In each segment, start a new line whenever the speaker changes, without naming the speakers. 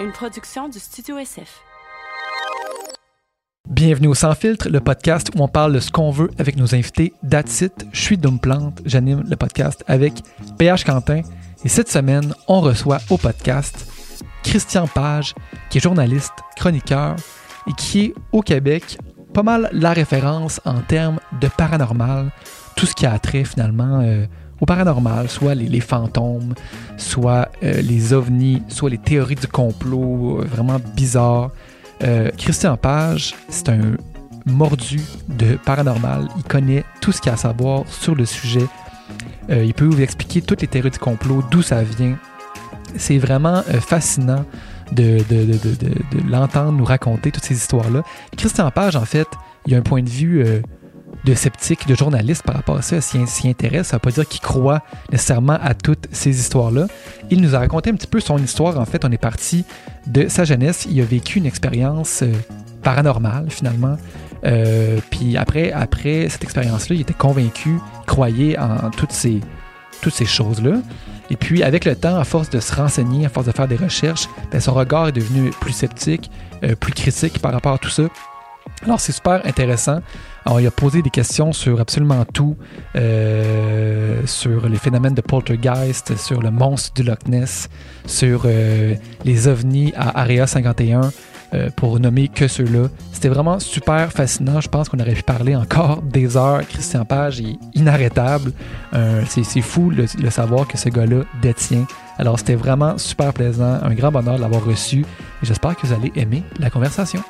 une production du Studio SF.
Bienvenue au Sans Filtre, le podcast où on parle de ce qu'on veut avec nos invités. That's it. Je suis Plante, j'anime le podcast avec PH Quentin. Et cette semaine, on reçoit au podcast Christian Page, qui est journaliste, chroniqueur et qui est au Québec pas mal la référence en termes de paranormal, tout ce qui a trait finalement euh, au paranormal, soit les, fantômes, soit euh, les ovnis, soit les théories du complot euh, vraiment bizarres. Christian Page, c'est un mordu de paranormal. Il connaît tout ce qu'il y a à savoir sur le sujet. il peut vous expliquer toutes les théories du complot, d'où ça vient. C'est vraiment fascinant de, l'entendre nous raconter toutes ces histoires-là. Christian Page, en fait, il a un point de vue euh, de sceptique, de journaliste par rapport à ça. S'y intéresse, ça ne veut pas dire qu'il croit nécessairement à toutes ces histoires-là. Il nous a raconté un petit peu son histoire. En fait, on est parti de sa jeunesse. Il a vécu une expérience euh, paranormale, finalement. Euh, puis après, après cette expérience-là, il était convaincu, croyait en toutes ces, toutes ces choses-là. Et puis, avec le temps, à force de se renseigner, à force de faire des recherches, ben, son regard est devenu plus sceptique, euh, plus critique par rapport à tout ça. Alors, c'est super intéressant. Alors, il a posé des questions sur absolument tout, euh, sur les phénomènes de poltergeist, sur le monstre du Loch Ness, sur euh, les ovnis à Area 51, euh, pour nommer que ceux-là. C'était vraiment super fascinant. Je pense qu'on aurait pu parler encore des heures. Christian Page est inarrêtable. C'est fou le, le, savoir que ce gars-là détient. Alors, c'était vraiment super plaisant. Un grand bonheur de l'avoir reçu. J'espère que vous allez aimer la conversation.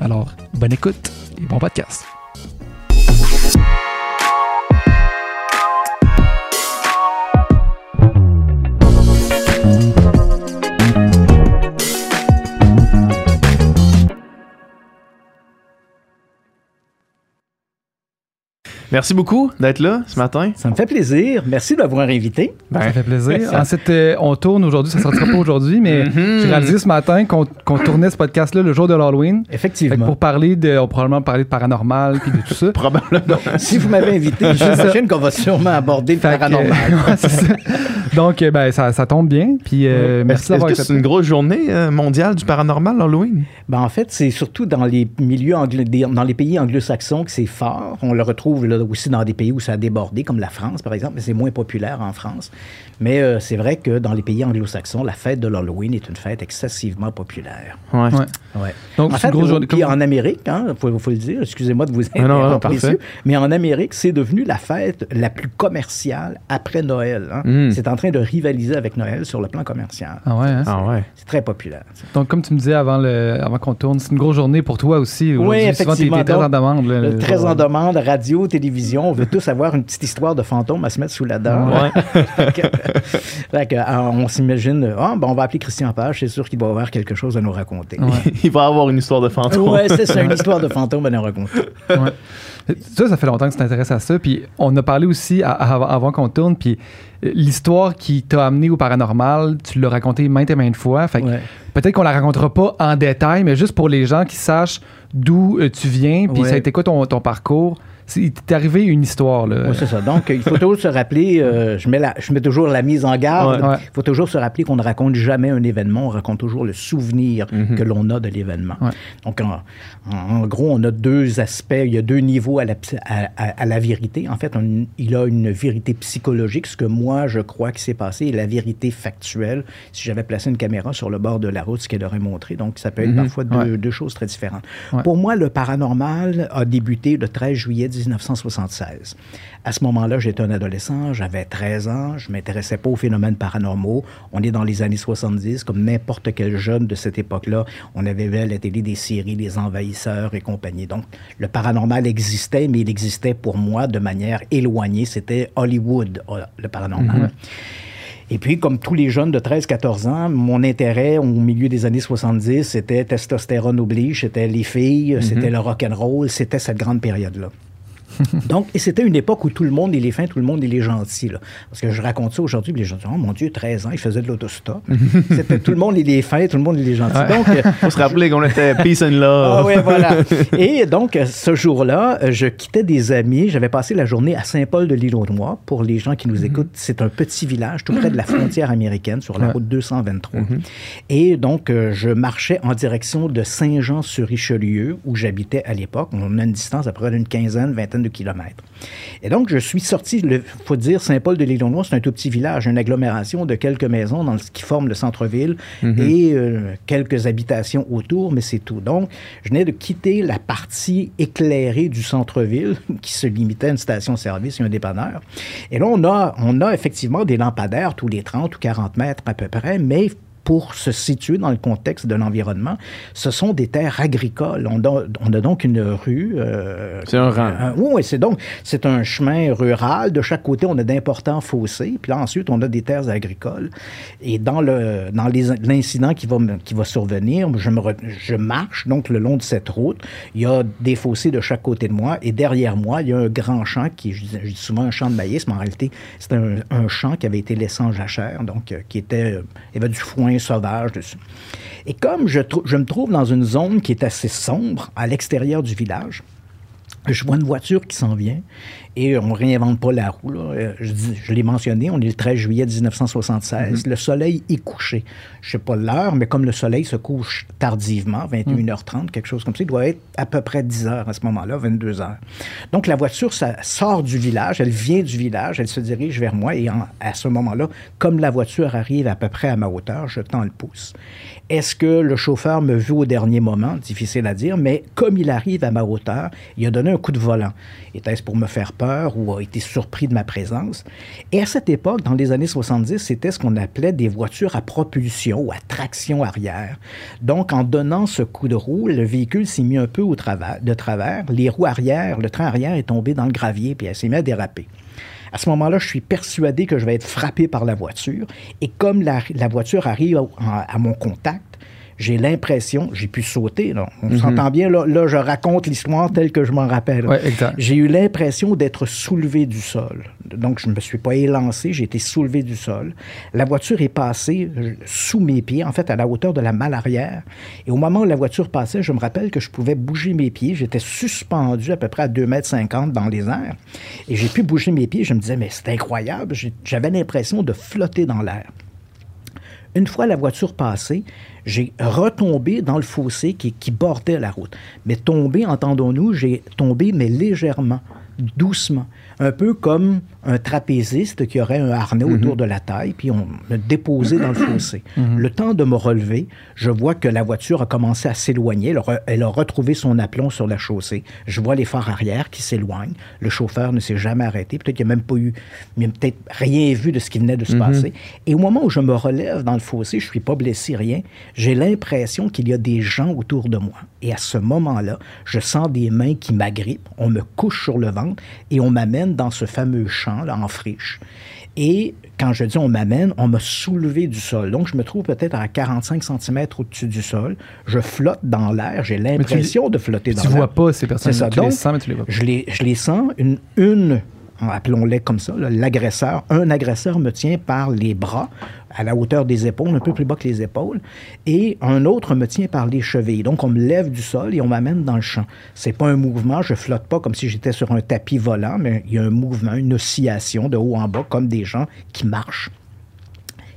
Alors, bonne écoute et bon podcast.
Merci beaucoup d'être là ce matin.
Ça me fait plaisir. Merci de m'avoir invité.
Ben, ça fait plaisir. Ensuite, euh, on tourne aujourd'hui. Ça ne sortira pas aujourd'hui, mais mhm. j'ai réalisé ce matin qu'on tournait ce podcast-là le jour de l'Halloween.
Effectivement.
Pour parler de. On va probablement parler de paranormal puis de tout ça.
probablement.
si vous m'avez invité, j'imagine qu'on va sûrement aborder le paranormal.
Donc, euh, ben, ça, ça, tombe bien. Puis, euh, merci
Est-ce que c'est une grosse journée mondiale du paranormal, l'Halloween?
Ben, en fait, c'est surtout dans les milieux dans les pays anglo-saxons que c'est fort. On le retrouve là, aussi dans des pays où ça a débordé, comme la France, par exemple, mais c'est moins populaire en France. Mais euh, c'est vrai que dans les pays anglo-saxons, la fête de l'Halloween est une fête excessivement populaire.
Ouais.
ouais. Donc, en fait, journée, en Amérique, il hein, faut, faut, le dire, excusez-moi de vous interrompre, mais en Amérique, c'est devenu la fête la plus commerciale après Noël. Hein. Hmm. C'est en train de rivaliser avec Noël sur le plan commercial.
Ah ouais, hein?
ah ouais.
C'est très populaire.
Donc, comme tu me disais avant, le, avant qu'on tourne, c'est une grosse journée pour toi aussi.
Oui, effectivement.
Souvent, très en demande.
très en demande, radio, télévision. On veut tous avoir une petite histoire de fantôme à se mettre sous la dent. on s'imagine, ah, ben, on va appeler Christian Page, c'est sûr qu'il va avoir quelque chose à nous raconter.
Il va avoir une histoire de fantôme.
Oui, c'est ça, une histoire de fantôme à nous raconter.
Ça, ça fait longtemps que tu t'intéresses à ça. Puis on a parlé aussi avant qu'on tourne, puis l'histoire qui t'a amené au paranormal, tu l'as raconté maintes et maintes fois. Fait peut-être qu'on la racontera pas en détail, mais juste pour les gens qui sachent d'où euh, tu viens, puis ça a été quoi ton, ton parcours il t'est arrivé une histoire. Là.
Oui, c'est ça. Donc, il faut toujours se rappeler, euh, je, mets la, je mets toujours la mise en garde, il faut toujours se rappeler qu'on ne raconte jamais un événement, on raconte toujours le souvenir mhm. que l'on a de l'événement. Donc, en, gros, on a deux aspects, il y a deux niveaux à la, à, la vérité. En fait, il a une vérité psychologique, ce que moi, je crois qui s'est passé, et la vérité factuelle, si j'avais placé une caméra sur le bord de la route, ce qu'elle aurait montré. Donc, ça peut être mhm. parfois deux, deux, choses très différentes. Pour moi, le paranormal a débuté le 13 juillet 1976. À ce moment-là, j'étais un adolescent, j'avais 13 ans, je m'intéressais pas aux phénomènes paranormaux. On est dans les années 70, comme n'importe quel jeune de cette époque-là. On avait vu à la télé des séries, des envahisseurs et compagnie. Donc, le paranormal existait, mais il existait pour moi de manière éloignée. C'était Hollywood, euh, le paranormal. Mm-hmm. Et puis, comme tous les jeunes de 13-14 ans, mon intérêt au milieu des années 70, c'était testostérone oblige, c'était les filles, mm-hmm. c'était le rock and roll, c'était cette grande période-là. Donc, et c'était une époque où tout le monde, il est fin, tout le monde, il est gentil. Là. Parce que je raconte ça aujourd'hui, les gens disent, oh mon Dieu, 13 ans, il faisait de l'autostop. c'était tout le monde, il est fin, tout le monde, il est gentil. Donc,
il euh, faut se rappeler qu'on était peace and love.
ah oui, voilà. Et donc, ce jour-là, je quittais des amis. J'avais passé la journée à Saint-Paul de l'île aux Noix. Pour les gens qui nous mhm. écoutent, c'est un petit village tout près de la frontière américaine, sur la route 223. Mhm. Et donc, euh, je marchais en direction de Saint-Jean-sur-Richelieu, où j'habitais à l'époque. On a une distance à peu près d'une quinzaine, vingtaine de kilomètres. Et donc, je suis sorti, il faut dire, Saint-Paul de l'île aux Noix, c'est un tout petit village, une agglomération de quelques maisons dans ce qui forme le centre-ville mhm. et euh, quelques habitations autour, mais c'est tout. Donc, je venais de quitter la partie éclairée du centre-ville, qui se limitait à une station-service et un dépanneur. Et là, on a, on a effectivement des lampadaires tous les 30 ou 40 mètres à peu près, mais pour se situer dans le contexte de l'environnement, ce sont des terres agricoles. On a, on a donc une rue.
Euh, c'est un rang.
oui, c'est donc c'est un chemin rural. De chaque côté, on a d'importants fossés. Puis là, ensuite, on a des terres agricoles. Et dans le dans l'incident qui va qui va survenir, je me je marche donc le long de cette route. Il y a des fossés de chaque côté de moi et derrière moi, il y a un grand champ qui je dis souvent un champ de maïs, mais en réalité, c'est un, champ qui avait été laissé en jachère, donc euh, qui était euh, il y avait du foin sauvage dessus. Et comme je, je me trouve dans une zone qui est assez sombre à l'extérieur du village, je vois une voiture qui s'en vient et on ne réinvente pas la roue. Euh, je, l'ai mentionné, on est le 13 juillet 1976. Mm-hmm. Le soleil est couché. Je ne sais pas l'heure, mais comme le soleil se couche tardivement, 21h30, mm. quelque chose comme ça, il doit être à peu près 10 h à ce moment-là, 22 h Donc la voiture ça sort du village, elle vient du village, elle se dirige vers moi et à ce moment-là, comme la voiture arrive à peu près à ma hauteur, je tends le pouce. Est-ce que le chauffeur me vu au dernier moment? Difficile à dire, mais comme il arrive à ma hauteur, il a donné un coup de volant. Était-ce pour me faire peur ou a été surpris de ma présence? Et à cette époque, dans les années 70, c'était ce qu'on appelait des voitures à propulsion ou à traction arrière. Donc, en donnant ce coup de roue, le véhicule s'est mis un peu au travers, de travers. Les roues arrière, le train arrière est tombé dans le gravier, puis elle s'est mise à déraper. À ce moment-là, je suis persuadé que je vais être frappé par la voiture. Et comme la, voiture arrive à mon contact, j'ai l'impression, j'ai pu sauter, là. on mhm. s'entend bien, là, là, je raconte l'histoire telle que je m'en rappelle. j'ai eu l'impression d'être soulevé du sol. Donc, je ne me suis pas élancé, j'ai été soulevé du sol. La voiture est passée euh, sous mes pieds, en fait, à la hauteur de la malle arrière. Et au moment où la voiture passait, je me rappelle que je pouvais bouger mes pieds. J'étais suspendu à peu près à 2,50 m dans les airs. Et j'ai pu bouger mes pieds. Je me disais, mais c'est incroyable. J'avais l'impression de flotter dans l'air. Une fois la voiture passée, j'ai retombé dans le fossé qui, bordait la route. Mais tombé, entendons-nous, j'ai tombé, mais légèrement, doucement un peu comme un trapéziste qui aurait un harnais mhm. autour de la taille, puis on me déposait dans le fossé. Mhm. Le temps de me relever, je vois que la voiture a commencé à s'éloigner. Elle, a retrouvé son aplomb sur la chaussée. Je vois les phares arrière qui s'éloignent. Le chauffeur ne s'est jamais arrêté. Peut-être qu'il n'a même pas eu, peut-être rien vu de ce qui venait de se mhm. passer. Et au moment où je me relève dans le fossé, je ne suis pas blessé, rien. J'ai l'impression qu'il y a des gens autour de moi. Et à ce moment-là, je sens des mains qui m'agrippent. On me couche sur le ventre et on m'amène dans ce fameux champ, là, en friche. Et quand je dis on m'amène, on m'a soulevé du sol. Donc, je me trouve peut-être à 45 cm au-dessus du sol. Je flotte dans l'air. J'ai l'impression de flotter dans l'air.
Tu vois pas ces personnes.
Ça.
Tu les sens, mais tu les vois pas.
Je les, je les sens. Une, une appelons-les comme ça, l'agresseur. Un agresseur me tient par les bras, à la hauteur des épaules, un peu plus bas que les épaules, et un autre me tient par les chevilles. Donc, on me lève du sol et on m'amène dans le champ. C'est pas un mouvement, je flotte pas comme si j'étais sur un tapis volant, mais il y a un mouvement, une oscillation de haut en bas, comme des gens qui marchent.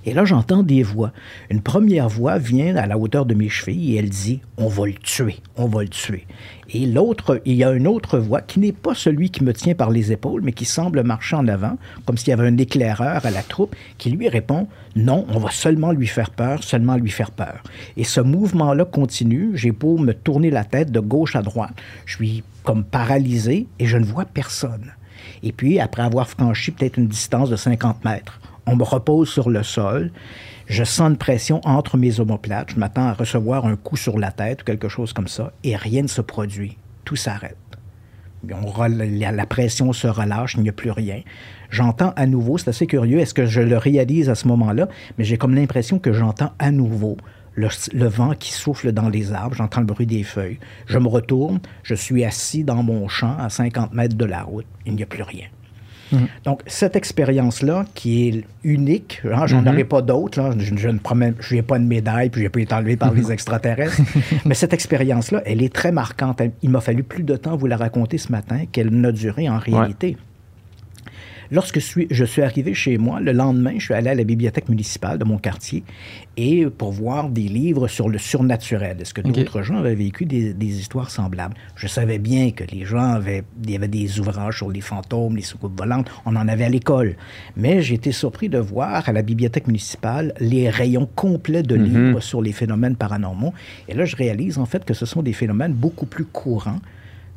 Et là, j'entends des voix. Une première voix vient à la hauteur de mes chevilles et elle dit On va le tuer, on va le tuer. Et l'autre, il y a une autre voix qui n'est pas celui qui me tient par les épaules, mais qui semble marcher en avant, comme s'il y avait un éclaireur à la troupe, qui lui répond Non, on va seulement lui faire peur, seulement lui faire peur. Et ce mouvement-là continue. J'ai beau me tourner la tête de gauche à droite. Je suis comme paralysé et je ne vois personne. Et puis, après avoir franchi peut-être une distance de 50 mètres, on me repose sur le sol. Je sens une pression entre mes omoplates. Je m'attends à recevoir un coup sur la tête ou quelque chose comme ça. Et rien ne se produit. Tout s'arrête. la pression se relâche, il n'y a plus rien. J'entends à nouveau, c'est assez curieux, est-ce que je le réalise à ce moment-là, mais j'ai comme l'impression que j'entends à nouveau le, vent qui souffle dans les arbres, j'entends le bruit des feuilles. Je me retourne, je suis assis dans mon champ à 50 mètres de la route, il n'y a plus rien. Mhm. Donc, cette expérience-là, qui est unique, hein, j'en mm pas d'autres, je, je, ne promets, je n'ai pas de médaille, puis je n'ai pas été enlevé par les extraterrestres, mais cette expérience-là, elle est très marquante. Il m'a fallu plus de temps vous la raconter ce matin qu'elle n'a duré en réalité. Lorsque je suis arrivé chez moi, le lendemain, je suis allé à la bibliothèque municipale de mon quartier et pour voir des livres sur le surnaturel. Est-ce que d'autres gens avaient vécu des, histoires semblables? Je savais bien que les gens avaient, il y avait des ouvrages sur les fantômes, les soucoupes volantes, on en avait à l'école. Mais j'ai été surpris de voir à la bibliothèque municipale les rayons complets de mhm. livres sur les phénomènes paranormaux. Et là, je réalise en fait que ce sont des phénomènes beaucoup plus courants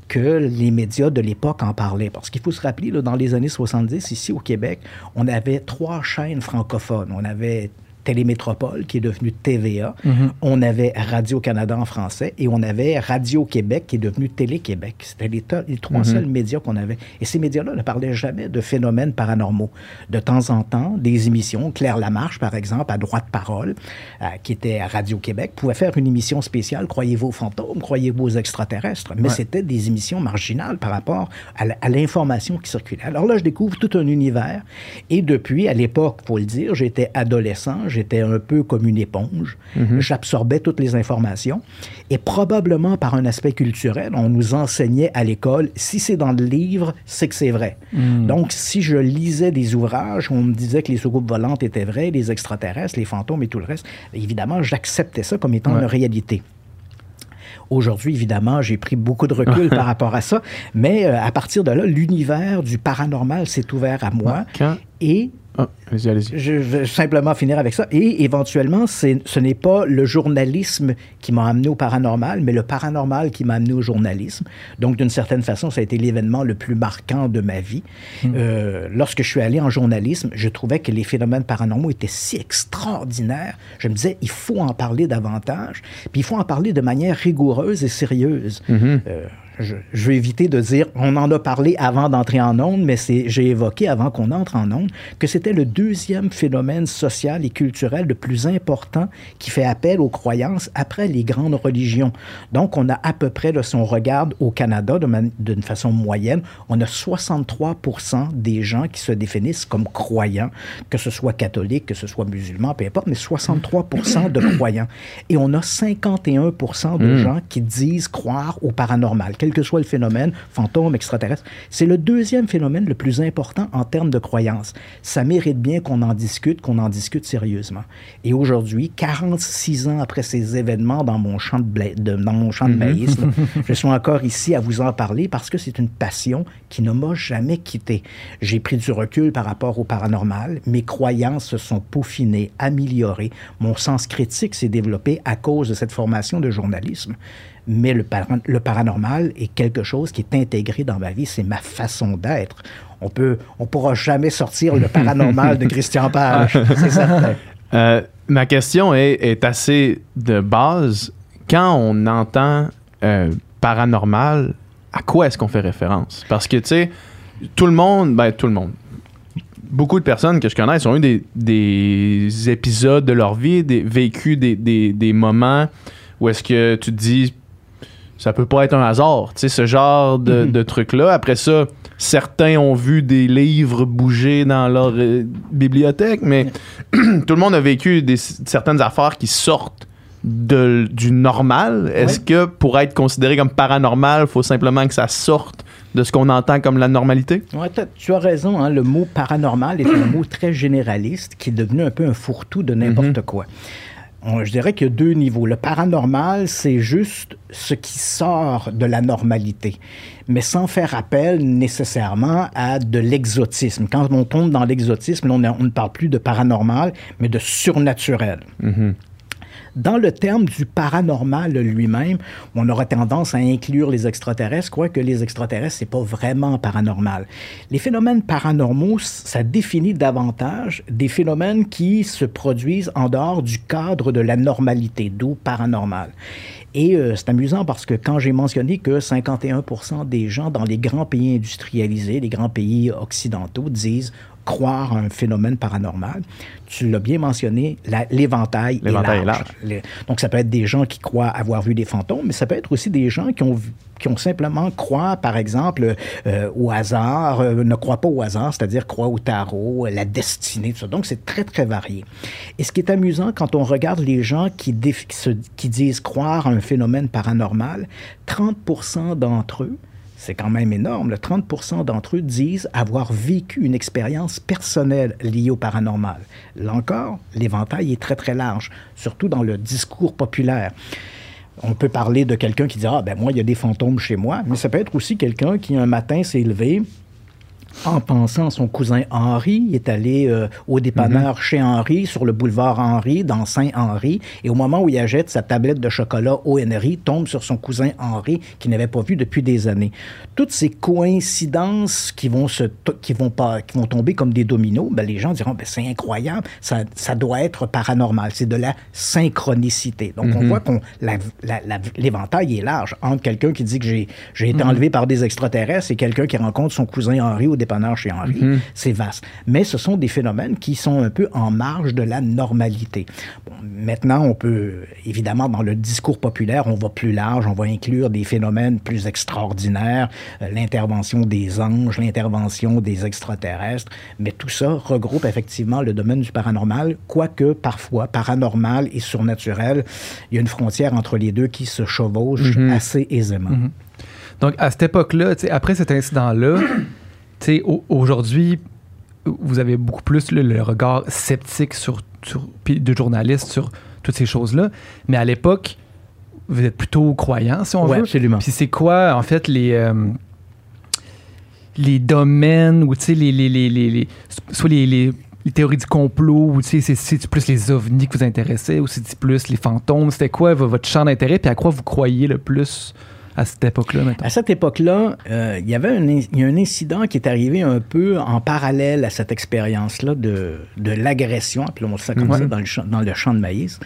que les médias de l'époque en parlaient. Parce qu'il faut se rappeler, dans les années 70, ici au Québec, on avait trois chaînes francophones. On avait Télémétropole, qui est devenu TVA. Mhm. On avait Radio-Canada en français et on avait Radio-Québec, qui est devenu Télé-Québec. C'était les, trois mhm. seuls médias qu'on avait. Et ces médias-là ne parlaient jamais de phénomènes paranormaux. De temps en temps, des émissions, Claire Lamarche, par exemple, à Droite Parole, euh, qui était à Radio-Québec, pouvait faire une émission spéciale, Croyez-vous aux fantômes, croyez-vous aux extraterrestres? Mais c'était des émissions marginales par rapport à l'information qui circulait. Alors là, je découvre tout un univers. Et depuis, à l'époque, faut le dire, j'étais adolescent, j'étais un peu comme une éponge. Mhm. J'absorbais toutes les informations. Et probablement par un aspect culturel, on nous enseignait à l'école, si c'est dans le livre, c'est que c'est vrai. Mhm. Donc, si je lisais des ouvrages où on me disait que les soucoupes volantes étaient vraies, les extraterrestres, les fantômes et tout le reste, évidemment, j'acceptais ça comme étant une réalité. Aujourd'hui, évidemment, j'ai pris beaucoup de recul par rapport à ça, mais euh, à partir de là, l'univers du paranormal s'est ouvert à moi. Et
ah,
je vais simplement finir avec ça. Et éventuellement, ce n'est pas le journalisme qui m'a amené au paranormal, mais le paranormal qui m'a amené au journalisme. Donc, d'une certaine façon, ça a été l'événement le plus marquant de ma vie. Hmm. Euh, lorsque je suis allé en journalisme, je trouvais que les phénomènes paranormaux étaient si extraordinaires. Je me disais, il faut en parler davantage, puis il faut en parler de manière rigoureuse et sérieuse. Mm-hmm. Euh, je, vais éviter de dire on en a parlé avant d'entrer en onde, mais j'ai évoqué avant qu'on entre en onde que c'était le deuxième phénomène social et culturel le plus important qui fait appel aux croyances après les grandes religions. Donc, on a à peu près, si on regarde au Canada d'une façon moyenne, on a 63 des gens qui se définissent comme croyants, que ce soit catholique, que ce soit musulman, peu importe, mais 63% de croyants. Et on a 51% de hmm. gens qui disent croire au paranormal quel que soit le phénomène, fantôme, extraterrestre. C'est le deuxième phénomène le plus important en termes de croyances. Ça mérite bien qu'on en discute, qu'on en discute sérieusement. Et aujourd'hui, 46 ans après ces événements dans mon champ de, dans mon champ de mhm. maïs, je suis encore ici à vous en parler parce que c'est une passion qui ne m'a jamais quitté. J'ai pris du recul par rapport au paranormal. Mes croyances se sont peaufinées, améliorées. Mon sens critique s'est développé à cause de cette formation de journalisme mais le, le, paranormal est quelque chose qui est intégré dans ma vie, c'est ma façon d'être. On peut, on pourra jamais sortir le paranormal de Christian Page, c'est certain.
Euh, ma question est, assez de base. Quand on entend euh, paranormal, à quoi est-ce qu'on fait référence? Parce que, tu sais, tout le monde, ben tout le monde, beaucoup de personnes que je connais ont eu des, des épisodes de leur vie, des, vécu des, des, des moments où est-ce que tu te dis ça peut pas être un hasard, tu sais, ce genre de, mhm. truc-là. Après ça, certains ont vu des livres bouger dans leur euh, bibliothèque, mais tout le monde a vécu des, certaines affaires qui sortent de, du normal. Est-ce que pour être considéré comme paranormal, il faut simplement que ça sorte de ce qu'on entend comme la normalité?
Ouais, tu as raison, hein, le mot paranormal est un mot très généraliste qui est devenu un peu un fourre-tout de n'importe mhm. quoi je dirais qu'il y a deux niveaux. Le paranormal, c'est juste ce qui sort de la normalité, mais sans faire appel nécessairement à de l'exotisme. Quand on tombe dans l'exotisme, on, ne parle plus de paranormal, mais de surnaturel. Mm-hmm. Dans le terme du paranormal lui-même, on aurait tendance à inclure les extraterrestres, quoique les extraterrestres, c'est pas vraiment paranormal. Les phénomènes paranormaux, ça définit davantage des phénomènes qui se produisent en dehors du cadre de la normalité, d'où paranormal. Et euh, c'est amusant parce que quand j'ai mentionné que 51% des gens dans les grands pays industrialisés, les grands pays occidentaux, disent croire à un phénomène paranormal, tu l'as bien mentionné, l'éventail est large. donc, ça peut être des gens qui croient avoir vu des fantômes, mais ça peut être aussi des gens qui ont, qui ont simplement croient, par exemple, euh, au hasard, euh, ne croient pas au hasard, c'est-à-dire croient au tarot, la destinée, tout ça. Donc, c'est très, très varié. Et ce qui est amusant quand on regarde les gens qui, qui disent croire à un phénomène paranormal, 30% d'entre eux c'est quand même énorme. Le 30 d'entre eux disent avoir vécu une expérience personnelle liée au paranormal. Là encore, l'éventail est très, très large, surtout dans le discours populaire. On peut parler de quelqu'un qui dit Ah, ben moi, il y a des fantômes chez moi, mais ça peut être aussi quelqu'un qui, un matin, s'est levé, en pensant à son cousin Henri. Il est allé euh, au dépanneur mhm. chez Henri, sur le boulevard Henri, dans Saint-Henri. Et au moment où il achète sa tablette de chocolat au NRI, tombe sur son cousin Henri, qu'il n'avait pas vu depuis des années. Toutes ces coïncidences qui vont, se qui vont, pas, qui vont tomber comme des dominos, ben, les gens diront ben, c'est incroyable, ça, ça, doit être paranormal. C'est de la synchronicité. Donc, on mhm. voit qu'on l'éventail est large entre quelqu'un qui dit que j'ai été mhm. enlevé par des extraterrestres et quelqu'un qui rencontre son cousin Henri au dépanneur chez Henri. Mhm. C'est vaste. Mais ce sont des phénomènes qui sont un peu en marge de la normalité. maintenant, on peut, évidemment, dans le discours populaire, on va plus large, on va inclure des phénomènes plus extraordinaires, euh, l'intervention des anges, l'intervention des extraterrestres, mais tout ça regroupe effectivement le domaine du paranormal, quoique parfois paranormal et surnaturel, il y a une frontière entre les deux qui se chevauche mhm. assez aisément. Mhm.
Donc, à cette époque-là, après cet incident-là, aujourd'hui, vous avez beaucoup plus le regard sceptique sur, de journalistes sur toutes ces choses-là. Mais à l'époque, vous êtes plutôt croyant, si on veut.
absolument.
Puis c'est quoi, en fait, les, euh, les domaines ou, tu sais, les, les, les, soit les, théories du complot ou, tu sais, c'est plus les ovnis qui vous intéressaient ou c'est plus les fantômes? C'était quoi votre champ d'intérêt? Puis à quoi vous croyez le plus? À cette époque-là,
À cette époque-là, euh, il y avait un, y a un incident qui est arrivé un peu en parallèle à cette expérience-là de, de l'agression, appelons ça comme ça, dans le, dans le champ de maïs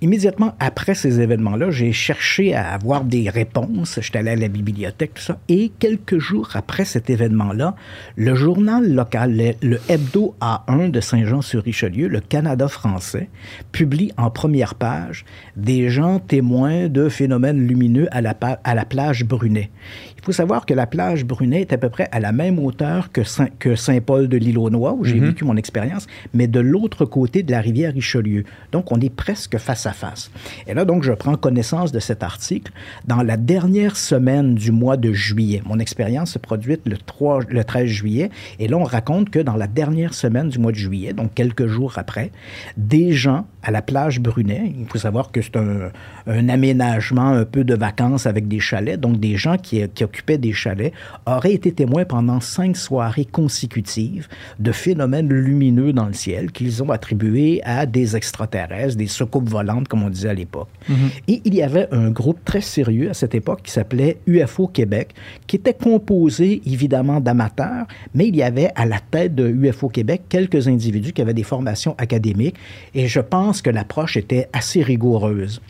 immédiatement après ces événements-là, j'ai cherché à avoir des réponses. J'étais allé à la bibliothèque, tout ça. Et quelques jours après cet événement-là, le journal local, le, Hebdo A1 de Saint-Jean-sur-Richelieu, le Canada français, publie en première page des gens témoins de phénomènes lumineux à la, à la plage Brunet. Il faut savoir que la plage Brunet est à peu près à la même hauteur que, Saint, que Saint-Paul de l'île aux Noix, où j'ai mhm. vécu mon expérience, mais de l'autre côté de la rivière Richelieu. Donc, on est presque face à face. Et là, donc, je prends connaissance de cet article dans la dernière semaine du mois de juillet. Mon expérience se produite le, 3, le 13 juillet, et là, on raconte que dans la dernière semaine du mois de juillet, donc quelques jours après, des gens à la plage Brunet, il faut savoir que c'est un, un, aménagement un peu de vacances avec des chalets, donc des gens qui, qui occupaient des chalets, auraient été témoins pendant cinq soirées consécutives de phénomènes lumineux dans le ciel qu'ils ont attribués à des extraterrestres, des soucoupes volantes, comme on disait à l'époque. Mhm. Et il y avait un groupe très sérieux à cette époque qui s'appelait UFO Québec, qui était composé évidemment d'amateurs, mais il y avait à la tête de UFO Québec quelques individus qui avaient des formations académiques, et je pense que l'approche était assez rigoureuse.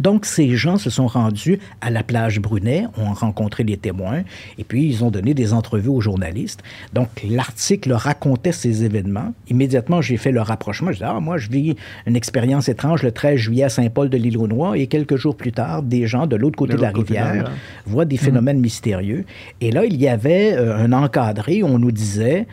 Donc, ces gens se sont rendus à la plage Brunet, ont rencontré des témoins, et puis ils ont donné des entrevues aux journalistes. Donc, l'article racontait ces événements. Immédiatement, j'ai fait le rapprochement. Je dis, ah, moi, je vis une expérience étrange le 13 juillet à Saint-Paul de l'île aux Noix, et quelques jours plus tard, des gens de l'autre côté de, la rivière voient des phénomènes mystérieux. Et là, il y avait euh, un encadré, on nous disait,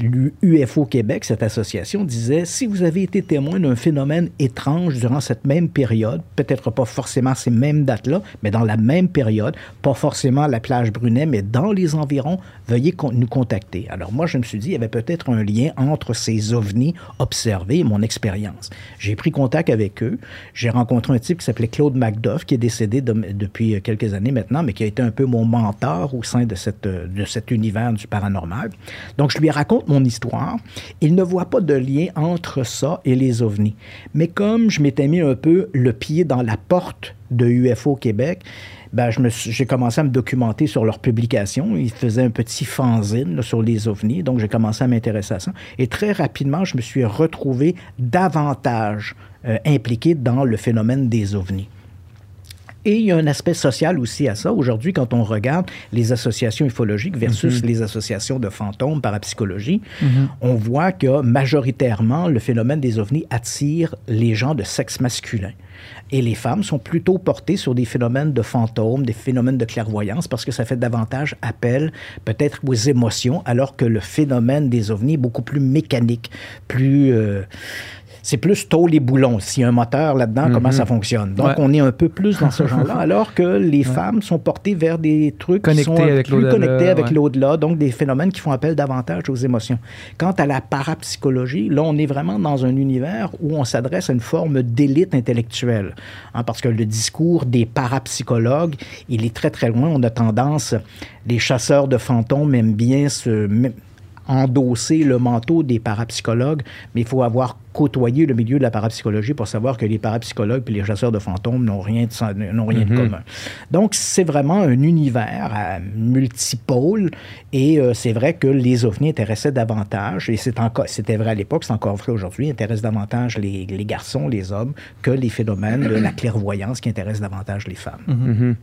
l'UFO Québec, cette association, disait si vous avez été témoin d'un phénomène étrange durant cette même période, peut-être pas forcément ces mêmes dates-là, mais dans la même période, pas forcément la plage Brunet, mais dans les environs, veuillez nous contacter. Alors moi, je me suis dit, il y avait peut-être un lien entre ces ovnis observés et mon expérience. J'ai pris contact avec eux. J'ai rencontré un type qui s'appelait Claude Macduff, qui est décédé depuis quelques années maintenant, mais qui a été un peu mon mentor au sein de, cette, de cet univers du paranormal. Donc, je lui ai raconte mon histoire, il ne voit pas de lien entre ça et les ovnis. Mais comme je m'étais mis un peu le pied dans la porte de UFO Québec, ben, j'ai commencé à me documenter sur leurs publications. Ils faisaient un petit fanzine sur les ovnis, donc j'ai commencé à m'intéresser à ça. Et très rapidement, je me suis retrouvé davantage euh, impliqué dans le phénomène des ovnis. Et il y a un aspect social aussi à ça. Aujourd'hui, quand on regarde les associations ufologiques versus mhm. les associations de fantômes parapsychologie, mhm. on voit que majoritairement, le phénomène des ovnis attire les gens de sexe masculin. Et les femmes sont plutôt portées sur des phénomènes de fantômes, des phénomènes de clairvoyance, parce que ça fait davantage appel peut-être aux émotions, alors que le phénomène des ovnis est beaucoup plus mécanique, plus... Euh, c'est plus tôt les boulons. S'il y a un moteur là-dedans, comment ça mhm. fonctionne? Donc, on est un peu plus dans ce genre-là, alors que les femmes sont portées vers des trucs
qui sont avec
plus connectés avec l'au-delà, donc des phénomènes qui font appel davantage aux émotions. Quant à la parapsychologie, là, on est vraiment dans un univers où on s'adresse à une forme d'élite intellectuelle. Hein, parce que le discours des parapsychologues, il est très, très loin. On a tendance, les chasseurs de fantômes aiment bien se endosser le manteau des parapsychologues, mais il faut avoir côtoyé le milieu de la parapsychologie pour savoir que les parapsychologues et les chasseurs de fantômes n'ont rien de, n'ont rien de mhm. commun. Donc, c'est vraiment un univers à multipôle et euh, c'est vrai que les ovnis intéressaient davantage, et c'est encore, c'était vrai à l'époque, c'est encore vrai aujourd'hui, intéressent davantage les, les, garçons, les hommes, que les phénomènes de la clairvoyance qui intéressent davantage les femmes.
Mhm. Mhm.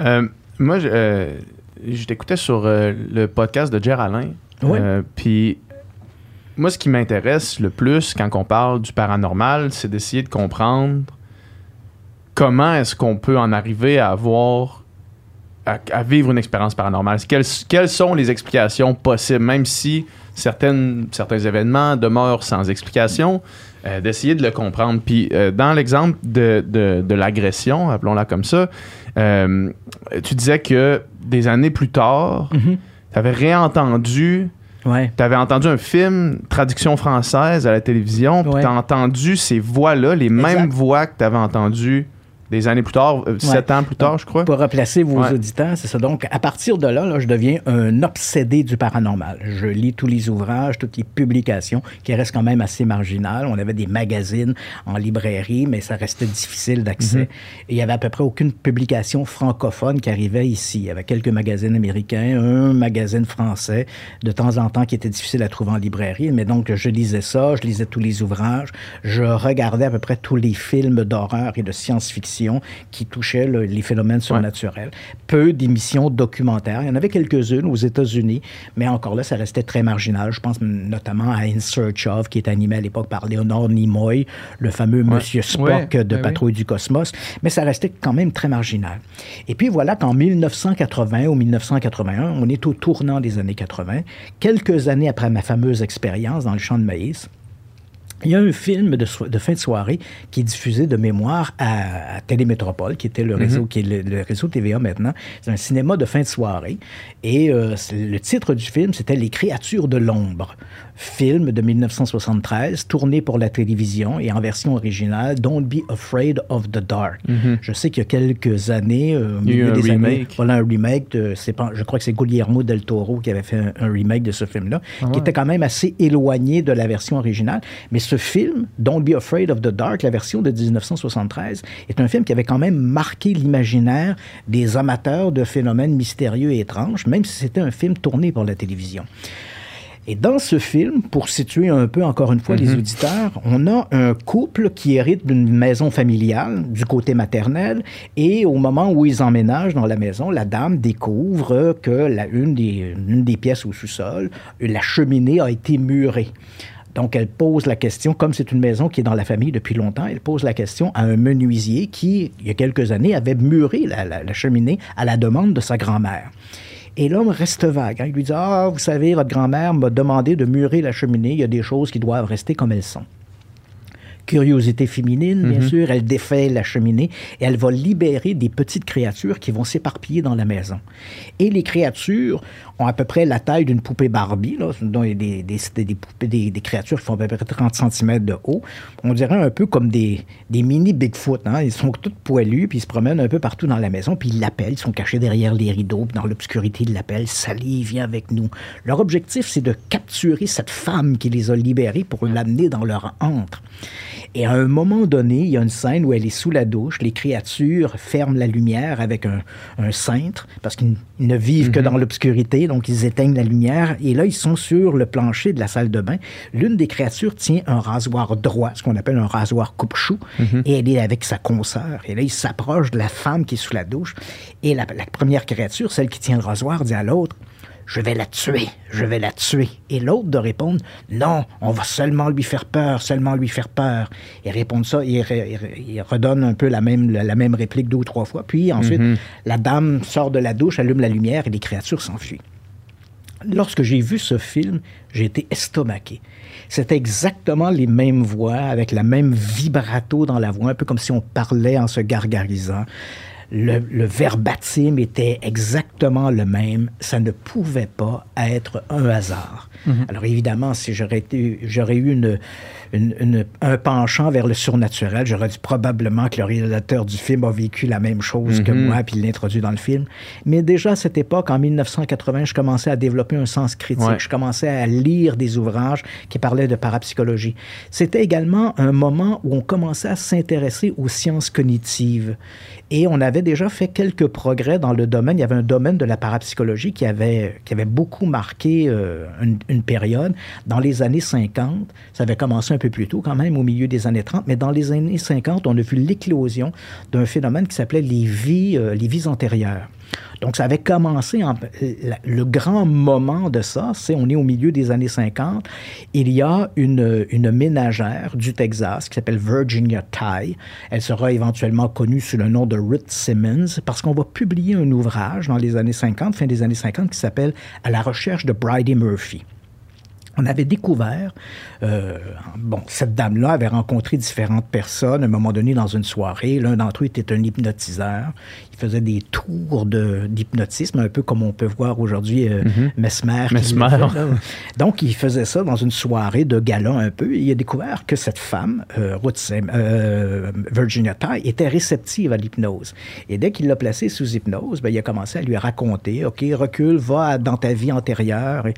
Euh, moi, je, euh, je t'écoutais sur le podcast de Jer Alain, euh, puis moi, ce qui m'intéresse le plus quand on parle du paranormal, c'est d'essayer de comprendre comment est-ce qu'on peut en arriver à avoir, à, vivre une expérience paranormale. Quelles, quelles, sont les explications possibles, même si certaines, certains événements demeurent sans explication, euh, d'essayer de le comprendre. Puis euh, dans l'exemple de, de, l'agression, appelons-la comme ça, tu disais que des années plus tard, mm-hmm avais réentendu.
Ouais.
Tu avais entendu un film, traduction française à la télévision, puis tu as entendu ces voix-là, les mêmes voix que tu avais entendues des années plus tard, euh, sept ans plus tard, je crois.
Pour replacer vos auditeurs, c'est ça. Donc, à partir de là, là, je deviens un obsédé du paranormal. Je lis tous les ouvrages, toutes les publications, qui restent quand même assez marginales. On avait des magazines en librairie, mais ça restait difficile d'accès. Mhm. Et il y avait à peu près aucune publication francophone qui arrivait ici. Il y avait quelques magazines américains, un magazine français, de temps en temps, qui était difficile à trouver en librairie. Mais donc, je lisais ça, je lisais tous les ouvrages, je regardais à peu près tous les films d'horreur et de science-fiction qui touchaient les phénomènes surnaturels. Peu d'émissions documentaires. Il y en avait quelques-unes aux États-Unis, mais encore là, ça restait très marginal. Je pense notamment à In Search of, qui est animé à l'époque par Leonard Nimoy, le fameux Monsieur Spock de Patrouille du Cosmos, mais ça restait quand même très marginal. Et puis voilà qu'en 1980 ou 1981, on est au tournant des années 80, quelques années après ma fameuse expérience dans le champ de maïs, il y a un film de, fin de soirée qui est diffusé de mémoire à, Télémétropole, qui était le réseau, mhm. qui est le, réseau TVA maintenant. C'est un cinéma de fin de soirée. Et euh, le titre du film, c'était Les créatures de l'ombre film de 1973, tourné pour la télévision et en version originale, Don't Be Afraid of the Dark.
Mhm.
Je sais qu'il y a quelques années,
euh, il y a eu un remake.
voilà un remake. De, je crois que c'est Guillermo del Toro qui avait fait un, remake de ce film-là, ah qui était quand même assez éloigné de la version originale. Mais ce film, Don't Be Afraid of the Dark, la version de 1973, est un film qui avait quand même marqué l'imaginaire des amateurs de phénomènes mystérieux et étranges, même si c'était un film tourné pour la télévision. Et dans ce film, pour situer un peu encore une fois les mhm. auditeurs, on a un couple qui hérite d'une maison familiale du côté maternel et au moment où ils emménagent dans la maison, la dame découvre que la, une, des, une des pièces au sous-sol, la cheminée a été murée. Donc, elle pose la question, comme c'est une maison qui est dans la famille depuis longtemps, elle pose la question à un menuisier qui, il y a quelques années, avait muré la, la cheminée à la demande de sa grand-mère. Et l'homme reste vague. Hein. Il lui dit Ah, vous savez, votre grand-mère m'a demandé de murer la cheminée. Il y a des choses qui doivent rester comme elles sont curiosité féminine, bien mhm. sûr. Elle défait la cheminée et elle va libérer des petites créatures qui vont s'éparpiller dans la maison. Et les créatures ont à peu près la taille d'une poupée Barbie, là, dont des, des, des, des, créatures qui font à peu près 30 cm de haut. On dirait un peu comme des, mini Bigfoot. Hein? Ils sont tous poilus, puis ils se promènent un peu partout dans la maison, puis ils l'appellent. Ils sont cachés derrière les rideaux, puis dans l'obscurité, ils l'appellent. Sally, viens avec nous. Leur objectif, c'est de capturer cette femme qui les a libérés pour l'amener dans leur antre. Et à un moment donné, il y a une scène où elle est sous la douche, les créatures ferment la lumière avec un, cintre, parce qu'ils ne vivent que mhm. dans l'obscurité, donc ils éteignent la lumière, et là, ils sont sur le plancher de la salle de bain. L'une des créatures tient un rasoir droit, ce qu'on appelle un rasoir coupe-chou, mhm. et elle est avec sa consoeur. Et là, il s'approche de la femme qui est sous la douche, et la, la première créature, celle qui tient le rasoir, dit à l'autre, je vais la tuer, je vais la tuer. Et l'autre de répondre, non, on va seulement lui faire peur, seulement lui faire peur. Et répondre ça, il, il, redonne un peu la même, la même réplique deux ou trois fois. Puis ensuite, mhm. la dame sort de la douche, allume la lumière et les créatures s'enfuient. Lorsque j'ai vu ce film, j'ai été estomaqué. C'était exactement les mêmes voix, avec la même vibrato dans la voix, un peu comme si on parlait en se gargarisant le, verbatim était exactement le même. Ça ne pouvait pas être un hasard. Mhm. Alors évidemment, si j'aurais eu une, un penchant vers le surnaturel. J'aurais dit probablement que le réalisateur du film a vécu la même chose que mhm. moi, puis il l'introduit dans le film. Mais déjà à cette époque, en 1980, je commençais à développer un sens critique. Je commençais à lire des ouvrages qui parlaient de parapsychologie. C'était également un moment où on commençait à s'intéresser aux sciences cognitives. Et on avait déjà fait quelques progrès dans le domaine. Il y avait un domaine de la parapsychologie qui avait, qui avait beaucoup marqué euh, une, une, période. Dans les années 50, ça avait commencé un peu plus tôt quand même, au milieu des années 30, mais dans les années 50, on a vu l'éclosion d'un phénomène qui s'appelait les vies, euh, les vies antérieures. Donc, ça avait commencé, en, le grand moment de ça, c'est on est au milieu des années 50. Il y a une, une ménagère du Texas qui s'appelle Virginia Ty. Elle sera éventuellement connue sous le nom de Ruth Simmons parce qu'on va publier un ouvrage dans les années 50, fin des années 50, qui s'appelle À la recherche de Bridie Murphy on avait découvert, euh, bon, cette dame-là avait rencontré différentes personnes à un moment donné dans une soirée. L'un d'entre eux était un hypnotiseur. Il faisait des tours d'hypnotisme, un peu comme on peut voir aujourd'hui euh, mhm. Mesmer.
Mesmer.
Donc, il faisait ça dans une soirée de gala un peu. il a découvert que cette femme, euh, euh, Virginia Ty, était réceptive à l'hypnose. Et dès qu'il l'a placée sous hypnose, ben, il a commencé à lui raconter, OK, recule, va dans ta vie antérieure. Et,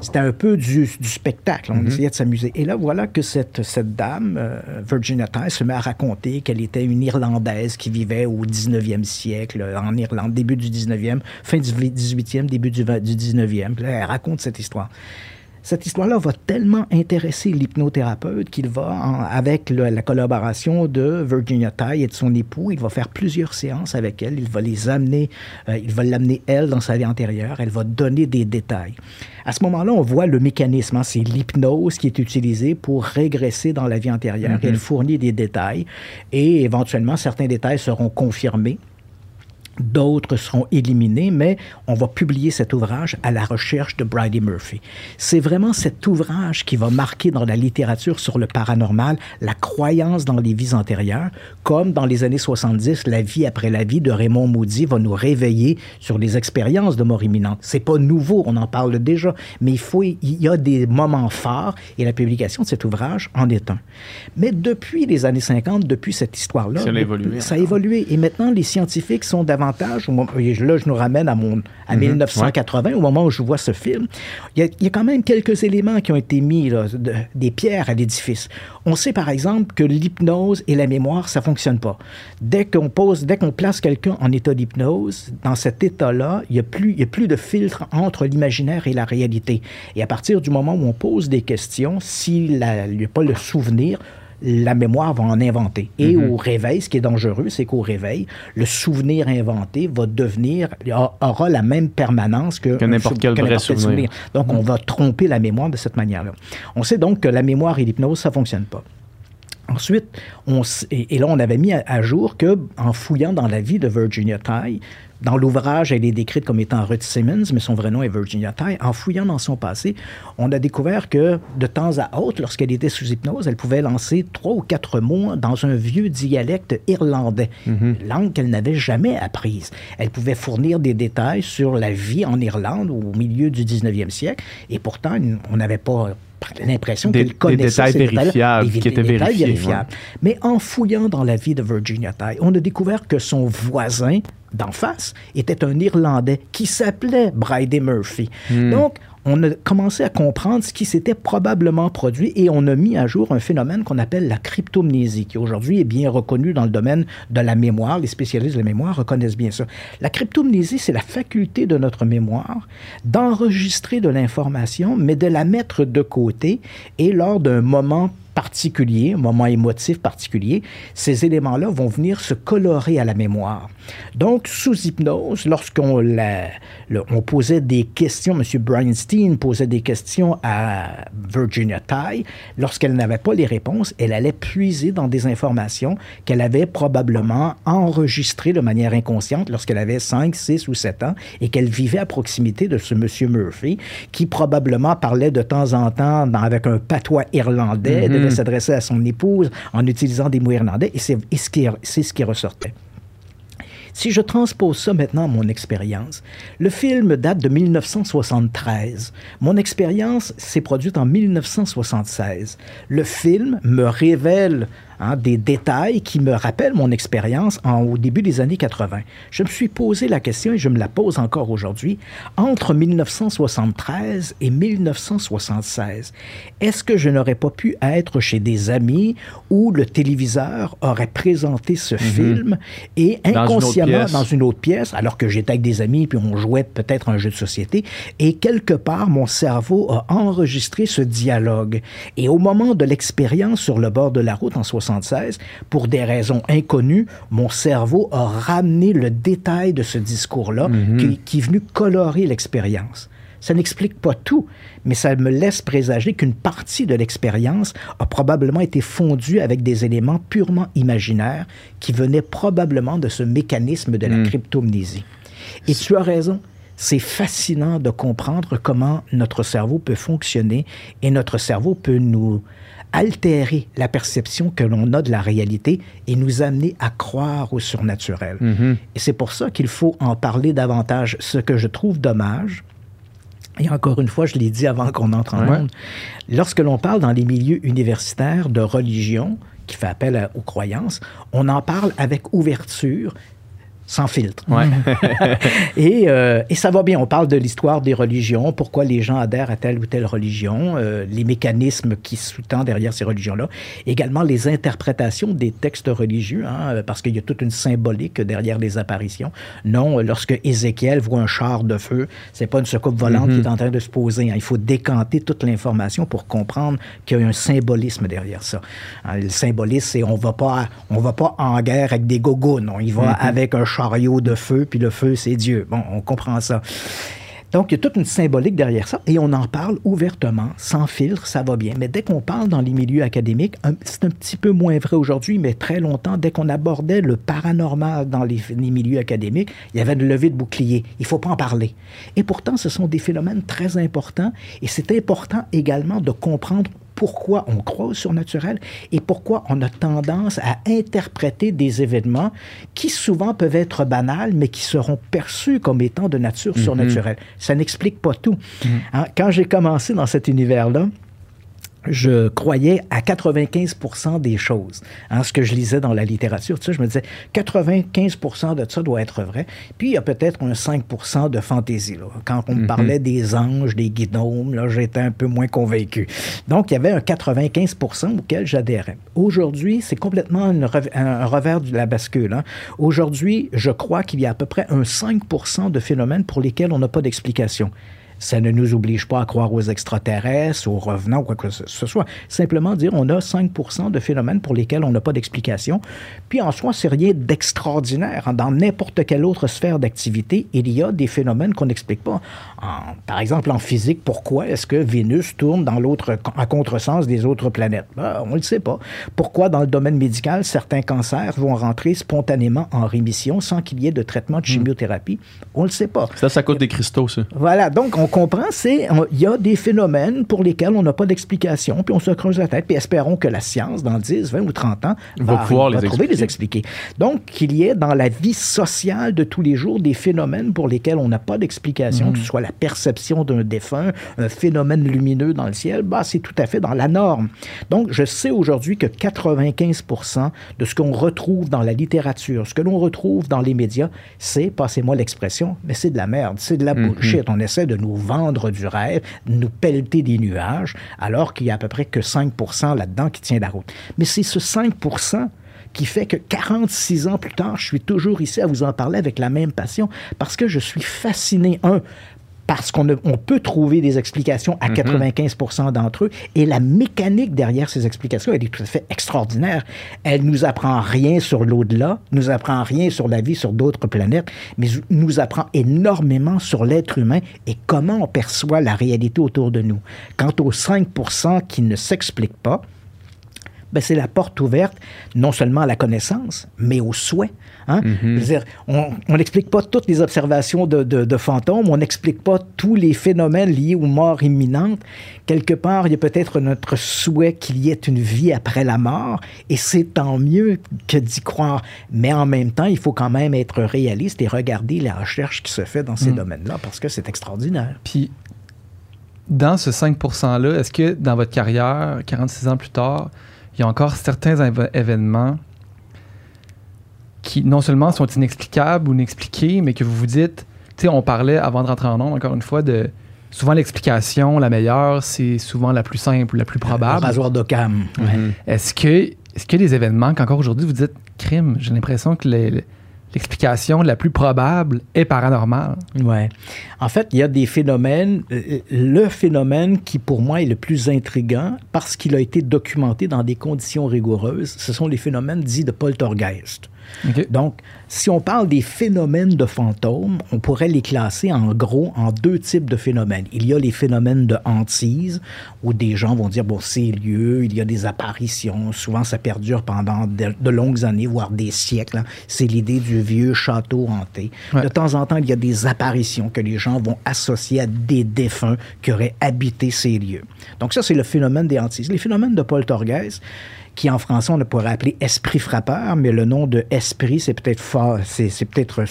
c'était un peu du, spectacle. On mhm. essayait de s'amuser. Et là, voilà que cette, cette dame, euh, Virginia Ty, se met à raconter qu'elle était une Irlandaise qui vivait au 19e siècle, en Irlande, début du 19e, fin du 18e, début du, du 19e. elle raconte cette histoire cette histoire-là va tellement intéresser l'hypnothérapeute qu'il va, avec la collaboration de Virginia Ty et de son époux, il va faire plusieurs séances avec elle. Il va les amener, euh, il va l'amener elle dans sa vie antérieure. Elle va donner des détails. À ce moment-là, on voit le mécanisme. Hein. c'est l'hypnose qui est utilisée pour régresser dans la vie antérieure. Mm-hmm. Elle fournit des détails et éventuellement certains détails seront confirmés D'autres seront éliminés, mais on va publier cet ouvrage à la recherche de Bridie Murphy. C'est vraiment cet ouvrage qui va marquer dans la littérature sur le paranormal la croyance dans les vies antérieures, comme dans les années 70, La vie après la vie de Raymond Moody va nous réveiller sur les expériences de mort imminente. C'est pas nouveau, on en parle déjà, mais il faut, il y a des moments forts et la publication de cet ouvrage en est un. Mais depuis les années 50, depuis cette histoire-là,
ça a évolué.
Ça a évolué et maintenant les scientifiques sont davantage là, je nous ramène à, mon, à 1980, mhm. au moment où je vois ce film. Il y, a, quand même quelques éléments qui ont été mis, des pierres à l'édifice. On sait, par exemple, que l'hypnose et la mémoire, ça fonctionne pas. Dès qu'on pose, dès qu'on place quelqu'un en état d'hypnose, dans cet état-là, il n'y a, plus, a plus de filtre entre l'imaginaire et la réalité. Et à partir du moment où on pose des questions, s'il n'y a pas le souvenir, la mémoire va en inventer. Et mhm. au réveil, ce qui est dangereux, c'est qu'au réveil, le souvenir inventé va devenir, aura la même permanence que,
n'importe quel vrai souvenir.
Donc, on va tromper la mémoire de cette manière-là. On sait donc que la mémoire et l'hypnose, ça fonctionne pas. Ensuite, on, et, là, on avait mis à, à jour que, en fouillant dans la vie de Virginia Ty, dans l'ouvrage, elle est décrite comme étant Ruth Simmons, mais son vrai nom est Virginia Ty. En fouillant dans son passé, on a découvert que de temps à autre, lorsqu'elle était sous hypnose, elle pouvait lancer trois ou quatre mots dans un vieux dialecte irlandais, mhm. langue qu'elle n'avait jamais apprise. Elle pouvait fournir des détails sur la vie en Irlande au milieu du 19e siècle, et pourtant, on n'avait pas l'impression qu'elle connaissait
des détails vérifiables, qui étaient vérifiables.
Mais en fouillant dans la vie de Virginia Ty, on a découvert que son voisin d'en face était un Irlandais qui s'appelait Bridie Murphy. Hmm. Donc, on a commencé à comprendre ce qui s'était probablement produit et on a mis à jour un phénomène qu'on appelle la cryptomnésie, qui aujourd'hui est bien reconnu dans le domaine de la mémoire. Les spécialistes de la mémoire reconnaissent bien ça. La cryptomnésie, c'est la faculté de notre mémoire d'enregistrer de l'information, mais de la mettre de côté et lors d'un moment particulier, un moment émotif particulier, ces éléments-là vont venir se colorer à la mémoire. Donc, sous hypnose, lorsqu'on on posait des questions, M. Bryanstein posait des questions à Virginia Tai, lorsqu'elle n'avait pas les réponses, elle allait puiser dans des informations qu'elle avait probablement enregistrées de manière inconsciente lorsqu'elle avait 5, 6 ou 7 ans et qu'elle vivait à proximité de ce M. Murphy qui probablement parlait de temps en temps avec un patois irlandais, mm-hmm. Devait s'adresser à son épouse en utilisant des mots irlandais et c'est ce qui ressortait. Si je transpose ça maintenant à mon expérience, le film date de 1973. Mon expérience s'est produite en 1976. Le film me révèle Hein, des détails qui me rappellent mon expérience au début des années 80. Je me suis posé la question et je me la pose encore aujourd'hui. Entre 1973 et 1976, est-ce que je n'aurais pas pu être chez des amis où le téléviseur aurait présenté ce mhm. film et inconsciemment dans une, autre pièce, alors que j'étais avec des amis puis on jouait peut-être un jeu de société et quelque part mon cerveau a enregistré ce dialogue. Et au moment de l'expérience sur le bord de la route en 1976, pour des raisons inconnues, mon cerveau a ramené le détail de ce discours-là mhm. qui, est venu colorer l'expérience. Ça n'explique pas tout, mais ça me laisse présager qu'une partie de l'expérience a probablement été fondue avec des éléments purement imaginaires qui venaient probablement de ce mécanisme de la mhm. cryptomnésie. Et tu as raison, c'est fascinant de comprendre comment notre cerveau peut fonctionner et notre cerveau peut nous altérer la perception que l'on a de la réalité et nous amener à croire au surnaturel. Mm-hmm. Et c'est pour ça qu'il faut en parler davantage. Ce que je trouve dommage, et encore une fois, je l'ai dit avant qu'on entre en monde, lorsque l'on parle dans les milieux universitaires de religion, qui fait appel aux croyances, on en parle avec ouverture sans filtre. et, euh, et, ça va bien. On parle de l'histoire des religions, pourquoi les gens adhèrent à telle ou telle religion, euh, les mécanismes qui sous-tendent derrière ces religions-là. Également les interprétations des textes religieux, hein, parce qu'il y a toute une symbolique derrière les apparitions. Non, lorsque Ézéchiel voit un char de feu, c'est pas une secoupe volante qui est en train de se poser. Hein. Il faut décanter toute l'information pour comprendre qu'il y a un symbolisme derrière ça. Hein, le symbolisme, c'est on va pas, on va pas en guerre avec des gogos, non. Il va avec un char de feu, puis le feu, c'est Dieu. Bon, on comprend ça. Donc, il y a toute une symbolique derrière ça et on en parle ouvertement, sans filtre, ça va bien. Mais dès qu'on parle dans les milieux académiques, c'est un petit peu moins vrai aujourd'hui, mais très longtemps, dès qu'on abordait le paranormal dans les, les, milieux académiques, il y avait une levée de bouclier. Il ne faut pas en parler. Et pourtant, ce sont des phénomènes très importants et c'est important également de comprendre pourquoi on croit au surnaturel et pourquoi on a tendance à interpréter des événements qui souvent peuvent être banals, mais qui seront perçus comme étant de nature mhm. surnaturelle. Ça n'explique pas tout. Mhm. Hein, quand j'ai commencé dans cet univers-là, je croyais à 95% des choses. Hein, ce que je lisais dans la littérature, tu sais, je me disais 95% de ça doit être vrai. Puis il y a peut-être un 5% de fantaisie. Là. Quand on me mhm. parlait des anges, des guidons, là, j'étais un peu moins convaincu. Donc il y avait un 95% auquel j'adhérais. Aujourd'hui, c'est complètement un revers de la bascule. Hein. Aujourd'hui, je crois qu'il y a à peu près un 5% de phénomènes pour lesquels on n'a pas d'explication. Ça ne nous oblige pas à croire aux extraterrestres, aux revenants quoi que ce soit. Simplement dire on a 5 de phénomènes pour lesquels on n'a pas d'explication. Puis en soi, c'est rien d'extraordinaire. Dans n'importe quelle autre sphère d'activité, il y a des phénomènes qu'on n'explique pas. Par exemple, en physique, pourquoi est-ce que Vénus tourne dans l'autre, à contresens des autres planètes? Ben, on ne le sait pas. Pourquoi dans le domaine médical, certains cancers vont rentrer spontanément en rémission sans qu'il y ait de traitement de hmm. chimiothérapie? On ne le sait pas.
Ça, ça coûte des cristaux, ça.
Voilà. Donc, on comprend, c'est il y a des phénomènes pour lesquels on n'a pas d'explication, puis on se creuse la tête, puis espérons que la science, dans 10, 20 ou 30 ans, va, pouvoir les trouver expliquer. les expliquer. Donc, qu'il y ait dans la vie sociale de tous les jours des phénomènes pour lesquels on n'a pas d'explication, mm. que ce soit la perception d'un défunt, un phénomène lumineux dans le ciel, bah, c'est tout à fait dans la norme. Donc, je sais aujourd'hui que 95% de ce qu'on retrouve dans la littérature, ce que l'on retrouve dans les médias, c'est, passez-moi l'expression, mais c'est de la merde, c'est de la mm-hmm. bullshit. On essaie de nous vendre du rêve, nous pelleter des nuages, alors qu'il y a à peu près que 5% là-dedans qui tient la route. Mais c'est ce 5% qui fait que 46 ans plus tard, je suis toujours ici à vous en parler avec la même passion parce que je suis fasciné, un, parce qu'on peut trouver des explications à 95 mhm. d'entre eux. Et la mécanique derrière ces explications, elle est tout à fait extraordinaire. Elle nous apprend rien sur l'au-delà, nous apprend rien sur la vie sur d'autres planètes, mais nous apprend énormément sur l'être humain et comment on perçoit la réalité autour de nous. Quant aux 5 qui ne s'expliquent pas, ben, c'est la porte ouverte non seulement à la connaissance, mais au souhait. Hein? Mm-hmm. on n'explique pas toutes les observations de, fantômes, on n'explique pas tous les phénomènes liés aux morts imminentes. Quelque part, il y a peut-être notre souhait qu'il y ait une vie après la mort, et c'est tant mieux que d'y croire. Mais en même temps, il faut quand même être réaliste et regarder la recherche qui se fait dans ces mm. domaines-là, parce que c'est extraordinaire.
Puis, dans ce 5 %-là, est-ce que dans votre carrière, 46 ans plus tard, il y a encore certains événements qui non seulement sont inexplicables ou inexpliqués, mais que vous vous dites, tu sais, on parlait avant de rentrer en nombre, encore une fois, de souvent l'explication, la meilleure, c'est souvent la plus simple, la plus probable.
Le rasoir d'Occam.
Mhm. Est-ce que, est-ce qu'il y a des événements qu'encore aujourd'hui vous dites, crime, j'ai l'impression que les l'explication la plus probable est paranormale?
Ouais. En fait, il y a des phénomènes. Euh, le phénomène qui, pour moi, est le plus intrigant, parce qu'il a été documenté dans des conditions rigoureuses, ce sont les phénomènes dits de poltergeist. Donc, si on parle des phénomènes de fantômes, on pourrait les classer en gros en deux types de phénomènes. Il y a les phénomènes de hantise, où des gens vont dire, bon, c'est lieu, il y a des apparitions, souvent ça perdure pendant de, longues années, voire des siècles. Hein. C'est l'idée du vieux château hanté. De temps en temps, il y a des apparitions que les gens vont associer à des défunts qui auraient habité ces lieux. Donc ça, c'est le phénomène des hantises. Les phénomènes de poltergeist, qui en français on pourrait appeler esprit frappeur, mais le nom de esprit, c'est peut-être c'est, peut-être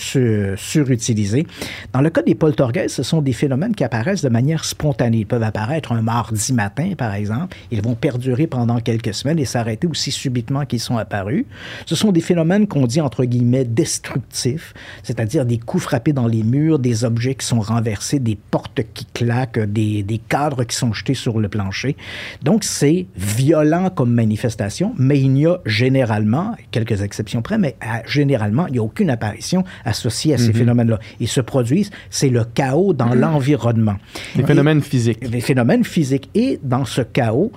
surutilisé. Dans le cas des poltergeists, ce sont des phénomènes qui apparaissent de manière spontanée. Ils peuvent apparaître un mardi matin, par exemple. Ils vont perdurer pendant quelques semaines et s'arrêter aussi subitement qu'ils sont apparus. Ce sont des phénomènes qu'on dit entre guillemets destructifs, c'est-à-dire des coups frappés dans les murs, des objets qui sont renversés, des portes qui claquent, des, des cadres qui sont jetés sur le plancher. Donc c'est violent comme manifestation mais il n'y a généralement, quelques exceptions près, mais euh, généralement, il n'y a aucune apparition associée à ces mhm. phénomènes-là. Ils se produisent, c'est le chaos dans mhm. l'environnement.
Les phénomènes physiques.
Les phénomènes physiques. Et dans ce chaos,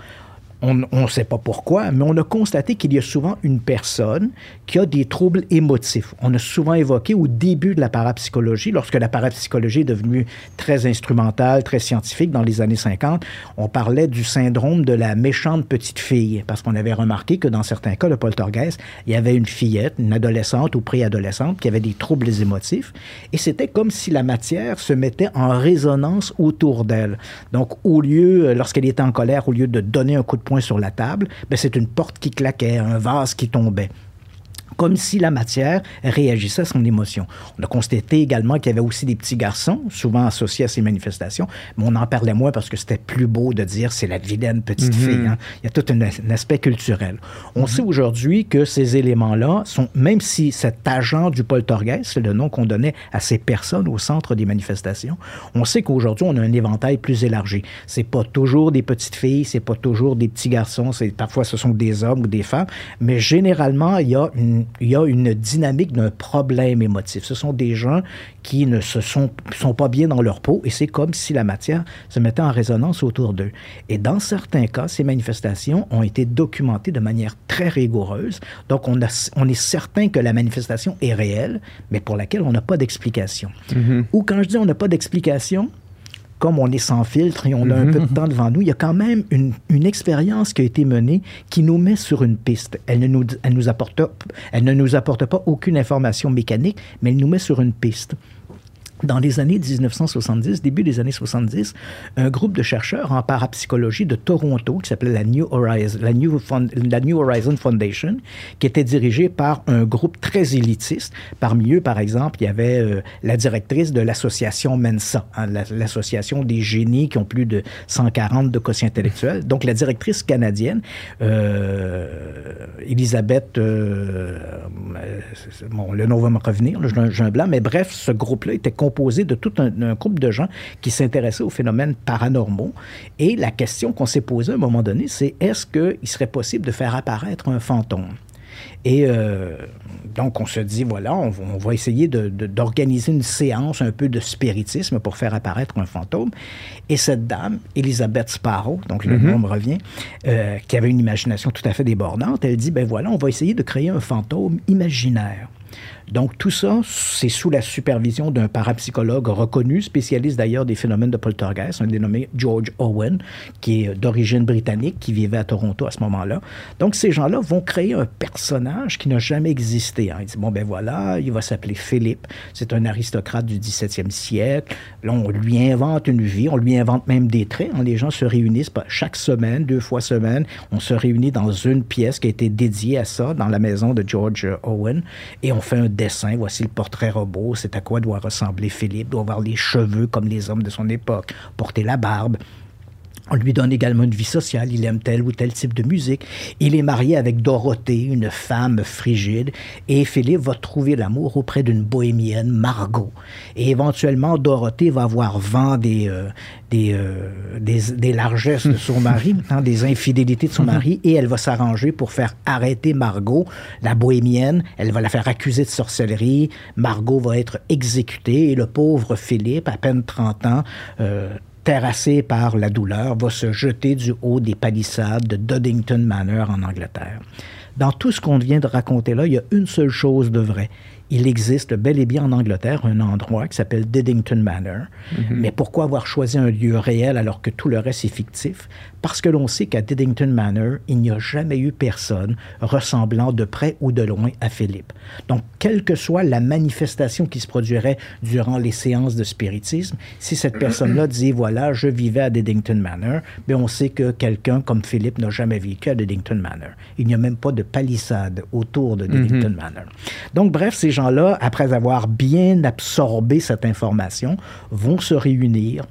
on ne sait pas pourquoi, mais on a constaté qu'il y a souvent une personne qui a des troubles émotifs. On a souvent évoqué au début de la parapsychologie, lorsque la parapsychologie est devenue très instrumentale, très scientifique dans les années 50, on parlait du syndrome de la méchante petite fille, parce qu'on avait remarqué que dans certains cas de poltergeist, il y avait une fillette, une adolescente ou préadolescente qui avait des troubles émotifs, et c'était comme si la matière se mettait en résonance autour d'elle. Donc, au lieu, lorsqu'elle était en colère, au lieu de donner un coup de poing sur la table, ben c'est une porte qui claquait, un vase qui tombait comme si la matière réagissait à son émotion. On a constaté également qu'il y avait aussi des petits garçons, souvent associés à ces manifestations, mais on en parlait moins parce que c'était plus beau de dire c'est la vilaine petite mhm. fille. Hein. Il y a tout un, aspect culturel. On mhm. sait aujourd'hui que ces éléments-là sont, même si cet agent du poltergeist, c'est le nom qu'on donnait à ces personnes au centre des manifestations, on sait qu'aujourd'hui on a un éventail plus élargi. C'est pas toujours des petites filles, c'est pas toujours des petits garçons, c'est parfois ce sont des hommes ou des femmes, mais généralement il y a une il y a une dynamique d'un problème émotif. Ce sont des gens qui ne se sont, sont pas bien dans leur peau et c'est comme si la matière se mettait en résonance autour d'eux. Et dans certains cas, ces manifestations ont été documentées de manière très rigoureuse. Donc, on, a, on est certain que la manifestation est réelle, mais pour laquelle on n'a pas d'explication. Mm-hmm. Ou quand je dis on n'a pas d'explication, comme on est sans filtre et on a un peu de temps devant nous, il y a quand même une, une expérience qui a été menée qui nous met sur une piste. Elle ne nous, elle nous apporte, elle ne nous apporte pas aucune information mécanique, mais elle nous met sur une piste dans les années 1970, début des années 70, un groupe de chercheurs en parapsychologie de Toronto qui s'appelait la New Horizon, la Horizon Foundation, qui était dirigé par un groupe très élitiste. Parmi eux, par exemple, il y avait euh, la directrice de l'association Mensa, hein, l'association des génies qui ont plus de 140 de quotient intellectuel. Donc, la directrice canadienne, euh, Elisabeth, euh, bon, le nom va me revenir, j'ai un blanc, mais bref, ce groupe-là était composé composé de tout un, un groupe de gens qui s'intéressaient aux phénomènes paranormaux. Et la question qu'on s'est posée à un moment donné, c'est est-ce qu'il serait possible de faire apparaître un fantôme? Et euh, donc, on se dit, voilà, on, va essayer d'organiser une séance un peu de spiritisme pour faire apparaître un fantôme. Et cette dame, Elizabeth Sparrow, donc le mhm. nom me revient, euh, qui avait une imagination tout à fait débordante, elle dit, ben voilà, on va essayer de créer un fantôme imaginaire. Donc tout ça, c'est sous la supervision d'un parapsychologue reconnu, spécialiste d'ailleurs des phénomènes de poltergeist, un dénommé George Owen, qui est d'origine britannique, qui vivait à Toronto à ce moment-là. Donc ces gens-là vont créer un personnage qui n'a jamais existé. Hein. Ils disent, bon ben voilà, il va s'appeler Philippe, c'est un aristocrate du 17e siècle. Là, on lui invente une vie, on lui invente même des traits. Hein. Les gens se réunissent chaque semaine, deux fois semaine, on se réunit dans une pièce qui a été dédiée à ça, dans la maison de George Owen, et on fait un dessin, voici le portrait robot, c'est à quoi doit ressembler Philippe, doit avoir les cheveux comme les hommes de son époque, porter la barbe, on lui donne également une vie sociale, il aime tel ou tel type de musique. Il est marié avec Dorothée, une femme frigide, et Philippe va trouver l'amour auprès d'une bohémienne, Margot. Et éventuellement, Dorothée va avoir vent des, euh, euh, des, des, largesses de son mari, hein, des infidélités de son mari, et elle va s'arranger pour faire arrêter Margot, la bohémienne. Elle va la faire accuser de sorcellerie. Margot va être exécutée, et le pauvre Philippe, à peine 30 ans, euh, terrassé par la douleur, va se jeter du haut des palissades de Doddington Manor en Angleterre. Dans tout ce qu'on vient de raconter là, il y a une seule chose de vrai il existe bel et bien en Angleterre un endroit qui s'appelle Diddington Manor. Mhm. Mais pourquoi avoir choisi un lieu réel alors que tout le reste est fictif? Parce que l'on sait qu'à Diddington Manor, il n'y a jamais eu personne ressemblant de près ou de loin à Philippe. Donc, quelle que soit la manifestation qui se produirait durant les séances de spiritisme, si cette personne-là dit, voilà, je vivais à Diddington Manor, bien, on sait que quelqu'un comme Philippe n'a jamais vécu à Diddington Manor. Il n'y a même pas de palissade autour de Diddington mhm. Manor. Donc, bref, ces gens-là, après avoir bien absorbé cette information, vont se réunir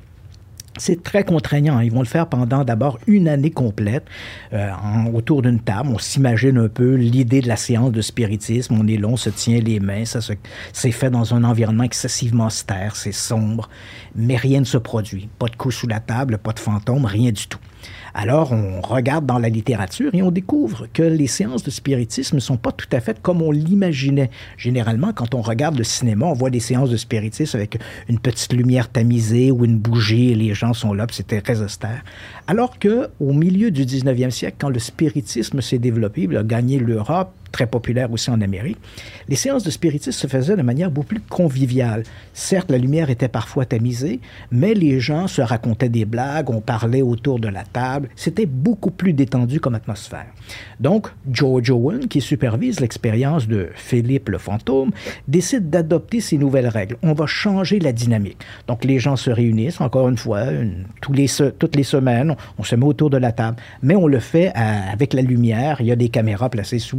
c'est très contraignant. Ils vont le faire pendant d'abord une année complète euh, autour d'une table. On s'imagine un peu l'idée de la séance de spiritisme. On est long, on se tient les mains. Ça c'est fait dans un environnement excessivement austère, c'est sombre, mais rien ne se produit. Pas de coups sous la table, pas de fantômes, rien du tout. Alors, on regarde dans la littérature et on découvre que les séances de spiritisme ne sont pas tout à fait comme on l'imaginait. Généralement, quand on regarde le cinéma, on voit des séances de spiritisme avec une petite lumière tamisée ou une bougie et les gens sont là, c'était très austère. Alors que au milieu du 19e siècle, quand le spiritisme s'est développé, il a gagné l'Europe, très populaire aussi en Amérique, les séances de spiritisme se faisaient de manière beaucoup plus conviviale. Certes, la lumière était parfois tamisée, mais les gens se racontaient des blagues, on parlait autour de la table. C'était beaucoup plus détendu comme atmosphère. Donc, George Owen, qui supervise l'expérience de Philippe le fantôme, décide d'adopter ces nouvelles règles. On va changer la dynamique. Donc, les gens se réunissent, encore une fois, toutes les semaines, on, se met autour de la table, mais on le fait avec la lumière. Il y a des caméras placées sous,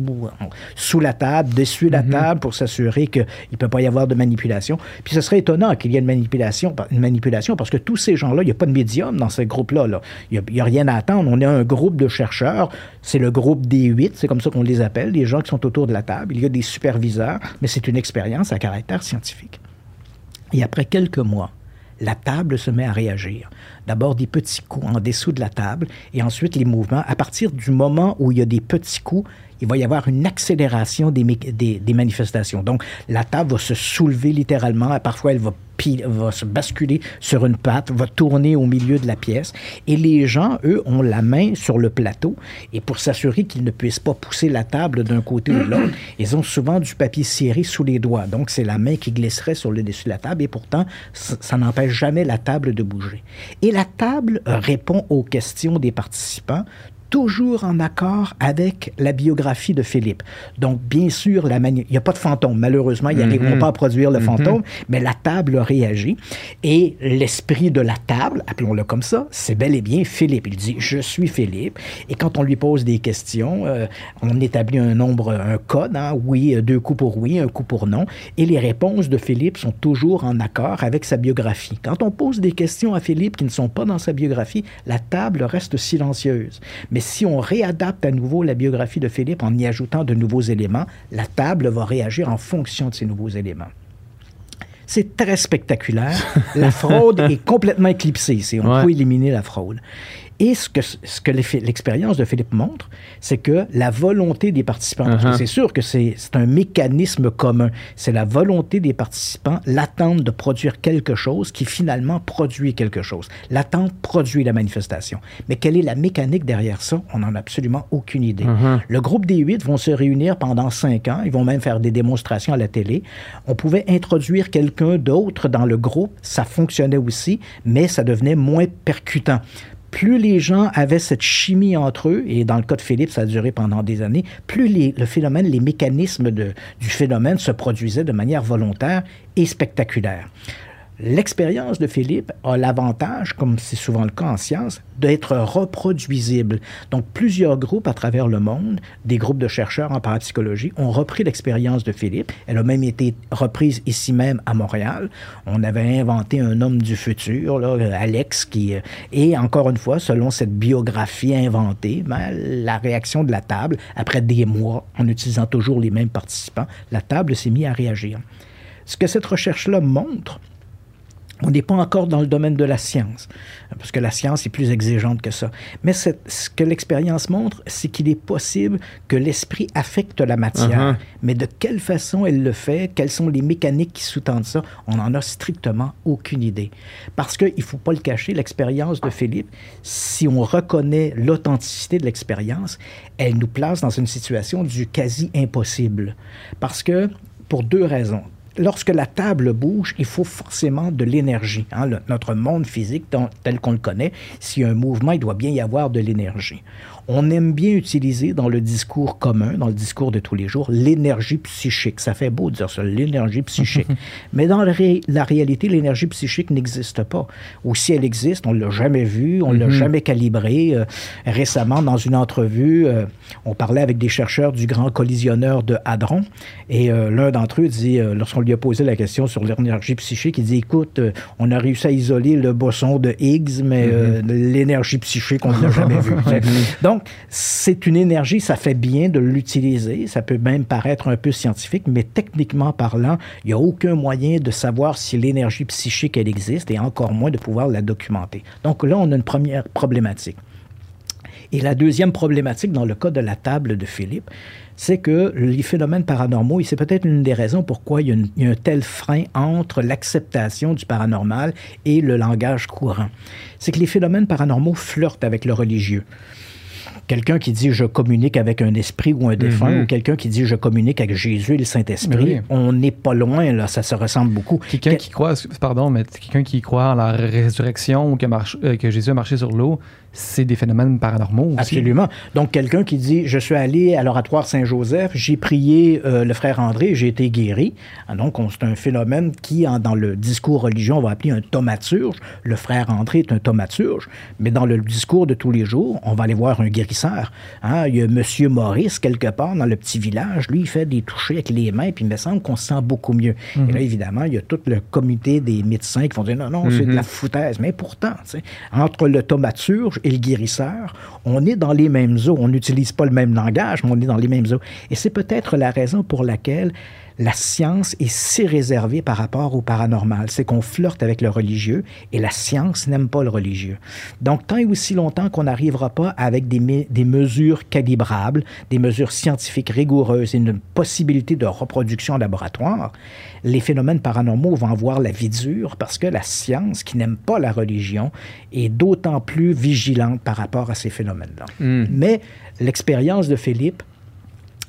sous la table, dessus la mhm. table pour s'assurer qu'il ne peut pas y avoir de manipulation. Puis ce serait étonnant qu'il y ait une manipulation, une manipulation parce que tous ces gens-là, il n'y a pas de médium dans ce groupe-là. Là. Il n'y a, rien à attendre. On est un groupe de chercheurs. C'est le groupe des huit, c'est comme ça qu'on les appelle, les gens qui sont autour de la table. Il y a des superviseurs, mais c'est une expérience à caractère scientifique. Et après quelques mois, la table se met à réagir. D'abord des petits coups en dessous de la table et ensuite les mouvements. À partir du moment où il y a des petits coups, il va y avoir une accélération des, des, manifestations. Donc, la table va se soulever littéralement. Parfois, elle va, va se basculer sur une patte, va tourner au milieu de la pièce. Et les gens, eux, ont la main sur le plateau. Et pour s'assurer qu'ils ne puissent pas pousser la table d'un côté ou de l'autre, ils ont souvent du papier ciré sous les doigts. Donc, c'est la main qui glisserait sur le dessus de la table. Et pourtant, ça n'empêche jamais la table de bouger. Et la table répond aux questions des participants toujours en accord avec la biographie de Philippe. Donc, bien sûr, la il n'y a pas de fantôme. Malheureusement, ils n'arriveront mm-hmm. pas à produire le mm-hmm. fantôme, mais la table réagit. Et l'esprit de la table, appelons-le comme ça, c'est bel et bien Philippe. Il dit Je suis Philippe. Et quand on lui pose des questions, euh, on établit un nombre, un code, hein, oui, deux coups pour oui, un coup pour non. Et les réponses de Philippe sont toujours en accord avec sa biographie. Quand on pose des questions à Philippe qui ne sont pas dans sa biographie, la table reste silencieuse. Mais si on réadapte à nouveau la biographie de Philippe en y ajoutant de nouveaux éléments, la table va réagir en fonction de ces nouveaux éléments. C'est très spectaculaire. la fraude est complètement éclipsée. On peut éliminer la fraude. Et ce que, ce que l'expérience de Philippe montre, c'est que la volonté des participants, uh-huh. c'est sûr que c'est un mécanisme commun, c'est la volonté des participants, l'attente de produire quelque chose qui finalement produit quelque chose. L'attente produit la manifestation. Mais quelle est la mécanique derrière ça? On n'en a absolument aucune idée. Uh-huh. Le groupe des huit vont se réunir pendant cinq ans, ils vont même faire des démonstrations à la télé. On pouvait introduire quelqu'un d'autre dans le groupe, ça fonctionnait aussi, mais ça devenait moins percutant plus les gens avaient cette chimie entre eux, et dans le cas de Philippe, ça a duré pendant des années, plus le phénomène, les mécanismes du phénomène se produisaient de manière volontaire et spectaculaire. L'expérience de Philippe a l'avantage, comme c'est souvent le cas en sciences, d'être reproduisible. Donc, plusieurs groupes à travers le monde, des groupes de chercheurs en parapsychologie, ont repris l'expérience de Philippe. Elle a même été reprise ici même à Montréal. On avait inventé un homme du futur, Alex, qui... Et encore une fois, selon cette biographie inventée, ben, la réaction de la table, après des mois, en utilisant toujours les mêmes participants, la table s'est mise à réagir. Ce que cette recherche-là montre, on n'est pas encore dans le domaine de la science, parce que la science est plus exigeante que ça. Mais ce que l'expérience montre, c'est qu'il est possible que l'esprit affecte la matière. Uh-huh. Mais de quelle façon elle le fait, quelles sont les mécaniques qui sous-tendent ça, on n'en a strictement aucune idée. Parce qu'il ne faut pas le cacher, l'expérience de Philippe, si on reconnaît l'authenticité de l'expérience, elle nous place dans une situation du quasi impossible. Parce que, pour deux raisons lorsque la table bouge, il faut forcément de l'énergie. Hein. notre monde physique tel qu'on le connaît, s'il y a un mouvement, il doit bien y avoir de l'énergie on aime bien utiliser dans le discours commun, dans le discours de tous les jours, l'énergie psychique. Ça fait beau de dire ça, l'énergie psychique. Mais dans la, réalité, l'énergie psychique n'existe pas. Ou si elle existe, on ne l'a jamais vue, on ne l'a mhm. jamais calibrée. Euh, récemment, dans une entrevue, euh, on parlait avec des chercheurs du grand collisionneur de Hadron, et euh, l'un d'entre eux dit, lorsqu'on lui a posé la question sur l'énergie psychique, il dit, écoute, on a réussi à isoler le boson de Higgs, mais mhm. l'énergie psychique, on ne l'a jamais vue. Donc, donc, c'est une énergie, ça fait bien de l'utiliser. Ça peut même paraître un peu scientifique, mais techniquement parlant, il n'y a aucun moyen de savoir si l'énergie psychique, elle existe et encore moins de pouvoir la documenter. Donc là, on a une première problématique. Et la deuxième problématique dans le cas de la table de Philippe, c'est que les phénomènes paranormaux, et c'est peut-être une des raisons pourquoi il y, a un tel frein entre l'acceptation du paranormal et le langage courant, c'est que les phénomènes paranormaux flirtent avec le religieux quelqu'un qui dit je communique avec un esprit ou un défunt, mhm. ou quelqu'un qui dit je communique avec Jésus et le Saint-Esprit, on n'est pas loin, là, ça se ressemble beaucoup.
Quelqu'un qui croit, pardon, mais quelqu'un qui croit en la résurrection ou que, euh, que Jésus a marché sur l'eau, c'est des phénomènes paranormaux aussi.
Absolument. Donc, quelqu'un qui dit Je suis allé à l'oratoire Saint-Joseph, j'ai prié euh, le frère André, j'ai été guéri. Ah, donc, c'est un phénomène qui, dans le discours religieux, on va appeler un thaumaturge. Le frère André est un thaumaturge, mais dans le discours de tous les jours, on va aller voir un guérisseur. Hein? Il y a M. Maurice, quelque part, dans le petit village. Lui, il fait des touchés avec les mains, puis il me semble qu'on se sent beaucoup mieux. Et là, mhm. évidemment, il y a tout le comité des médecins qui vont dire Non, non, c'est de la mhm. foutaise. Mais pourtant, entre le thaumaturge et le guérisseur, on est dans les mêmes eaux. On n'utilise pas le même langage, mais on est dans les mêmes eaux. Et c'est peut-être la raison pour laquelle la science est si réservée par rapport au paranormal. C'est qu'on flirte avec le religieux et la science n'aime pas le religieux. Donc, tant et aussi longtemps qu'on n'arrivera pas avec des, des, mesures calibrables, des mesures scientifiques rigoureuses et une possibilité de reproduction en laboratoire, les phénomènes paranormaux vont avoir la vie dure parce que la science, qui n'aime pas la religion, est d'autant plus vigilante par rapport à ces phénomènes-là. Hmm. Mais l'expérience de Philippe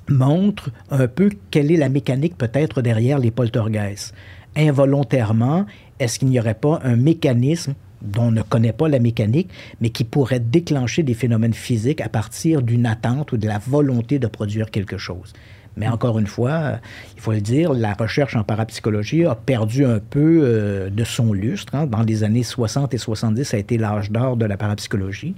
montre un peu quelle est la mécanique peut-être derrière les poltergeists. Involontairement, est-ce qu'il n'y aurait pas un mécanisme dont on ne connaît pas la mécanique, mais qui pourrait déclencher des phénomènes physiques à partir d'une attente ou de la volonté de produire quelque chose? Mais encore une fois, il faut le dire, la recherche en parapsychologie a perdu un peu euh, de son lustre. Hein. Dans les années 60 et 70, ça a été l'âge d'or de la parapsychologie.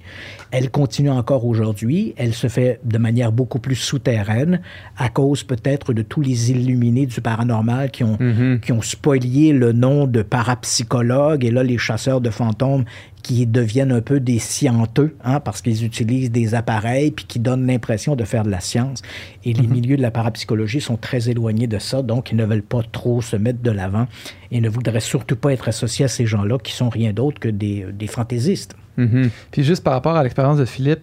Elle continue encore aujourd'hui. Elle se fait de manière beaucoup plus souterraine à cause peut-être de tous les illuminés du paranormal qui ont, mm-hmm. qui ont spolié le nom de parapsychologue. Et là, les chasseurs de fantômes qui deviennent un peu des scienteux, hein, parce qu'ils utilisent des appareils puis qui donnent l'impression de faire de la science. Et les mhm. milieux de la parapsychologie sont très éloignés de ça, donc ils ne veulent pas trop se mettre de l'avant et ne voudraient surtout pas être associés à ces gens-là qui sont rien d'autre que des, des fantaisistes.
Mhm. Puis juste par rapport à l'expérience de Philippe,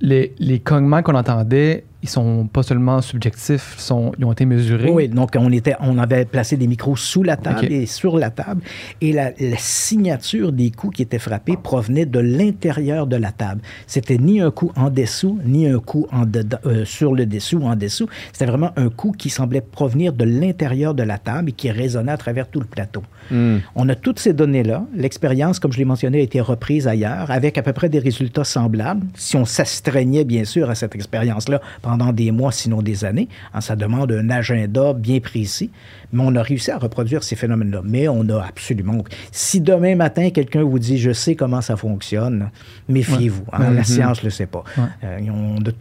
les, les cognements qu'on entendait, ils sont pas seulement subjectifs, sont, ils ont été mesurés.
Oui, donc on, était, on avait placé des micros sous la table et sur la table, et la, signature des coups qui étaient frappés provenait de l'intérieur de la table. C'était ni un coup en dessous, ni un coup en dedans, euh, sur le dessous ou en dessous. C'était vraiment un coup qui semblait provenir de l'intérieur de la table et qui résonnait à travers tout le plateau. Hmm. On a toutes ces données-là. L'expérience, comme je l'ai mentionné, a été reprise ailleurs avec à peu près des résultats semblables. Si on s'astreignait, bien sûr, à cette expérience-là pendant des mois, sinon des années. Hein, ça demande un agenda bien précis. Mais on a réussi à reproduire ces phénomènes-là. Mais on a absolument... Si demain matin, quelqu'un vous dit « je sais comment ça fonctionne », méfiez-vous. Hein, la mm-hmm. science ne le sait pas. Euh, de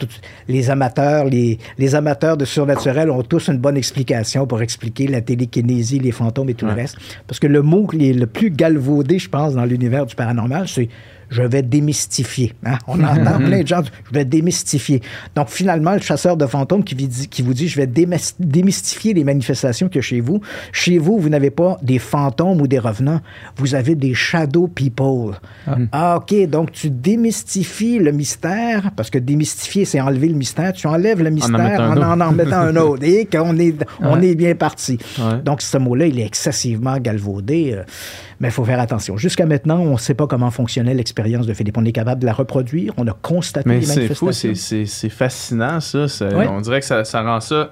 les, amateurs, les, les, amateurs de surnaturel ont tous une bonne explication pour expliquer la télékinésie, les fantômes et tout le reste. Parce que le mot qui est le plus galvaudé, je pense, dans l'univers du paranormal, c'est je vais démystifier. Hein? On entend plein de gens, je vais démystifier. Donc, finalement, le chasseur de fantômes qui, dit, qui vous dit, je vais démystifier les manifestations que chez vous. Chez vous, vous n'avez pas des fantômes ou des revenants, vous avez des shadow people. Ah, ah OK, donc tu démystifies le mystère, parce que démystifier, c'est enlever le mystère. Tu enlèves le mystère en en, en, mettant un autre. Et qu'on est, on est bien parti. Donc, ce mot-là, il est excessivement galvaudé. Mais il faut faire attention. Jusqu'à maintenant, on ne sait pas comment fonctionnait l'expérience de Philippe. On est capable de la reproduire, on a constaté les manifestations.
Mais c'est fou, c'est fascinant, ça. On dirait que ça, rend ça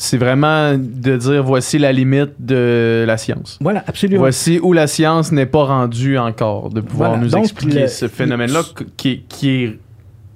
c'est vraiment de dire voici la limite de la science.
Voilà, absolument.
Voici où la science n'est pas rendue encore, de pouvoir nous expliquer ce phénomène-là qui, qui, est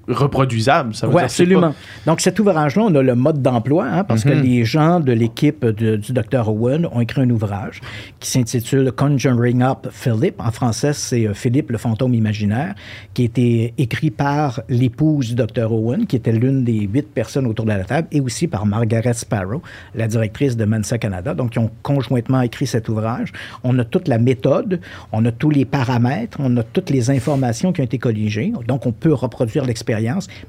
reproduisable. Ça
oui, absolument. Donc, cet ouvrage-là, on a le mode d'emploi, hein, parce que mhm. les gens de l'équipe du Dr. Owen ont écrit un ouvrage qui s'intitule Conjuring Up Philip. En français, c'est euh, Philippe, le fantôme imaginaire, qui a été écrit par l'épouse du Dr. Owen, qui était l'une des huit personnes autour de la table, et aussi par Margaret Sparrow, la directrice de Mensa Canada. Donc, ils ont conjointement écrit cet ouvrage. On a toute la méthode, on a tous les paramètres, on a toutes les informations qui ont été colligées. Donc, on peut reproduire l'expérience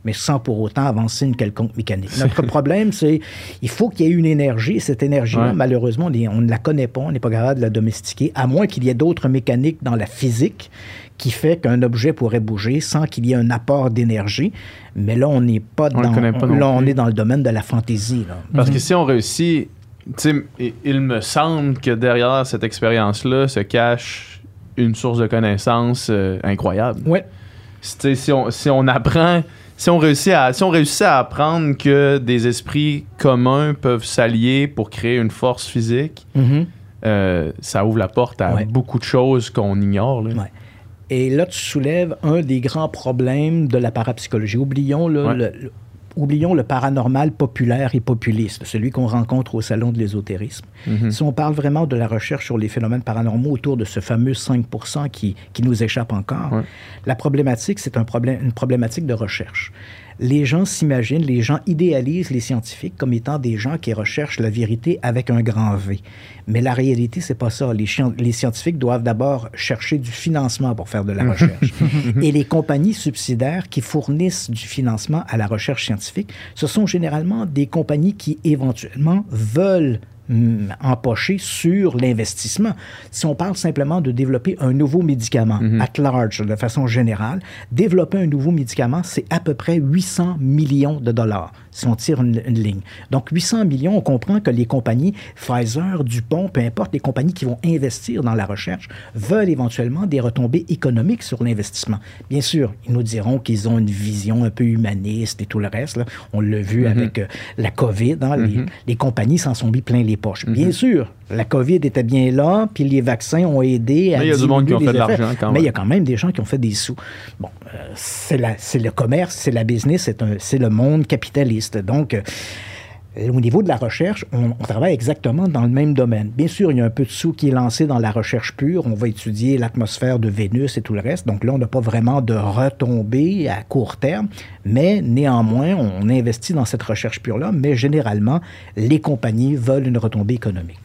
mais sans pour autant avancer une quelconque mécanique. Notre problème, c'est il faut qu'il y ait une énergie. Cette énergie-là, malheureusement, on ne la connaît pas, on n'est pas capable de la domestiquer, à moins qu'il y ait d'autres mécaniques dans la physique qui fait qu'un objet pourrait bouger sans qu'il y ait un apport d'énergie. Mais là, on n'est pas dans, là, on est dans le domaine de la fantaisie.
Parce que si on réussit, il me semble que derrière cette expérience-là se cache une source de connaissances euh, incroyable.
Oui
si on, si on apprend, si on réussit à, si on réussit à apprendre que des esprits communs peuvent s'allier pour créer une force physique, mm-hmm. euh, ça ouvre la porte à beaucoup de choses qu'on ignore.
Et là, tu soulèves un des grands problèmes de la parapsychologie. Oublions le, oublions le paranormal populaire et populiste, celui qu'on rencontre au salon de l'ésotérisme. Mhm. Si on parle vraiment de la recherche sur les phénomènes paranormaux autour de ce fameux 5 qui, qui nous échappe encore, la problématique, c'est un problème, une problématique de recherche les gens s'imaginent, les gens idéalisent les scientifiques comme étant des gens qui recherchent la vérité avec un grand V. Mais la réalité, c'est pas ça. Les, les scientifiques doivent d'abord chercher du financement pour faire de la recherche. Et les compagnies subsidiaires qui fournissent du financement à la recherche scientifique, ce sont généralement des compagnies qui éventuellement veulent empoché sur l'investissement. Si on parle simplement de développer un nouveau médicament, mm-hmm. at large, de façon générale, développer un nouveau médicament, c'est à peu près 800 millions de dollars si on tire une, ligne. Donc, 800 millions, on comprend que les compagnies, Pfizer, Dupont, peu importe, les compagnies qui vont investir dans la recherche, veulent éventuellement des retombées économiques sur l'investissement. Bien sûr, ils nous diront qu'ils ont une vision un peu humaniste et tout le reste. On l'a vu mm-hmm. avec euh, la COVID. Hein, mm-hmm. les, compagnies s'en sont mis plein les poches. Bien mm-hmm. sûr, la COVID était bien là, puis les vaccins ont aidé
à. Mais il y a du monde qui ont fait de l'argent quand même.
Mais il y a quand même des gens qui ont fait des sous. Bon, euh, c'est le commerce, c'est la business, c'est le monde capitaliste. Donc, euh, au niveau de la recherche, on, travaille exactement dans le même domaine. Bien sûr, il y a un peu de sous qui est lancé dans la recherche pure. On va étudier l'atmosphère de Vénus et tout le reste. Donc là, on n'a pas vraiment de retombées à court terme, mais néanmoins, on investit dans cette recherche pure-là. Mais généralement, les compagnies veulent une retombée économique.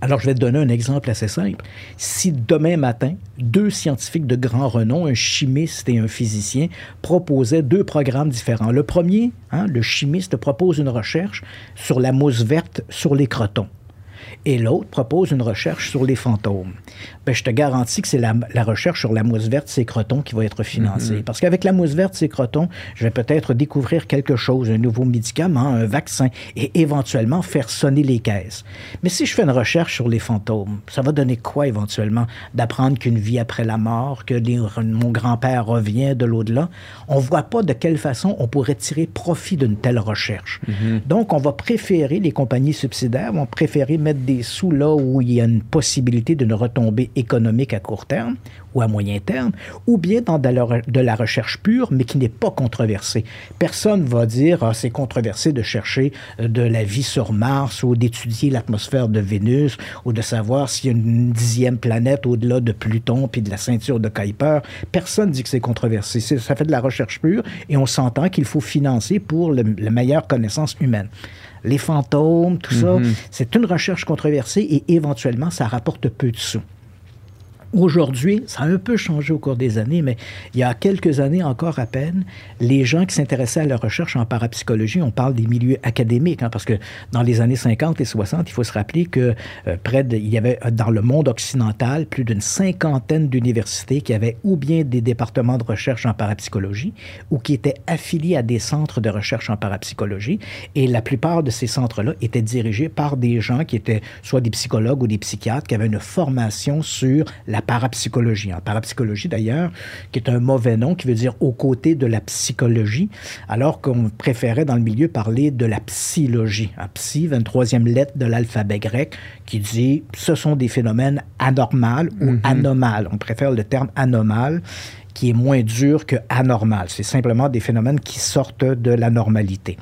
Alors, je vais te donner un exemple assez simple. Si demain matin, deux scientifiques de grand renom, un chimiste et un physicien, proposaient deux programmes différents. Le premier, hein, le chimiste propose une recherche sur la mousse verte sur les crotons et l'autre propose une recherche sur les fantômes. Ben, je te garantis que c'est la, recherche sur la mousse verte, ces crotons, qui va être financée. Mm-hmm. Parce qu'avec la mousse verte, ces crotons, je vais peut-être découvrir quelque chose, un nouveau médicament, un vaccin, et éventuellement faire sonner les caisses. Mais si je fais une recherche sur les fantômes, ça va donner quoi éventuellement? D'apprendre qu'une vie après la mort, que mon grand-père revient de l'au-delà? On ne voit pas de quelle façon on pourrait tirer profit d'une telle recherche. Mm-hmm. Donc, on va préférer, les compagnies subsidiaires vont préférer mettre des sous là où il y a une possibilité d'une retombée économique à court terme ou à moyen terme, ou bien dans de la, recherche pure, mais qui n'est pas controversée. Personne va dire ah, c'est controversé de chercher euh, de la vie sur Mars ou d'étudier l'atmosphère de Vénus ou de savoir s'il y a une dixième planète au-delà de Pluton puis de la ceinture de Kuiper. Personne dit que c'est controversé. Ça fait de la recherche pure et on s'entend qu'il faut financer pour la meilleure connaissance humaine les fantômes, tout ça. Mhm. C'est une recherche controversée et éventuellement, ça rapporte peu de sous. Aujourd'hui, ça a un peu changé au cours des années, mais il y a quelques années encore à peine, les gens qui s'intéressaient à la recherche en parapsychologie, on parle des milieux académiques, hein, parce que dans les années 50 et 60, il faut se rappeler que euh, près de, il y avait euh, dans le monde occidental plus d'une cinquantaine d'universités qui avaient ou bien des départements de recherche en parapsychologie ou qui étaient affiliés à des centres de recherche en parapsychologie, et la plupart de ces centres-là étaient dirigés par des gens qui étaient soit des psychologues ou des psychiatres qui avaient une formation sur la la parapsychologie. En parapsychologie, d'ailleurs, qui est un mauvais nom, qui veut dire aux côtés de la psychologie, alors qu'on préférait dans le milieu parler de la psychologie. Un psy, 23e lettre de l'alphabet grec, qui dit ce sont des phénomènes anormaux ou mm-hmm. anomales. On préfère le terme anormal qui est moins dur que anormal. C'est simplement des phénomènes qui sortent de la normalité.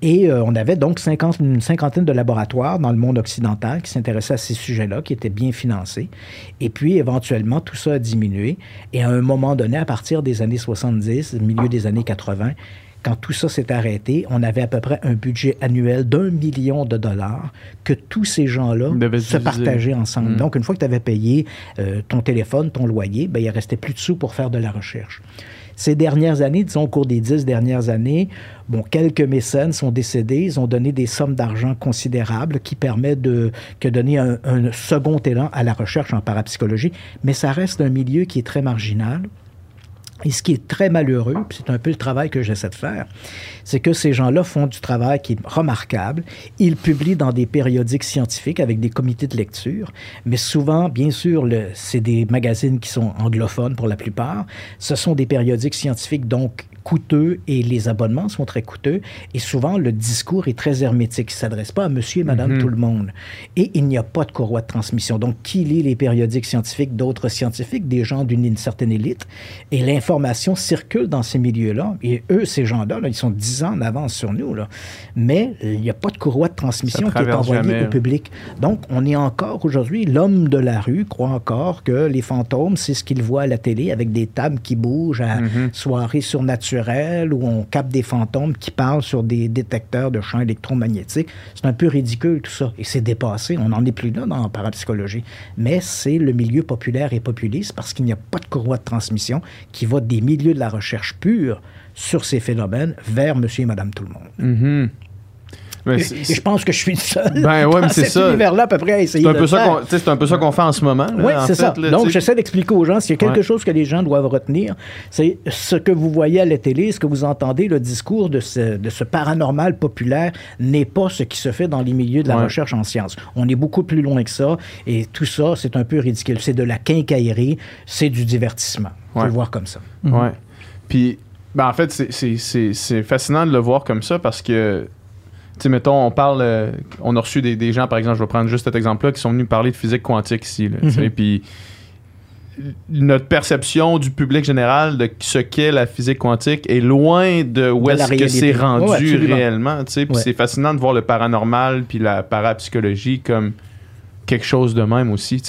Et euh, on avait donc 50, une cinquantaine de laboratoires dans le monde occidental qui s'intéressaient à ces sujets-là, qui étaient bien financés. Et puis, éventuellement, tout ça a diminué. Et à un moment donné, à partir des années 70, milieu des années 80, quand tout ça s'est arrêté, on avait à peu près un budget annuel d'un million de dollars que tous ces gens-là se partageaient ensemble. Mm. Donc, une fois que tu avais payé euh, ton téléphone, ton loyer, ben, il ne restait plus de sous pour faire de la recherche. Ces dernières années, disons au cours des dix dernières années, bon, quelques mécènes sont décédés, ils ont donné des sommes d'argent considérables qui permettent de que donner un, un second élan à la recherche en parapsychologie, mais ça reste un milieu qui est très marginal. Et ce qui est très malheureux, c'est un peu le travail que j'essaie de faire, c'est que ces gens-là font du travail qui est remarquable. Ils publient dans des périodiques scientifiques avec des comités de lecture, mais souvent, bien sûr, c'est des magazines qui sont anglophones pour la plupart. Ce sont des périodiques scientifiques, donc coûteux et les abonnements sont très coûteux. Et souvent, le discours est très hermétique. Il ne s'adresse pas à monsieur et madame mhm. tout le monde. Et il n'y a pas de courroie de transmission. Donc, qui lit les périodiques scientifiques d'autres scientifiques, des gens d'une certaine élite? Et l'information circule dans ces milieux-là. Et eux, ces gens-là, ils sont dix ans en avance sur nous. Là. Mais il n'y a pas de courroie de transmission qui est envoyée au public. Donc, on est encore aujourd'hui, l'homme de la rue croit encore que les fantômes, c'est ce qu'il voit à la télé avec des tables qui bougent à mhm. soirées surnaturelles où on capte des fantômes qui parlent sur des détecteurs de champs électromagnétiques. C'est un peu ridicule tout ça. Et c'est dépassé. On n'en est plus là dans la parapsychologie. Mais c'est le milieu populaire et populiste parce qu'il n'y a pas de courroie de transmission qui va des milieux de la recherche pure sur ces phénomènes vers monsieur et madame tout le monde.
Mm-hmm.
Et, je pense que je suis le seul.
Ben ouais, mais c'est ça.
univers-là, à peu près, à essayer
c'est un peu ça C'est un peu ça qu'on fait en ce moment.
Oui, c'est ça. Donc, j'essaie d'expliquer aux gens, s'il y a quelque chose que les gens doivent retenir, c'est ce que vous voyez à la télé, ce que vous entendez, le discours de ce, de ce paranormal populaire n'est pas ce qui se fait dans les milieux de la recherche en sciences. On est beaucoup plus loin que ça, et tout ça, c'est un peu ridicule. C'est de la quincaillerie, c'est du divertissement. On peut le voir comme ça.
Ouais. Puis, ben, en fait, c'est fascinant de le voir comme ça parce que sais, mettons, on parle, euh, on a reçu des, gens, par exemple, je vais prendre juste cet exemple-là, qui sont venus parler de physique quantique ici. Mhm. Puis notre perception du public général de ce qu'est la physique quantique est loin de où est-ce que c'est rendu réellement. Puis c'est fascinant de voir le paranormal puis la parapsychologie comme quelque chose de même aussi.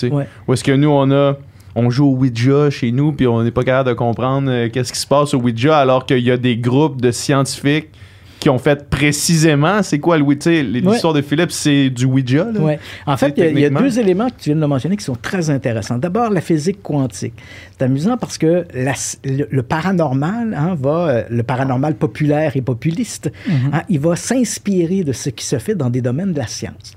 Où est-ce que nous, on a on joue au Ouija chez nous, puis on n'est pas capable de comprendre euh, qu'est-ce qui se passe au Ouija, alors qu'il y a des groupes de scientifiques qui ont fait précisément c'est quoi le Ouija. L'histoire de Philippe, c'est du Ouija.
Oui. En fait, il y, a deux éléments que tu viens de mentionner qui sont très intéressants. D'abord, la physique quantique. C'est amusant parce que le, paranormal hein, va, euh, le paranormal populaire et populiste, mm-hmm. hein, il va s'inspirer de ce qui se fait dans des domaines de la science.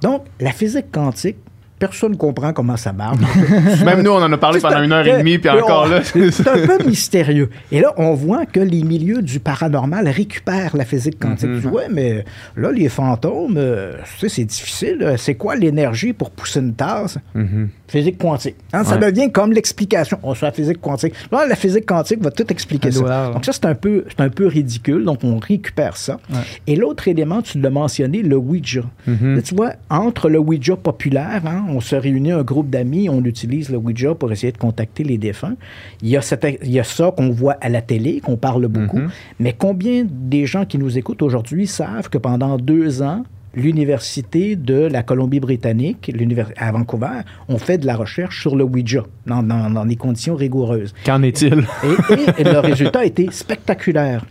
Donc, la physique quantique personne ne comprend comment ça marche.
Même nous, on en a parlé pendant une heure et demie, puis encore là.
c'est un peu mystérieux. Et là, on voit que les milieux du paranormal récupèrent la physique quantique. Mm -hmm. mais là, les fantômes, euh, c'est difficile. C'est quoi l'énergie pour pousser une tasse? Mm-hmm. Physique quantique. Hein, ça devient comme l'explication. On soit la physique quantique. Là, la physique quantique va tout expliquer ça. Donc ça, c'est un, peu, un peu ridicule. Donc, on récupère ça. Et l'autre élément, tu l'as mentionné, le Ouija. Mm-hmm. Tu vois, entre le Ouija populaire, hein, on se réunit un groupe d'amis, on utilise le Ouija pour essayer de contacter les défunts. Il y a, il y a ça qu'on voit à la télé, qu'on parle beaucoup. Mm-hmm. Mais combien des gens qui nous écoutent aujourd'hui savent que pendant deux ans, l'Université de la Colombie-Britannique, à Vancouver, ont fait de la recherche sur le Ouija dans, dans, des conditions rigoureuses.
Qu'en est-il?
Et, et, le résultat a été spectaculaire.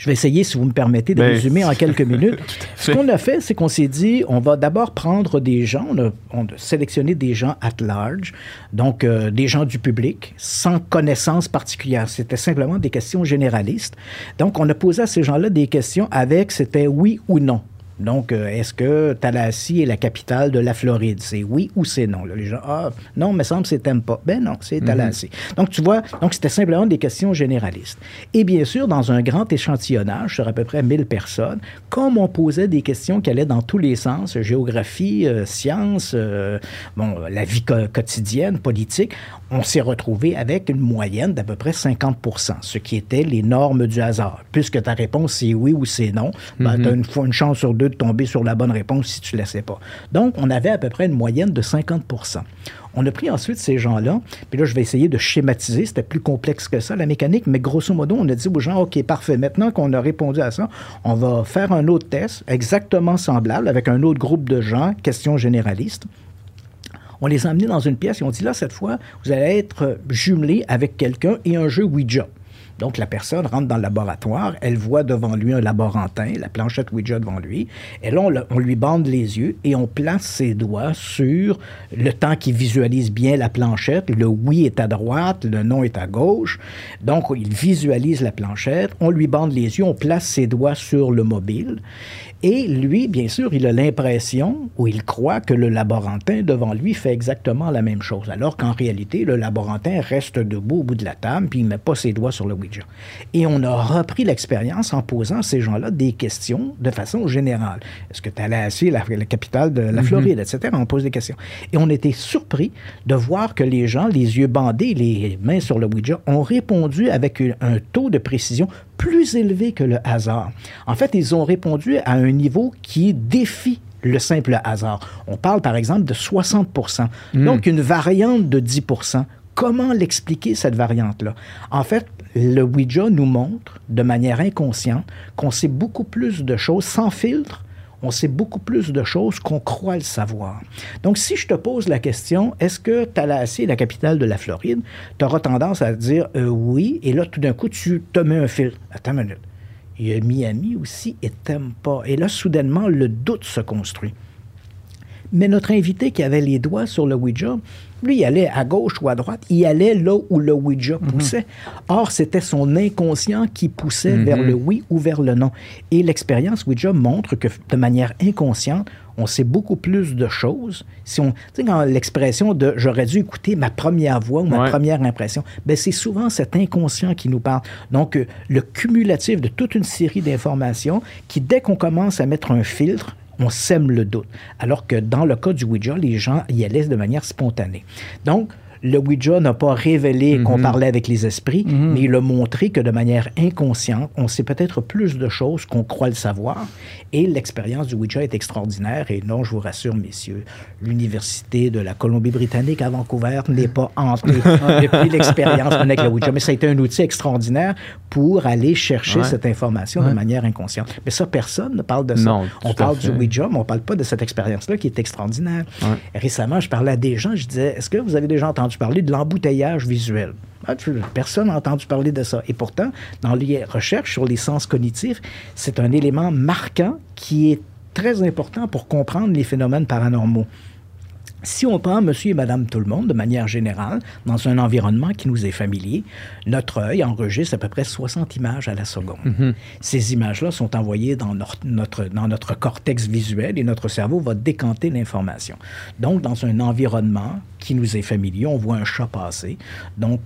Je vais essayer, si vous me permettez, de ben, résumer en quelques minutes. Ce qu'on a fait, c'est qu'on s'est dit, on va d'abord prendre des gens, on a, sélectionné des gens at large, donc euh, des gens du public, sans connaissance particulière. C'était simplement des questions généralistes. Donc, on a posé à ces gens-là des questions avec, c'était oui ou non. Donc, euh, est-ce que Tallahassee est la capitale de la Floride? C'est oui ou c'est non? les gens, ah, non, me semble que c'est pas. Ben non, c'est mhm. Tallahassee. Donc, tu vois, donc c'était simplement des questions généralistes. Et bien sûr, dans un grand échantillonnage sur à peu près 1000 personnes, comme on posait des questions qui allaient dans tous les sens, géographie, euh, sciences, euh, bon, la vie quotidienne, politique, on s'est retrouvé avec une moyenne d'à peu près 50% ce qui était les normes du hasard. Puisque ta réponse c'est oui ou c'est non, ben, mhm. tu as une, une chance sur deux de tomber sur la bonne réponse si tu ne laissais pas. Donc, on avait à peu près une moyenne de 50% on a pris ensuite ces gens-là, puis là, je vais essayer de schématiser, c'était plus complexe que ça, la mécanique, mais grosso modo, on a dit aux gens, OK, parfait, maintenant qu'on a répondu à ça, on va faire un autre test exactement semblable avec un autre groupe de gens, questions généralistes. On les a amenés dans une pièce et on dit là, cette fois, vous allez être jumelés avec quelqu'un et un jeu Ouija. Donc, la personne rentre dans le laboratoire, elle voit devant lui un laborantin, la planchette Ouija devant lui, et là, on, lui bande les yeux et on place ses doigts sur le temps qu'il visualise bien la planchette. Le oui est à droite, le non est à gauche. Donc, il visualise la planchette, on lui bande les yeux, on place ses doigts sur le mobile. Et lui, bien sûr, il a l'impression ou il croit que le laborantin devant lui fait exactement la même chose, alors qu'en réalité, le laborantin reste debout au bout de la table puis il ne met pas ses doigts sur le Ouija. Et on a repris l'expérience en posant à ces gens-là des questions de façon générale. Est-ce que tu allais assis la, la capitale de la mhm. Floride, etc. On pose des questions. Et on était surpris de voir que les gens, les yeux bandés, les mains sur le Ouija, ont répondu avec un taux de précision plus élevé que le hasard. En fait, ils ont répondu à un niveau qui défie le simple hasard. On parle par exemple de 60 hmm. donc une variante de 10 Comment l'expliquer, cette variante-là? En fait, le Ouija nous montre de manière inconsciente qu'on sait beaucoup plus de choses sans filtre on sait beaucoup plus de choses qu'on croit le savoir. Donc, si je te pose la question, est-ce que Tallahassee est la capitale de la Floride, tu auras tendance à dire euh, oui, et là, tout d'un coup, tu te mets un fil. Attends une minute. Il y a Miami aussi et pas. Et là, soudainement, le doute se construit. Mais notre invité qui avait les doigts sur le Ouija, lui, il allait à gauche ou à droite, il allait là où le Ouija mhm. poussait. Or, c'était son inconscient qui poussait mhm. vers le oui ou vers le non. Et l'expérience Ouija montre que de manière inconsciente, on sait beaucoup plus de choses. Si on, tu sais, quand l'expression de j'aurais dû écouter ma première voix ou ma première impression, ben c'est souvent cet inconscient qui nous parle. Donc, euh, le cumulatif de toute une série d'informations qui, dès qu'on commence à mettre un filtre, on sème le doute. Alors que dans le cas du Ouija, les gens y allaient de manière spontanée. Donc, le Ouija n'a pas révélé qu'on mhm. parlait avec les esprits, mhm. mais il a montré que de manière inconsciente, on sait peut-être plus de choses qu'on croit le savoir. Et l'expérience du Ouija est extraordinaire. Et non, je vous rassure, messieurs, l'Université de la Colombie-Britannique à Vancouver n'est pas entrée depuis l'expérience avec le Ouija. Mais ça a été un outil extraordinaire pour aller chercher cette information de manière inconsciente. Mais ça, personne ne parle de ça. on parle du Ouija, mais on ne parle pas de cette expérience-là qui est extraordinaire. Récemment, je parlais à des gens, je disais, est-ce que vous avez déjà entendu parler de l'embouteillage visuel? Ah, personne n'a entendu parler de ça. Et pourtant, dans les recherches sur les sens cognitifs, c'est un élément marquant qui est très important pour comprendre les phénomènes paranormaux. Si on prend monsieur et madame tout le monde de manière générale, dans un environnement qui nous est familier, notre œil enregistre à peu près 60 images à la seconde. Mhm. Ces images-là sont envoyées dans notre, dans notre cortex visuel et notre cerveau va décanter l'information. Donc, dans un environnement qui nous est familier, on voit un chat passer. Donc,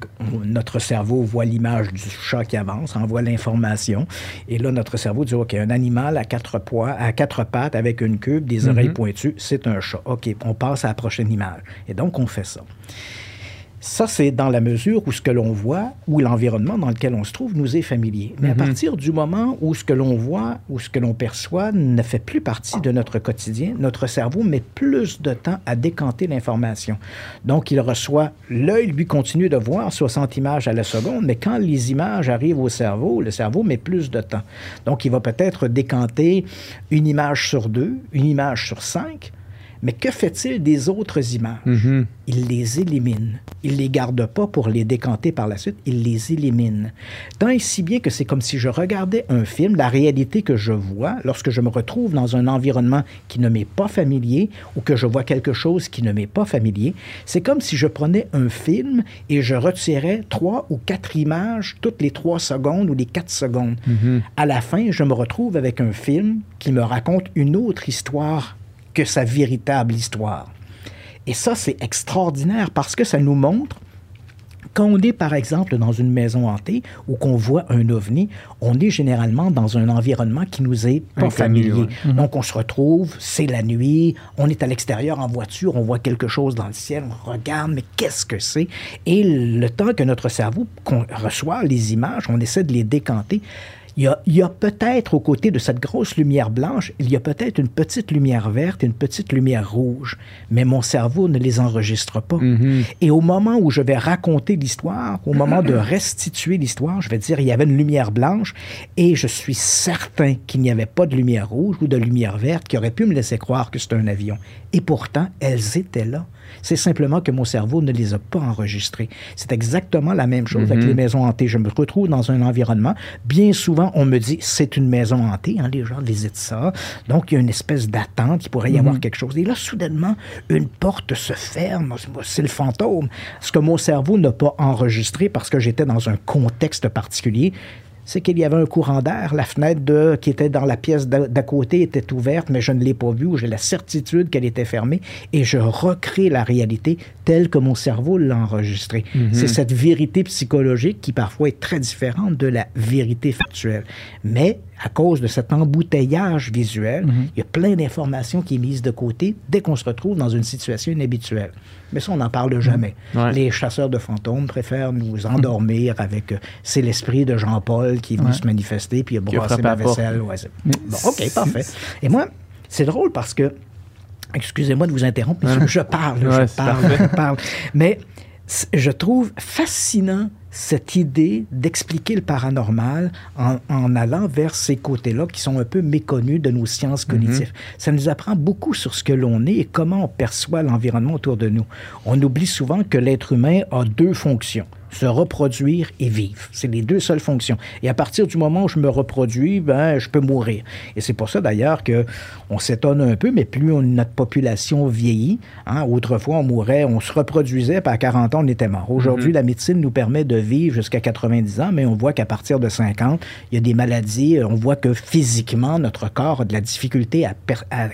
notre cerveau voit l'image du chat qui avance, envoie l'information. Et là, notre cerveau dit, OK, un animal à quatre, poids, à quatre pattes avec une queue, des mhm. oreilles pointues, c'est un chat. OK, on passe à la prochaine image. Et donc, on fait ça. Ça, c'est dans la mesure où ce que l'on voit, ou l'environnement dans lequel on se trouve nous est familier. Mais à mhm. partir du moment où ce que l'on voit ou ce que l'on perçoit ne fait plus partie de notre quotidien, notre cerveau met plus de temps à décanter l'information. Donc, il reçoit, l'œil lui continue de voir 60 images à la seconde, mais quand les images arrivent au cerveau, le cerveau met plus de temps. Donc, il va peut-être décanter une image sur deux, une image sur cinq, mais que fait-il des autres images? Mhm. Il les élimine. Il les garde pas pour les décanter par la suite, il les élimine. Tant et si bien que c'est comme si je regardais un film, la réalité que je vois lorsque je me retrouve dans un environnement qui ne m'est pas familier ou que je vois quelque chose qui ne m'est pas familier, c'est comme si je prenais un film et je retirais trois ou quatre images toutes les trois secondes ou les quatre secondes. Mhm. À la fin, je me retrouve avec un film qui me raconte une autre histoire que sa véritable histoire. Et ça, c'est extraordinaire parce que ça nous montre quand on est, par exemple, dans une maison hantée ou qu'on voit un ovni, on est généralement dans un environnement qui nous est pas familier. Mhm. Donc, on se retrouve, c'est la nuit, on est à l'extérieur en voiture, on voit quelque chose dans le ciel, on regarde, mais qu'est-ce que c'est? Et le temps que notre cerveau reçoit les images, on essaie de les décanter il y a, peut-être, aux côtés de cette grosse lumière blanche, il y a peut-être une petite lumière verte et une petite lumière rouge, mais mon cerveau ne les enregistre pas. Mm-hmm. Et au moment où je vais raconter l'histoire, au moment de restituer l'histoire, je vais dire, il y avait une lumière blanche et je suis certain qu'il n'y avait pas de lumière rouge ou de lumière verte qui aurait pu me laisser croire que c'était un avion. Et pourtant, elles étaient là. C'est simplement que mon cerveau ne les a pas enregistrées. C'est exactement la même chose avec mhm. les maisons hantées. Je me retrouve dans un environnement. Bien souvent, on me dit c'est une maison hantée. Hein, les gens visitent ça. Donc, il y a une espèce d'attente. Il pourrait y avoir mhm. quelque chose. Et là, soudainement, une porte se ferme. C'est le fantôme. Ce que mon cerveau n'a pas enregistré parce que j'étais dans un contexte particulier, c'est qu'il y avait un courant d'air. La fenêtre de, qui était dans la pièce d'à côté était ouverte, mais je ne l'ai pas vue. J'ai la certitude qu'elle était fermée et je recrée la réalité telle que mon cerveau l'a enregistrée. Mhm. C'est cette vérité psychologique qui parfois est très différente de la vérité factuelle. Mais à cause de cet embouteillage visuel, mhm. il y a plein d'informations qui est mise de côté dès qu'on se retrouve dans une situation inhabituelle. Mais ça, on n'en parle jamais. Mhm. Les chasseurs de fantômes préfèrent nous endormir avec euh, c'est l'esprit de Jean-Paul qui est venu se manifester puis il a brassé la vaisselle. bon, OK, parfait. Et moi, c'est drôle parce que excusez-moi de vous interrompre, mais je parle, je parle, je parle. Mais je trouve fascinant cette idée d'expliquer le paranormal en, allant vers ces côtés-là qui sont un peu méconnus de nos sciences cognitives. Mm-hmm. Ça nous apprend beaucoup sur ce que l'on est et comment on perçoit l'environnement autour de nous. On oublie souvent que l'être humain a deux fonctions se reproduire et vivre. C'est les deux seules fonctions. Et à partir du moment où je me reproduis, ben, je peux mourir. Et c'est pour ça d'ailleurs que on s'étonne un peu, mais plus notre population vieillit, hein, autrefois on mourait, on se reproduisait, puis à 40 ans on était mort. Aujourd'hui, mm-hmm. la médecine nous permet de vivre jusqu'à 90 ans, mais on voit qu'à partir de 50, il y a des maladies, on voit que physiquement, notre corps a de la difficulté à, à,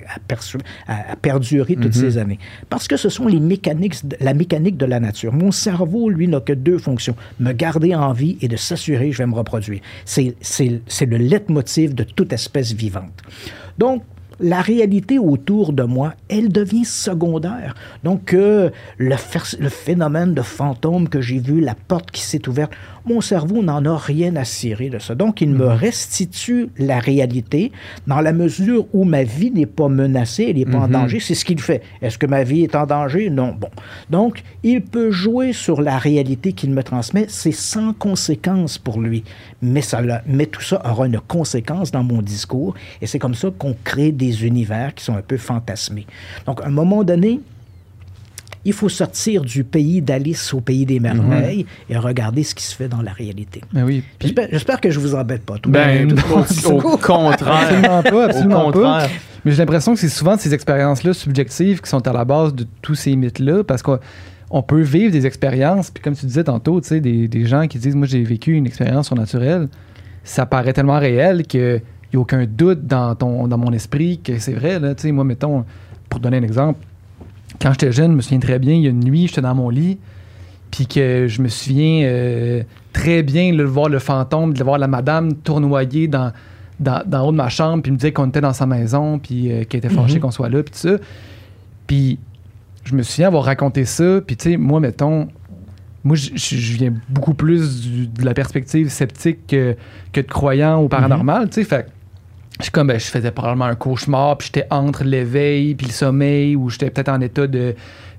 à, perdurer toutes mm-hmm. ces années. Parce que ce sont les mécaniques, la mécanique de la nature. Mon cerveau, lui, n'a que deux fonctions me garder en vie et de s'assurer que je vais me reproduire. C'est le leitmotiv de toute espèce vivante. Donc, la réalité autour de moi, elle devient secondaire. Donc, euh, le, le, phénomène de fantôme que j'ai vu, la porte qui s'est ouverte, mon cerveau n'en a rien à cirer de ça. Donc, il me mhm. restitue la réalité dans la mesure où ma vie n'est pas menacée, elle n'est pas en mhm. danger. C'est ce qu'il fait. Est-ce que ma vie est en danger? Non. Bon. Donc, il peut jouer sur la réalité qu'il me transmet. C'est sans conséquence pour lui. Mais, ça, mais tout ça aura une conséquence dans mon discours. Et c'est comme ça qu'on crée des univers qui sont un peu fantasmés. Donc, à un moment donné, Il faut sortir du pays d'Alice au pays des merveilles et regarder ce qui se fait dans la réalité.
Ben oui.
J'espère que je vous embête pas.
Tout ben, au, au, contraire.
Absolument pas, absolument pas. Mais j'ai l'impression que c'est souvent ces expériences-là subjectives qui sont à la base de tous ces mythes-là, parce qu'on peut vivre des expériences, puis comme tu disais tantôt, tu sais, des, des gens qui disent, moi j'ai vécu une expérience surnaturelle, ça paraît tellement réel qu'il n'y a aucun doute dans, ton, dans mon esprit que c'est vrai. Là, moi, mettons, pour donner un exemple, quand j'étais jeune, je me souviens très bien, il y a une nuit, j'étais dans mon lit, puis que je me souviens euh, très bien de voir le fantôme, de voir la madame tournoyer dans, dans, haut de ma chambre, puis me disait qu'on était dans sa maison, puis euh, qu'elle était fâchée mhm. qu'on soit là, puis tout ça. Puis je me souviens avoir raconté ça, puis tu sais, moi, mettons, moi, je, viens beaucoup plus de la perspective sceptique que, que de croyant au paranormal, tu sais, fait je, comme, ben, je faisais probablement un cauchemar, puis j'étais entre l'éveil puis le sommeil, ou j'étais peut-être en état de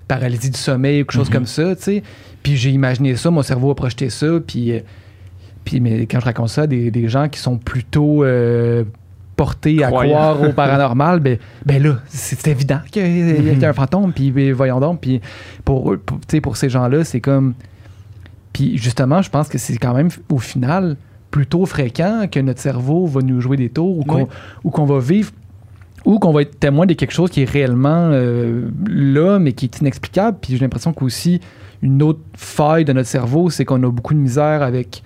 paralysie du sommeil ou quelque chose mhm. comme ça, tu sais. Puis j'ai imaginé ça, mon cerveau a projeté ça, puis... Euh, puis mais quand je raconte ça à des, gens qui sont plutôt euh, portés à croire au paranormal, ben, ben là, c'est évident qu'il y, a un fantôme, puis ben, voyons donc. Puis pour, pour, pour ces gens-là, c'est comme... Puis justement, je pense que c'est quand même, au final, plutôt fréquent que notre cerveau va nous jouer des tours ou qu'on va vivre ou qu'on va être témoin de quelque chose qui est réellement euh, là, mais qui est inexplicable. Puis j'ai l'impression qu'aussi, une autre faille de notre cerveau, c'est qu'on a beaucoup de misère avec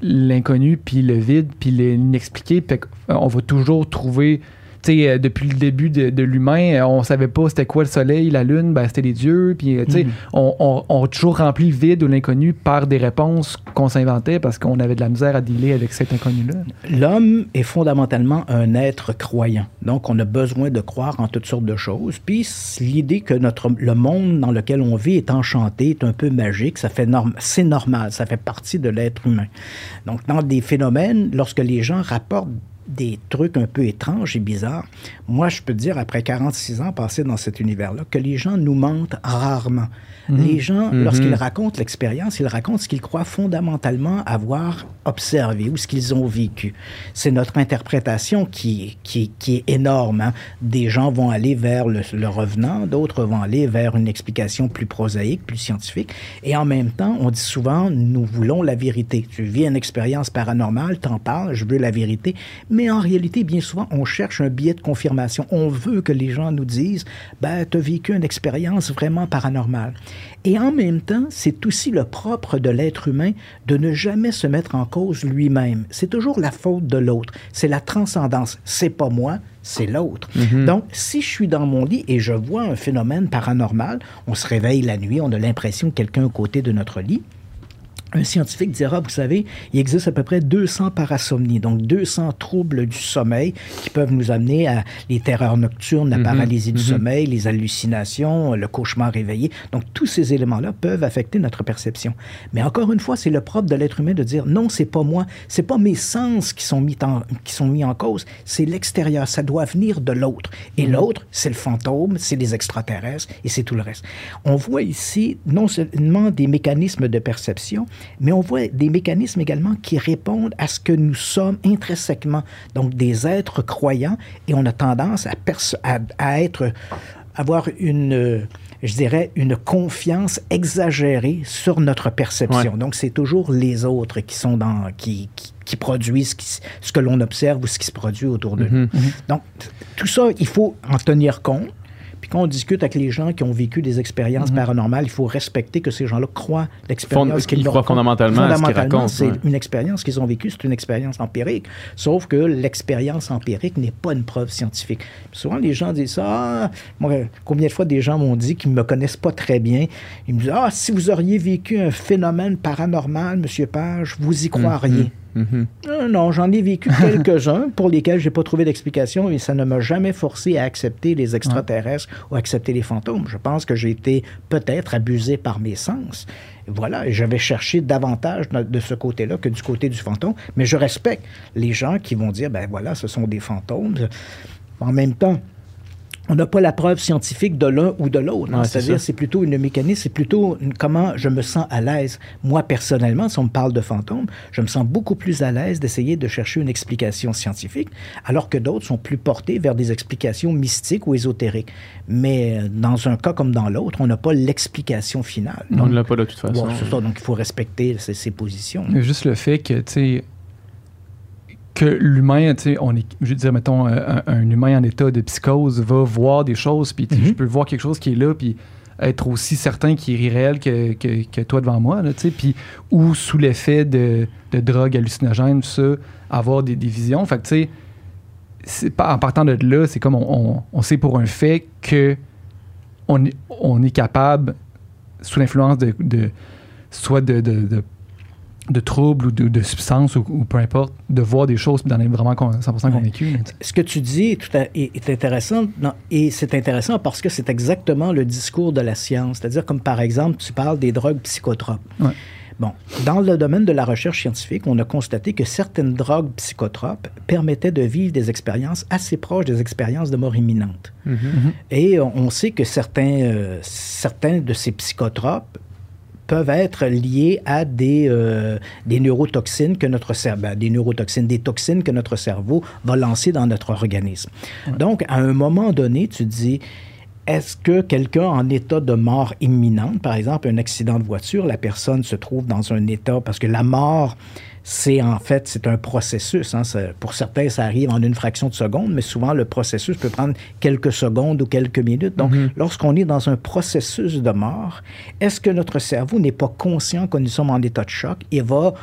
l'inconnu, puis le vide, puis l'inexpliqué. On va toujours trouver sais, euh, depuis le début de, l'humain, euh, on savait pas c'était quoi le soleil, la lune, ben, c'était les dieux. Puis, euh, tu sais, mm-hmm. on, on, a toujours rempli le vide ou l'inconnu par des réponses qu'on s'inventait parce qu'on avait de la misère à dealer avec cet inconnu-là.
L'homme est fondamentalement un être croyant. Donc, on a besoin de croire en toutes sortes de choses. Puis, l'idée que notre, le monde dans lequel on vit est enchanté, est un peu magique, ça fait norm c'est normal, ça fait partie de l'être humain. Donc, dans des phénomènes, lorsque les gens rapportent des trucs un peu étranges et bizarres. Moi, je peux dire, après 46 ans passés dans cet univers-là, que les gens nous mentent rarement. Mhm. Les gens, mhm. lorsqu'ils racontent l'expérience, ils racontent ce qu'ils croient fondamentalement avoir observé ou ce qu'ils ont vécu. C'est notre interprétation qui, qui, qui est énorme. Hein. Des gens vont aller vers le, le revenant, d'autres vont aller vers une explication plus prosaïque, plus scientifique. Et en même temps, on dit souvent, nous voulons la vérité. Tu vis une expérience paranormale, t'en parles, je veux la vérité. Mais en réalité, bien souvent, on cherche un biais de confirmation. On veut que les gens nous disent, ben, tu as vécu une expérience vraiment paranormale. Et en même temps, c'est aussi le propre de l'être humain de ne jamais se mettre en cause lui-même. C'est toujours la faute de l'autre. C'est la transcendance. C'est pas moi, c'est l'autre. Mm-hmm. Donc, si je suis dans mon lit et je vois un phénomène paranormal, on se réveille la nuit, on a l'impression que quelqu'un à côté de notre lit, un scientifique dira, vous savez, il existe à peu près 200 parasomnies, donc 200 troubles du sommeil qui peuvent nous amener à les terreurs nocturnes, la mhm. paralysie du mhm. sommeil, les hallucinations, le cauchemar réveillé. Donc tous ces éléments-là peuvent affecter notre perception. Mais encore une fois, c'est le propre de l'être humain de dire non, c'est pas moi, c'est pas mes sens qui sont mis en, qui sont mis en cause, c'est l'extérieur, ça doit venir de l'autre. Et mhm. l'autre, c'est le fantôme, c'est les extraterrestres et c'est tout le reste. On voit ici non seulement des mécanismes de perception, mais on voit des mécanismes également qui répondent à ce que nous sommes intrinsèquement, donc des êtres croyants, et on a tendance à, à, être, avoir une, je dirais, une confiance exagérée sur notre perception. Donc, c'est toujours les autres qui sont dans, qui, qui, produisent ce que l'on observe ou ce qui se produit autour de nous. Mm-hmm. Donc, tout ça, il faut en tenir compte. Quand on discute avec les gens qui ont vécu des expériences mhm. paranormales, il faut respecter que ces gens-là croient l'expérience
qu'ils croient fondamentalement.
Fondamentalement, c'est une expérience qu'ils ont vécue, c'est une expérience empirique. Sauf que l'expérience empirique n'est pas une preuve scientifique. souvent, les gens disent ça. Ah, moi, combien de fois des gens m'ont dit qu'ils ne me connaissent pas très bien? Ils me disent Ah, si vous auriez vécu un phénomène paranormal, Monsieur Page, vous y croiriez. Mhm. Euh, non, j'en ai vécu quelques-uns pour lesquels j'ai pas trouvé d'explication et ça ne m'a jamais forcé à accepter les extraterrestres ou accepter les fantômes. Je pense que j'ai été peut-être abusé par mes sens. Voilà, j'avais cherché davantage de ce côté-là que du côté du fantôme, mais je respecte les gens qui vont dire, ben voilà, ce sont des fantômes. En même temps, on n'a pas la preuve scientifique de l'un ou de l'autre. C'est-à-dire, c'est plutôt une mécanique, c'est plutôt comment je me sens à l'aise. Moi, personnellement, si on me parle de fantômes, je me sens beaucoup plus à l'aise d'essayer de chercher une explication scientifique, alors que d'autres sont plus portés vers des explications mystiques ou ésotériques. Mais euh, dans un cas comme dans l'autre, on n'a pas l'explication finale.
on ne l'a pas de toute façon.
c'est ça, donc il faut respecter ces, positions.
Juste le fait que, tu sais, que l'humain, tu sais, on est, je veux dire, mettons, euh, un, humain en état de psychose va voir des choses, puis je mhm. peux voir quelque chose qui est là, puis être aussi certain qu'il est réel que, que, toi devant moi, tu sais, puis ou sous l'effet de, de drogue hallucinogène, ça, avoir des, des visions. Fait que, tu sais, en partant de là, c'est comme on, on, sait pour un fait que on, on est capable, sous l'influence de, de, soit de, de de troubles ou de, substances ou, peu importe, de voir des choses d'en être vraiment 100% convaincu.
Ce que tu dis tout est, intéressant, et c'est intéressant parce que c'est exactement le discours de la science. C'est-à-dire, comme par exemple, tu parles des drogues psychotropes. Bon, dans le domaine de la recherche scientifique, on a constaté que certaines drogues psychotropes permettaient de vivre des expériences assez proches des expériences de mort imminente. Mm-hmm. Et on sait que certains, euh, certains de ces psychotropes peuvent être liées à des, euh, des neurotoxines que notre cerveau, ben, des neurotoxines, des toxines que notre cerveau va lancer dans notre organisme. Donc, à un moment donné, tu dis, est-ce que quelqu'un en état de mort imminente, par exemple un accident de voiture, la personne se trouve dans un état, parce que la mort, c'est en fait, c'est un processus. Hein. pour certains, ça arrive en une fraction de seconde, mais souvent, le processus peut prendre quelques secondes ou quelques minutes. Donc, mm-hmm. lorsqu'on est dans un processus de mort, est-ce que notre cerveau n'est pas conscient que nous sommes en état de choc et va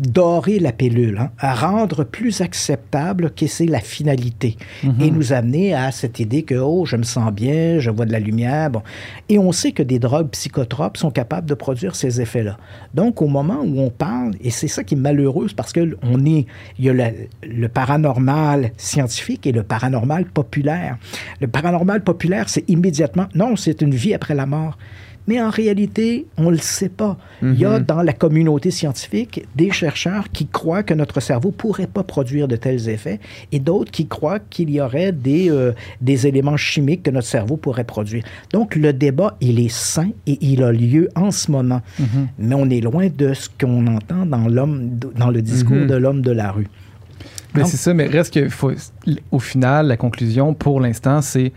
dorer la pilule, hein, à rendre plus acceptable que c'est la finalité mhm. et nous amener à cette idée que, oh, je me sens bien, je vois de la lumière. Bon. Et on sait que des drogues psychotropes sont capables de produire ces effets-là. Donc, au moment où on parle, et c'est ça qui est malheureux, parce que on est, il y a le, paranormal scientifique et le paranormal populaire. Le paranormal populaire, c'est immédiatement, non, c'est une vie après la mort mais en réalité, on ne le sait pas. Il y a mhm. dans la communauté scientifique des chercheurs qui croient que notre cerveau ne pourrait pas produire de tels effets et d'autres qui croient qu'il y aurait des, euh, des éléments chimiques que notre cerveau pourrait produire. Donc, le débat, il est sain et il a lieu en ce moment. Mhm. Mais on est loin de ce qu'on entend dans, l'homme, dans le discours mhm. de l'homme de la rue.
Mais c'est ça, mais reste que faut, au final, la conclusion pour l'instant, c'est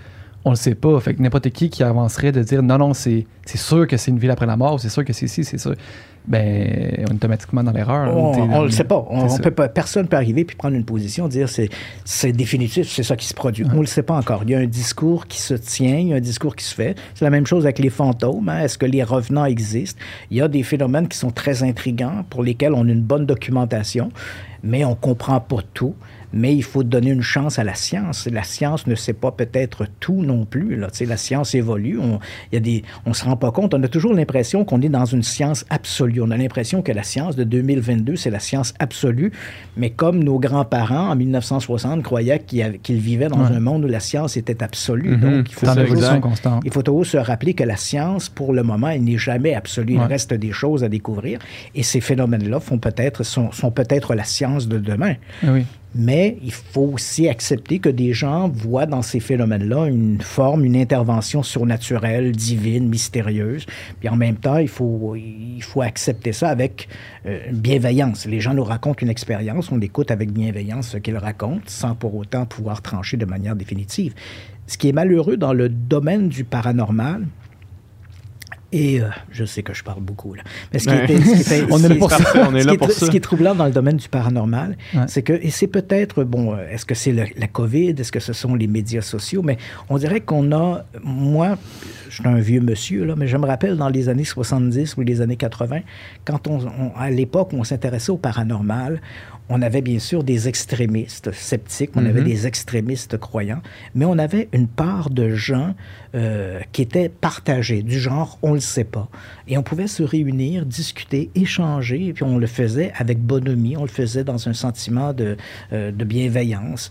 on le sait pas. Fait que n'importe qui qui avancerait de dire non, non, c'est sûr que c'est une ville après la mort, c'est sûr que c'est ici, c'est sûr. Ben, on est automatiquement dans l'erreur.
On ne le sait pas. On, peut pas. Personne peut arriver puis prendre une position, dire c'est définitif, c'est ça qui se produit. On ne le sait pas encore. Il y a un discours qui se tient, il y a un discours qui se fait. C'est la même chose avec les fantômes. Hein. Est-ce que les revenants existent? Il y a des phénomènes qui sont très intrigants pour lesquels on a une bonne documentation, mais on comprend pas tout mais il faut donner une chance à la science. La science ne sait pas peut-être tout non plus. Là. la science évolue. On ne se rend pas compte. On a toujours l'impression qu'on est dans une science absolue. On a l'impression que la science de 2022, c'est la science absolue. Mais comme nos grands-parents, en 1960, croyaient qu'ils vivaient dans un monde où la science était absolue.
Donc, il faut, toujours,
il faut toujours se rappeler que la science, pour le moment, elle n'est jamais absolue. Il reste des choses à découvrir. Et ces phénomènes-là font peut-être, sont, sont peut-être la science de demain.
Oui.
Mais il faut aussi accepter que des gens voient dans ces phénomènes-là une forme, une intervention surnaturelle, divine, mystérieuse. Puis en même temps, il faut, il faut accepter ça avec euh, bienveillance. Les gens nous racontent une expérience, on écoute avec bienveillance ce qu'ils racontent, sans pour autant pouvoir trancher de manière définitive. Ce qui est malheureux dans le domaine du paranormal, et euh, je sais que je parle beaucoup, là. Mais ce qui, est, troublant dans le domaine du paranormal, c'est que, et c'est peut-être, bon, euh, est-ce que c'est la COVID, est-ce que ce sont les médias sociaux, mais on dirait qu'on a, moi, je suis un vieux monsieur, là, mais je me rappelle dans les années 70 ou les années 80, quand on, à l'époque on s'intéressait au paranormal, on avait bien sûr des extrémistes sceptiques, on avait mhm. des extrémistes croyants, mais on avait une part de gens euh, qui étaient partagés, du genre on ne le sait pas. Et on pouvait se réunir, discuter, échanger, et puis on le faisait avec bonhomie, on le faisait dans un sentiment de, euh, de bienveillance.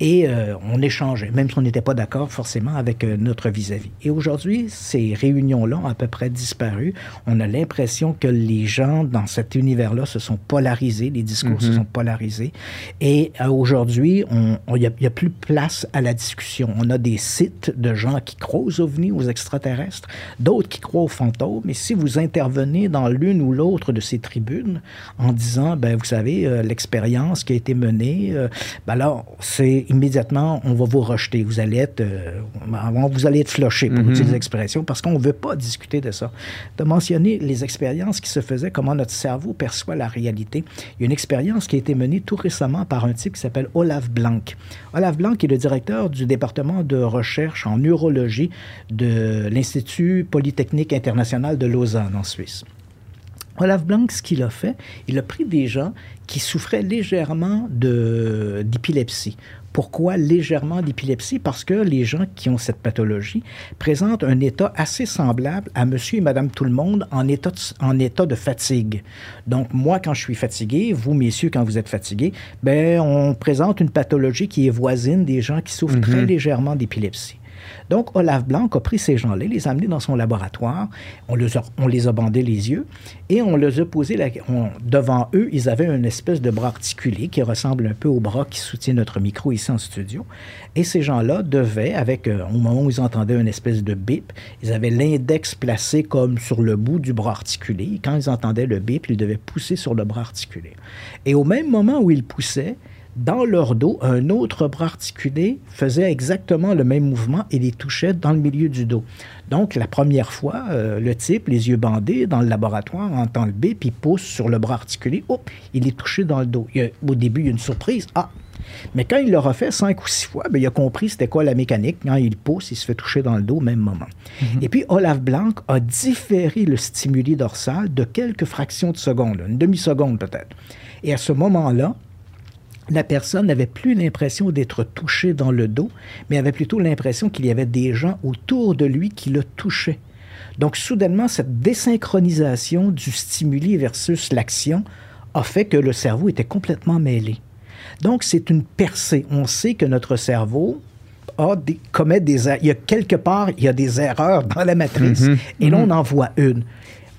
Et euh, on échangeait, même si on n'était pas d'accord forcément avec notre vis-à-vis. Et aujourd'hui, ces réunions-là ont à peu près disparu. On a l'impression que les gens dans cet univers-là se sont polarisés, les discours se mhm. sont polarisés. Et euh, aujourd'hui, il n'y a, a, plus place à la discussion. On a des sites de gens qui croient aux ovnis, aux extraterrestres, d'autres qui croient aux fantômes. Et si vous intervenez dans l'une ou l'autre de ces tribunes en disant, ben, vous savez, l'expérience qui a été menée, ben alors, c'est immédiatement, on va vous rejeter. Vous allez être, euh, vous allez être floché, pour mm-hmm. utiliser l'expression, parce qu'on ne veut pas discuter de ça. De mentionner les expériences qui se faisaient, comment notre cerveau perçoit la réalité. Il y a une expérience qui a été menée tout récemment par un type qui s'appelle Olaf Blanc. Olaf Blanc est le directeur du département de recherche en neurologie de l'Institut Polytechnique international de Lausanne, en Suisse. Olaf Blanc, ce qu'il a fait, il a pris des gens qui souffraient légèrement d'épilepsie. Pourquoi légèrement d'épilepsie? Parce que les gens qui ont cette pathologie présentent un état assez semblable à monsieur et madame tout le monde en état de, en état de fatigue. Donc, moi, quand je suis fatigué, vous, messieurs, quand vous êtes fatigués, ben, on présente une pathologie qui est voisine des gens qui souffrent très mhm. légèrement d'épilepsie. Donc, Olaf Blanc a pris ces gens-là, les a amenés dans son laboratoire, on les a, les bandés les yeux et on les a posés devant eux, ils avaient une espèce de bras articulé qui ressemble un peu au bras qui soutient notre micro ici en studio. Et ces gens-là devaient, avec, euh, au moment où ils entendaient une espèce de bip, ils avaient l'index placé comme sur le bout du bras articulé. quand ils entendaient le bip, ils devaient pousser sur le bras articulé. Et au même moment où ils poussaient, dans leur dos, un autre bras articulé faisait exactement le même mouvement et les touchait dans le milieu du dos. Donc, la première fois, euh, le type, les yeux bandés, dans le laboratoire, entend le bip, il pousse sur le bras articulé, hop, il est touché dans le dos. au début, il y a une surprise. Ah! Mais quand il l'a fait cinq ou six fois, bien, il a compris c'était quoi la mécanique. Quand il pousse, il se fait toucher dans le dos au même moment. Mhm. Et puis, Olaf Blanc a différé le stimuli dorsal de quelques fractions de seconde, une demi-seconde peut-être. Et à ce moment-là, la personne n'avait plus l'impression d'être touchée dans le dos, mais avait plutôt l'impression qu'il y avait des gens autour de lui qui le touchaient. Donc, soudainement, cette désynchronisation du stimuli versus l'action a fait que le cerveau était complètement mêlé. Donc, c'est une percée. On sait que notre cerveau a des, commet des... Il y a quelque part, il y a des erreurs dans la matrice, mm-hmm. et là, on mm-hmm. en voit une.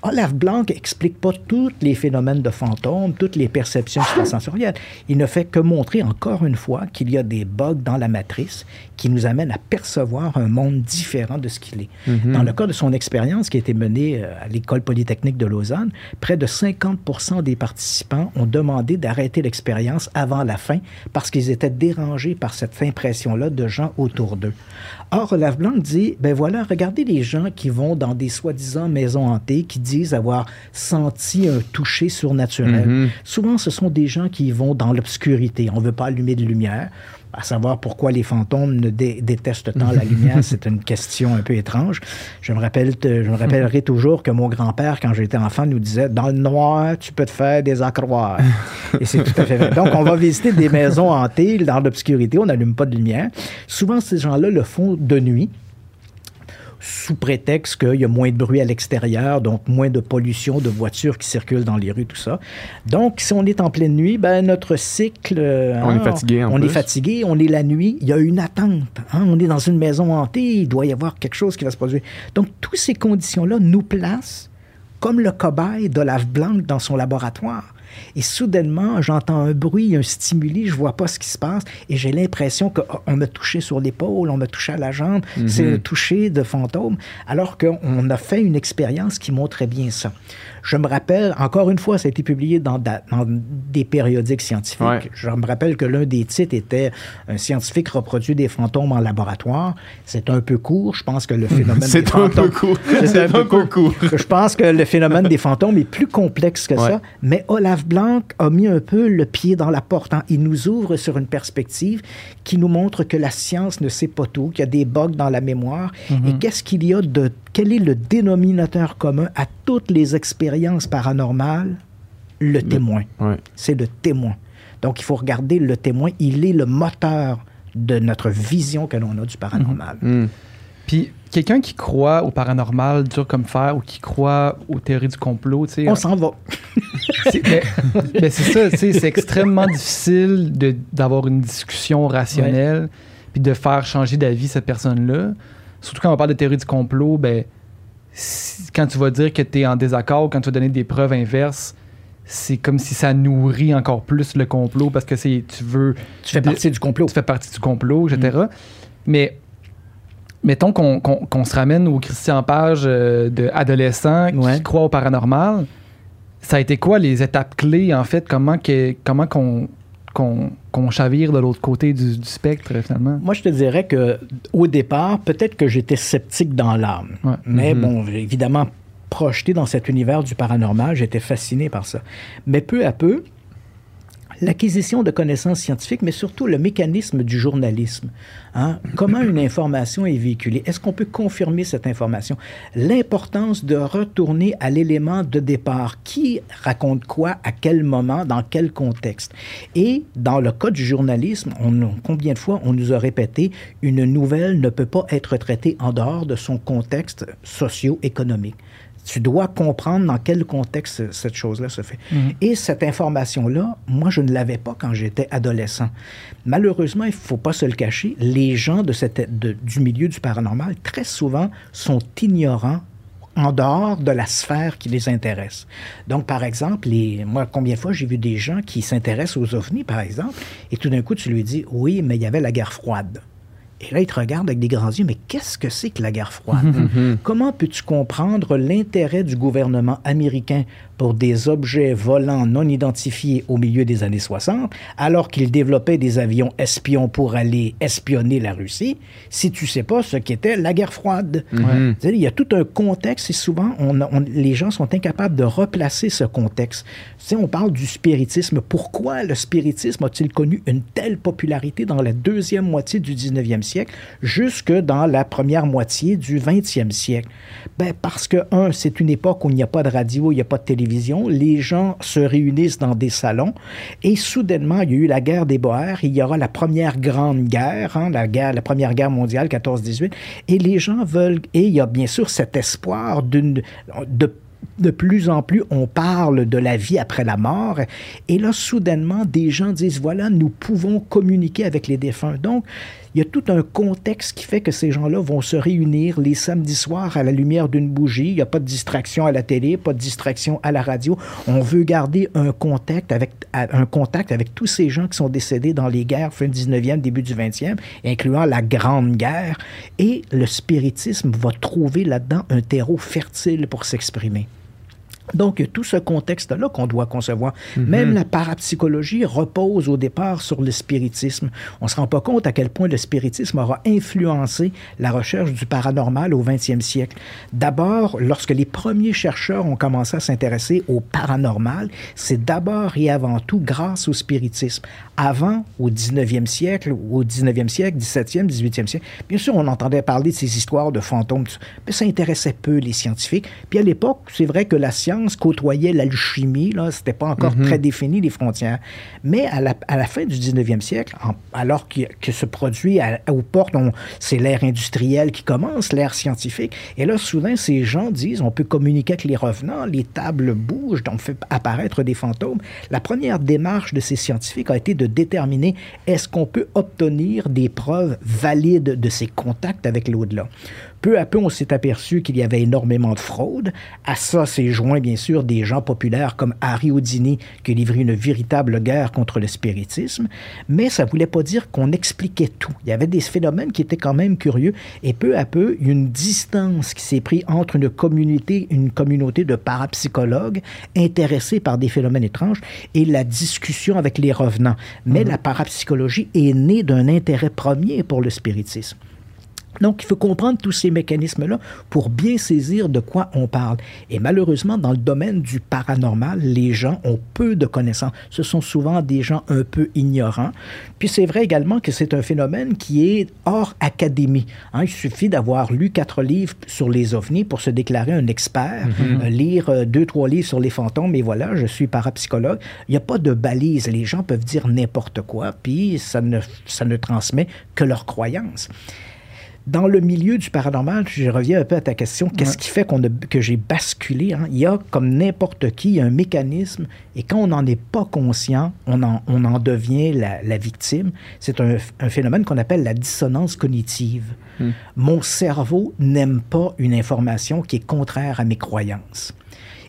Olaf Blanc explique pas tous les phénomènes de fantômes, toutes les perceptions sensorielles. Il ne fait que montrer encore une fois qu'il y a des bugs dans la matrice qui nous amènent à percevoir un monde différent de ce qu'il est. Mhm. Dans le cas de son expérience qui a été menée euh, à l'École polytechnique de Lausanne, près de 50% des participants ont demandé d'arrêter l'expérience avant la fin parce qu'ils étaient dérangés par cette impression-là de gens autour d'eux. Or, Olaf Blanc dit, ben voilà, regardez les gens qui vont dans des soi-disant maisons hantées, qui disent avoir senti un toucher surnaturel. Mhm. Souvent, ce sont des gens qui vont dans l'obscurité. On ne veut pas allumer de lumière à savoir pourquoi les fantômes ne détestent tant la lumière, c'est une question un peu étrange. Je me, rappelle, je me rappellerai toujours que mon grand-père, quand j'étais enfant, nous disait Dans le noir, tu peux te faire des accroires. Et c'est tout à fait vrai. Donc, on va visiter des maisons hantées dans l'obscurité, on n'allume pas de lumière. Souvent, ces gens-là le font de nuit sous prétexte qu'il y a moins de bruit à l'extérieur, donc moins de pollution de voitures qui circulent dans les rues, tout ça. Donc, si on est en pleine nuit, ben, notre cycle...
on est hein, fatigué.
on est fatigué, on est la nuit, il y a une attente. Hein, on est dans une maison hantée, il doit y avoir quelque chose qui va se produire. Donc, toutes ces conditions-là nous placent comme le cobaye d'Olaf Blanc dans son laboratoire. Et soudainement, j'entends un bruit, un stimuli, je vois pas ce qui se passe et j'ai l'impression qu'on oh, m'a touché sur l'épaule, on m'a touché à la jambe. C'est mhm. un toucher de fantôme, alors qu'on a fait une expérience qui montrait bien ça. Je me rappelle, encore une fois, ça a été publié dans, des périodiques scientifiques. Je me rappelle que l'un des titres était Un scientifique reproduit des fantômes en laboratoire. C'est un peu court. Je pense que le phénomène des fantômes.
C'est un peu court. C'est un, peu court.
Je pense que le phénomène des fantômes est plus complexe que ça. Mais Olaf Blanc a mis un peu le pied dans la porte. Hein. Il nous ouvre sur une perspective qui nous montre que la science ne sait pas tout, qu'il y a des bugs dans la mémoire. Mm-hmm. Et qu'est-ce qu'il y a de quel est le dénominateur commun à toutes les expériences paranormales? Le témoin. C'est le témoin. Donc, il faut regarder le témoin. Il est le moteur de notre vision que l'on a du paranormal.
Mm. Mm. Puis, quelqu'un qui croit au paranormal dur comme fer ou qui croit aux théories du complot, tu sais.
On s'en va.
c'est ça, c'est extrêmement difficile d'avoir une discussion rationnelle puis de faire changer d'avis cette personne-là. Surtout quand on parle de théorie du complot, ben, quand tu vas dire que tu es en désaccord, quand tu vas donner des preuves inverses, c'est comme si ça nourrit encore plus le complot parce que c'est tu veux.
Tu fais partie du complot.
Tu fais partie du complot, etc. Mm. Mais mettons qu'on se ramène au Christian Page euh, d'adolescent qui croit au paranormal. Ça a été quoi les étapes clés, en fait? Comment qu'on comment qu'on chavire de l'autre côté du, spectre, finalement?
Moi, je te dirais que au départ, peut-être que j'étais sceptique dans l'âme. Mais mm-hmm. bon, évidemment, projeté dans cet univers du paranormal, j'étais fasciné par ça. Mais peu à peu, l'acquisition de connaissances scientifiques, mais surtout le mécanisme du journalisme. Hein? Comment une information est véhiculée? Est-ce qu'on peut confirmer cette information? L'importance de retourner à l'élément de départ. Qui raconte quoi, à quel moment, dans quel contexte? Et dans le cas du journalisme, on, combien de fois on nous a répété une nouvelle ne peut pas être traitée en dehors de son contexte socio-économique? Tu dois comprendre dans quel contexte cette chose-là se fait. Mhm. Et cette information-là, moi, je ne l'avais pas quand j'étais adolescent. Malheureusement, il ne faut pas se le cacher, les gens de cette, du milieu du paranormal, très souvent, sont ignorants en dehors de la sphère qui les intéresse. Donc, par exemple, les, moi, combien de fois j'ai vu des gens qui s'intéressent aux ovnis, par exemple, et tout d'un coup, tu lui dis, oui, mais il y avait la guerre froide. Et là, il te regarde avec des grands yeux, mais qu'est-ce que c'est que la guerre froide? Comment peux-tu comprendre l'intérêt du gouvernement américain pour des objets volants non identifiés au milieu des années 60, alors qu'il développait des avions espions pour aller espionner la Russie, si tu sais pas ce qu'était la guerre froide. Mhm. Il y a tout un contexte et souvent, les gens sont incapables de replacer ce contexte. Si on parle du spiritisme. Pourquoi le spiritisme a-t-il connu une telle popularité dans la deuxième moitié du 19e siècle jusque dans la première moitié du 20e siècle? Ben parce que, un, c'est une époque où il n'y a pas de radio, il n'y a pas de télévision, les gens se réunissent dans des salons et soudainement, il y a eu la guerre des Boers, il y aura la première grande guerre, hein, la, guerre la première guerre mondiale, 14-18, et les gens veulent, et il y a bien sûr cet espoir de de plus en plus, on parle de la vie après la mort. Et là, soudainement, des gens disent, voilà, nous pouvons communiquer avec les défunts. Donc, il y a tout un contexte qui fait que ces gens-là vont se réunir les samedis soirs à la lumière d'une bougie. Il n'y a pas de distraction à la télé, pas de distraction à la radio. On veut garder un contact avec, tous ces gens qui sont décédés dans les guerres fin 19e, début du 20e, incluant la Grande Guerre. Et le spiritisme va trouver là-dedans un terreau fertile pour s'exprimer. Donc, tout ce contexte-là qu'on doit concevoir. Mhm. Même la parapsychologie repose au départ sur le spiritisme. On ne se rend pas compte à quel point le spiritisme aura influencé la recherche du paranormal au 20e siècle. D'abord, lorsque les premiers chercheurs ont commencé à s'intéresser au paranormal, c'est d'abord et avant tout grâce au spiritisme. Avant, au 19e siècle, au 19e siècle, 17e, 18e siècle, bien sûr, on entendait parler de ces histoires de fantômes, mais ça intéressait peu les scientifiques. Puis à l'époque, c'est vrai que la science côtoyait l'alchimie. Là, c'était pas encore mhm. très défini les frontières. Mais à la, à la fin du 19e siècle, alors que, que, se produit à, aux portes, c'est l'ère industrielle qui commence, l'ère scientifique. Et là, souvent, ces gens disent, on peut communiquer avec les revenants, les tables bougent, on fait apparaître des fantômes. La première démarche de ces scientifiques a été de déterminer est-ce qu'on peut obtenir des preuves valides de ces contacts avec l'au-delà? Peu à peu, on s'est aperçu qu'il y avait énormément de fraude. À ça s'est joint, bien sûr, des gens populaires comme Harry Houdini, qui a livré une véritable guerre contre le spiritisme. Mais ça ne voulait pas dire qu'on expliquait tout. Il y avait des phénomènes qui étaient quand même curieux. Et peu à peu, une distance qui s'est prise entre une communauté, une communauté de parapsychologues intéressés par des phénomènes étranges et la discussion avec les revenants. Mais mhm. la parapsychologie est née d'un intérêt premier pour le spiritisme. Donc, il faut comprendre tous ces mécanismes-là pour bien saisir de quoi on parle. Et malheureusement, dans le domaine du paranormal, les gens ont peu de connaissances. Ce sont souvent des gens un peu ignorants. Puis c'est vrai également que c'est un phénomène qui est hors académie. Hein. il suffit d'avoir lu quatre livres sur les ovnis pour se déclarer un expert, mm-hmm. euh, lire euh, deux, trois livres sur les fantômes, et voilà, je suis parapsychologue. Il n'y a pas de balise. Les gens peuvent dire n'importe quoi, puis ça ne, ça ne transmet que leur croyance. Dans le milieu du paranormal, je reviens un peu à ta question, qu'est-ce qui fait qu'on que j'ai basculé? Hein? Il y a, comme n'importe qui, un mécanisme, et quand on n'en est pas conscient, on en, on en devient la, la victime. C'est un, un, phénomène qu'on appelle la dissonance cognitive. Hmm. Mon cerveau n'aime pas une information qui est contraire à mes croyances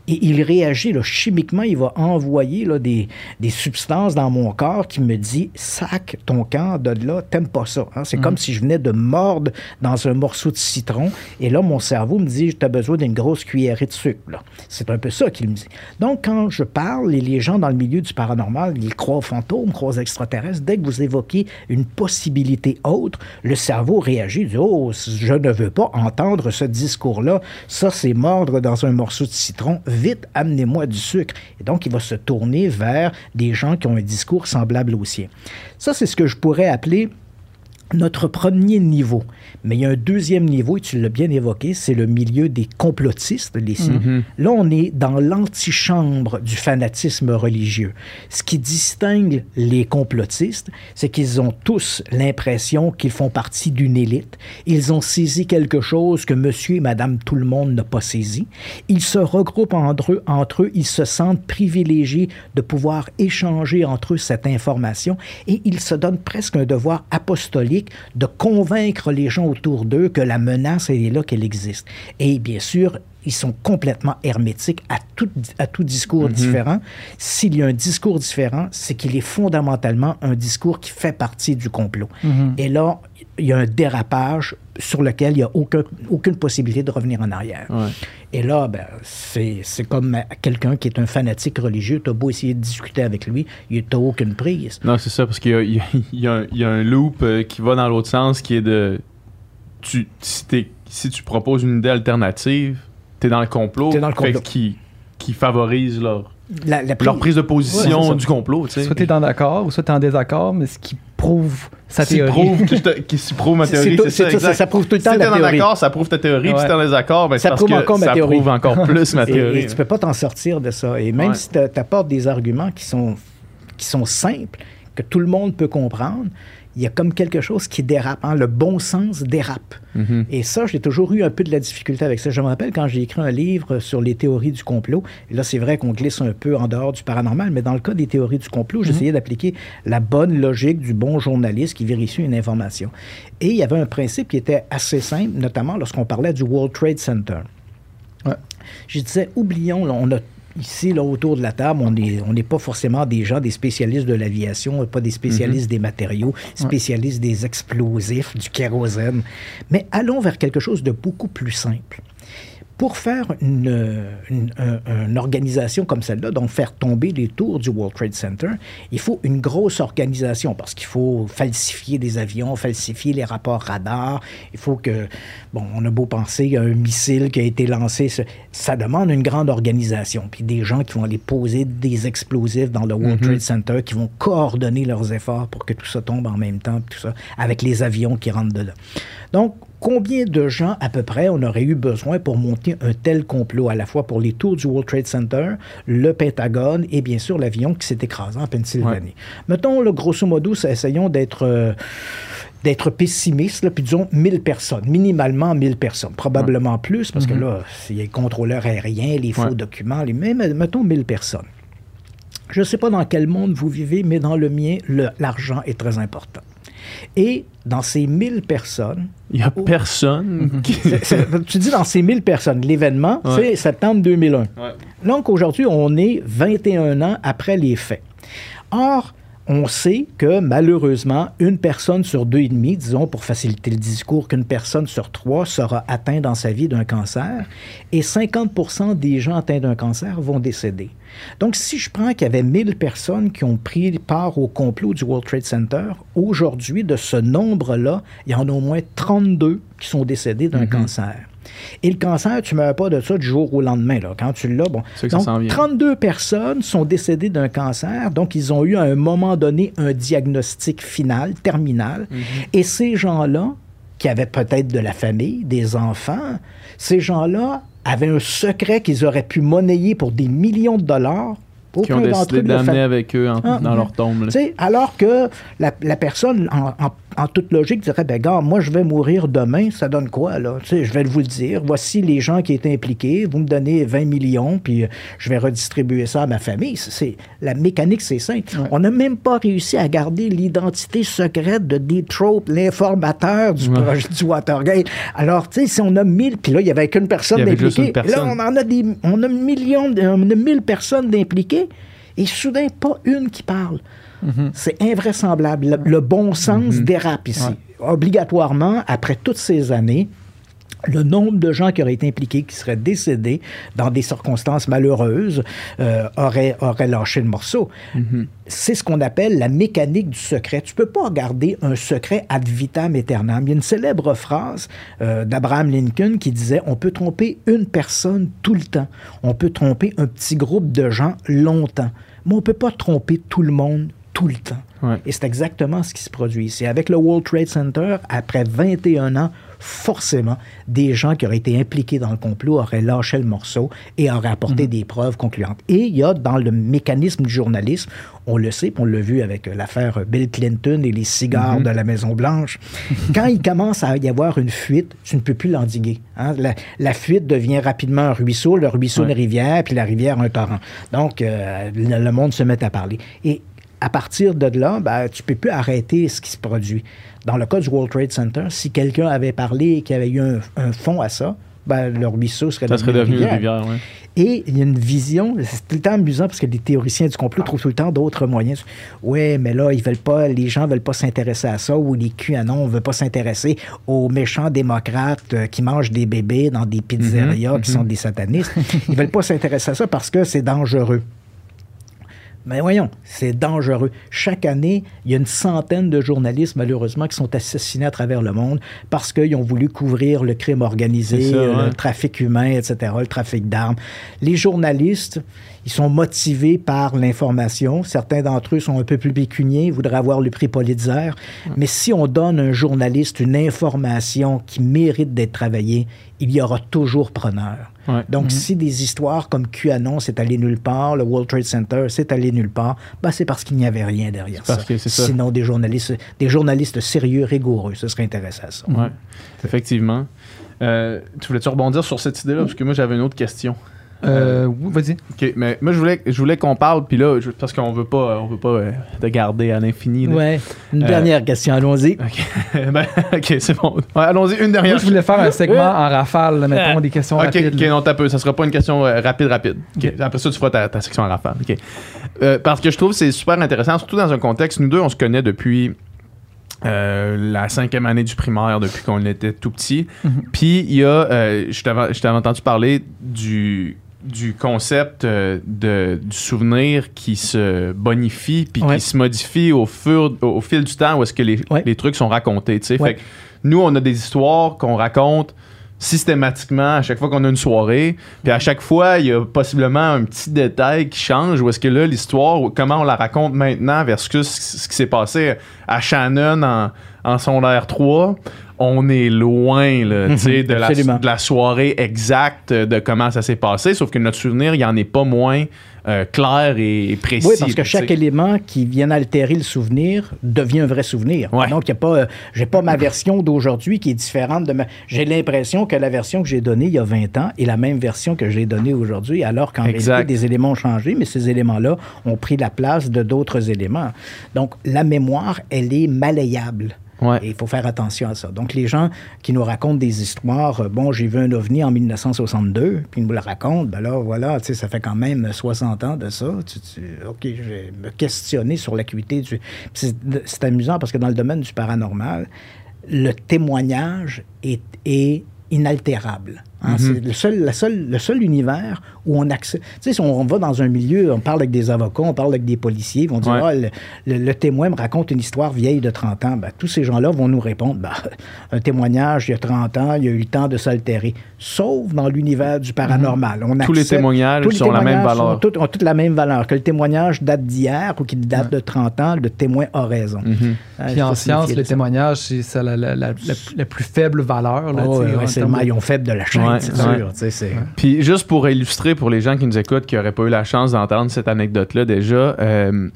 et il réagit là, chimiquement, il va envoyer là, des, des, substances dans mon corps qui me dit sac ton camp de là, t'aimes pas ça. Hein? C'est comme mhm. si je venais de mordre dans un morceau de citron et là mon cerveau me dit tu as besoin d'une grosse cuillerée de sucre. C'est un peu ça qu'il me dit. Donc quand je parle et les gens dans le milieu du paranormal, ils croient aux fantômes, croient aux extraterrestres, dès que vous évoquez une possibilité autre, le cerveau réagit, dit oh je ne veux pas entendre ce discours-là, ça c'est mordre dans un morceau de citron vite, amenez-moi du sucre. Et donc, il va se tourner vers des gens qui ont un discours semblable au sien. Ça, c'est ce que je pourrais appeler notre premier niveau. Mais il y a un deuxième niveau, et tu l'as bien évoqué, c'est le milieu des complotistes, les mm Là, on est dans l'antichambre du fanatisme religieux. Ce qui distingue les complotistes, c'est qu'ils ont tous l'impression qu'ils font partie d'une élite. Ils ont saisi quelque chose que monsieur et madame tout le monde n'a pas saisi. Ils se regroupent entre eux, entre eux, ils se sentent privilégiés de pouvoir échanger entre eux cette information et ils se donnent presque un devoir apostolique de convaincre les gens autour d'eux que la menace, elle est là, qu'elle existe. Et bien sûr, ils sont complètement hermétiques à tout, à tout discours mhm. différent. S'il y a un discours différent, c'est qu'il est fondamentalement un discours qui fait partie du complot. Mhm. Et là, il y a un dérapage sur lequel il n'y a aucun, aucune possibilité de revenir en arrière. Et là, ben, c'est comme quelqu'un qui est un fanatique religieux. Tu as beau essayer de discuter avec lui, il n'a aucune prise.
Non, c'est ça, parce qu'il y, y, y, a un loop euh, qui va dans l'autre sens qui est de. Tu, si, si tu proposes une idée alternative, tu es dans le complot,
dans le complot.
qui, qui favorise leur, leur prise de position du complot.
Soit tu es en accord ou soit tu es en désaccord, mais ce qui prouve sa théorie.
Prouve, qui, prouve ma théorie, c'est ça,
ça, prouve tout le temps
si
la théorie.
Si t'es en accord, ça prouve ta théorie, puis si t'es en désaccord, ben, ça, prouve encore, ma ça prouve encore plus ma théorie.
Et, et tu peux pas t'en sortir de ça. Et même si tu apportes des arguments qui sont, qui sont simples, que tout le monde peut comprendre, il y a comme quelque chose qui dérape. Hein? Le bon sens dérape. Mm-hmm. Et ça, j'ai toujours eu un peu de la difficulté avec ça. Je me rappelle quand j'ai écrit un livre sur les théories du complot. là, c'est vrai qu'on glisse un peu en dehors du paranormal, mais dans le cas des théories du complot, mm-hmm. j'essayais d'appliquer la bonne logique du bon journaliste qui vérifie une information. Et il y avait un principe qui était assez simple, notamment lorsqu'on parlait du World Trade Center. Je disais, oublions, on a ici, là, autour de la table, on n'est on pas forcément des gens, des spécialistes de l'aviation, pas des spécialistes mhm. des matériaux, spécialistes des explosifs, du kérosène. Mais allons vers quelque chose de beaucoup plus simple pour faire une, une, organisation comme celle-là, donc faire tomber les tours du World Trade Center, il faut une grosse organisation parce qu'il faut falsifier des avions, falsifier les rapports radars. Il faut que, bon, on a beau penser à un missile qui a été lancé, ça demande une grande organisation. Puis des gens qui vont aller poser des explosifs dans le World mm-hmm. Trade Center, qui vont coordonner leurs efforts pour que tout ça tombe en même temps, tout ça, avec les avions qui rentrent dedans. Donc, combien de gens à peu près on aurait eu besoin pour monter un tel complot, à la fois pour les tours du World Trade Center, le Pentagone et bien sûr l'avion qui s'est écrasé en Pennsylvanie? Mettons, le grosso modo, essayons d'être... Euh, d'être pessimiste, puis disons 1000 personnes, minimalement 1000 personnes, probablement plus, parce que mm-hmm. là, il y a les contrôleurs aériens, les faux documents, les, mais mettons 1000 personnes. Je ne sais pas dans quel monde vous vivez, mais dans le mien, l'argent est très important. Et dans ces 1000 personnes...
Il n'y a personne
mhm. qui... tu dis dans ces 1000 personnes. L'événement, c'est septembre 2001. Donc aujourd'hui, on est 21 ans après les faits. Or, on sait que malheureusement, une personne sur deux et demi, disons pour faciliter le discours, qu'une personne sur trois sera atteinte dans sa vie d'un cancer et 50% des gens atteints d'un cancer vont décéder. Donc, si je prends qu'il y avait 1000 personnes qui ont pris part au complot du World Trade Center, aujourd'hui, de ce nombre-là, il y en a au moins 32 qui sont décédés d'un mm-hmm. cancer. Et le cancer, tu ne meurs pas de ça du jour au lendemain. Là. Quand tu l'as, bon. Donc, 32 personnes sont décédées d'un cancer, donc ils ont eu à un moment donné un diagnostic final, terminal. Mhm. Et ces gens-là, qui avaient peut-être de la famille, des enfants, ces gens-là avaient un secret qu'ils auraient pu monnayer pour des millions de dollars
qui ont décidé d'amener avec eux ah, dans leur tombe.
Alors que la, personne, en toute logique, dirait, ben gars, moi, je vais mourir demain, ça donne quoi, là? Tu sais, je vais vous le dire. Voici les gens qui étaient impliqués. Vous me donnez 20 millions, puis euh, je vais redistribuer ça à ma famille. C'est, la mécanique, c'est simple. On n'a même pas réussi à garder l'identité secrète de Deep l'informateur du projet du Watergate. Alors, tu sais, si on a 1000, puis là, il n'y avait qu'une personne impliquée. Là, on en a des, on a millions, on a 1000 personnes d'impliquées, et soudain, pas une qui parle. Mhm. C'est invraisemblable. Le, bon sens mhm. dérape ici. Obligatoirement, après toutes ces années, le nombre de gens qui auraient été impliqués, qui seraient décédés dans des circonstances malheureuses, euh, aurait, lâché le morceau. Mhm. C'est ce qu'on appelle la mécanique du secret. Tu peux pas garder un secret ad vitam aeternam. Il y a une célèbre phrase euh, d'Abraham Lincoln qui disait On peut tromper une personne tout le temps. On peut tromper un petit groupe de gens longtemps. Mais on peut pas tromper tout le monde tout le temps. Et c'est exactement ce qui se produit ici. Avec le World Trade Center, après 21 ans, forcément, des gens qui auraient été impliqués dans le complot auraient lâché le morceau et auraient apporté mhm. des preuves concluantes. Et il y a dans le mécanisme du journalisme, on le sait, on l'a vu avec l'affaire Bill Clinton et les cigares mhm. de la Maison-Blanche, quand il commence à y avoir une fuite, tu ne peux plus l'endiguer. Hein. La, fuite devient rapidement un ruisseau, le ruisseau une rivière, puis la rivière un torrent. Donc, euh, le monde se met à parler. Et à partir de là, ben, tu ne peux plus arrêter ce qui se produit. Dans le cas du World Trade Center, si quelqu'un avait parlé et qu'il y avait eu un, fond à ça, ben, le ruisseau serait,
ça devenu, une rivière.
Et il y a une vision, c'est tout le temps amusant parce que les théoriciens du complot trouvent tout le temps d'autres moyens. Oui, mais là, ils veulent pas, les gens veulent pas s'intéresser à ça, ou les QAnon ne veulent pas s'intéresser aux méchants démocrates euh, qui mangent des bébés dans des pizzerias, mm-hmm, qui sont mm-hmm. des satanistes. ils veulent pas s'intéresser à ça parce que c'est dangereux. Mais voyons, c'est dangereux. Chaque année, il y a une centaine de journalistes, malheureusement, qui sont assassinés à travers le monde parce qu'ils ont voulu couvrir le crime organisé, le trafic humain, etc., le trafic d'armes. Les journalistes, ils sont motivés par l'information. Certains d'entre eux sont un peu plus pécuniers, voudraient avoir le prix Pulitzer. Mais si on donne à un journaliste une information qui mérite d'être travaillée, il y aura toujours preneur. Donc, mhm. si des histoires comme QAnon, c'est allé nulle part, le World Trade Center, c'est allé nulle part, ben, c'est parce qu'il n'y avait rien derrière ça. Sinon, des journalistes, des journalistes sérieux, rigoureux, ce serait intéressant, ça.
Oui, effectivement. Euh, tu voulais-tu rebondir sur cette idée-là? Parce que moi, j'avais une autre question.
Euh, oui, vas-y.
OK, mais moi, je voulais, je voulais qu'on parle, puis là, parce qu'on veut pas, on veut pas euh, te garder à l'infini.
Ouais. Une euh, dernière question, allons-y.
OK, ben, c'est bon. allons-y, une dernière.
Moi, je voulais faire un segment en rafale, mettons, des questions rapides.
OK, non, t'as peu. Ça sera pas une question rapide, rapide. Après ça, tu feras ta, ta section en rafale. OK. parce que je trouve que c'est super intéressant, surtout dans un contexte, nous deux, on se connaît depuis la cinquième année du primaire depuis qu'on était tout petit. Mm-hmm. Puis il y a, je t'avais entendu parler du du concept euh, de, du souvenir qui se bonifie puis qui se modifie au, fur, au, fil du temps où est-ce que les, les, trucs sont racontés. Fait nous, on a des histoires qu'on raconte systématiquement à chaque fois qu'on a une soirée. Puis à chaque fois, il y a possiblement un petit détail qui change. Ou est-ce que là, l'histoire, comment on la raconte maintenant versus ce qui s'est passé à Shannon en, en son R3 on est loin là, mhm, de, la, de, la, soirée exacte de comment ça s'est passé, sauf que notre souvenir, il en est pas moins euh, clair et précis.
Oui, parce que chaque élément qui vient altérer le souvenir devient un vrai souvenir. Donc, il a pas, euh, j'ai pas ma version d'aujourd'hui qui est différente de ma. J'ai l'impression que la version que j'ai donnée il y a 20 ans est la même version que j'ai donnée aujourd'hui, alors qu'en réalité, des éléments ont changé, mais ces éléments-là ont pris la place de d'autres éléments. Donc, la mémoire, elle est malléable. Et il faut faire attention à ça. Donc, les gens qui nous racontent des histoires, euh, bon, j'ai vu un ovni en 1962, puis ils nous le racontent, ben là, voilà, tu sais, ça fait quand même 60 ans de ça. OK, je vais me questionner sur l'acuité du... C'est amusant parce que dans le domaine du paranormal, le témoignage est, est inaltérable. Hein. Mhm. C'est le seul, la seule, le seul univers où on accède. Tu sais, si on va dans un milieu, on parle avec des avocats, on parle avec des policiers, ils vont dire ah, le, témoin me raconte une histoire vieille de 30 ans. Ben, tous ces gens-là vont nous répondre ben, un témoignage il y a 30 ans, il y a eu le temps de s'altérer. Sauf dans l'univers du paranormal.
On tous les témoignages ont la même valeur.
ont toutes la même valeur. Que le témoignage date d'hier ou qu'il date de 30 ans, le témoin a raison.
Hein, Puis en science, le témoignage, c'est la, la, plus faible valeur.
Oh, c'est le maillon faible de la chaîne.
Puis juste pour illustrer pour les gens qui nous écoutent qui n'auraient pas eu la chance d'entendre cette anecdote-là déjà, euh,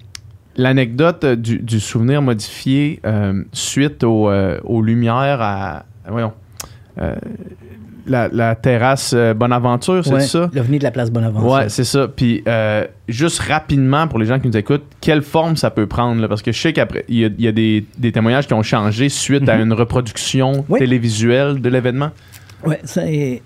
l'anecdote du, souvenir modifié suite aux lumières à. Voyons la, terrasse euh, Bonaventure, c'est ça?
L'avenue de la place Bonaventure.
Ouais, c'est ça. Puis, euh, juste rapidement, pour les gens qui nous écoutent, quelle forme ça peut prendre? Parce que je sais qu'après, il y a, des, témoignages qui ont changé suite à mhm. une reproduction télévisuelle de l'événement.
Oui, c'est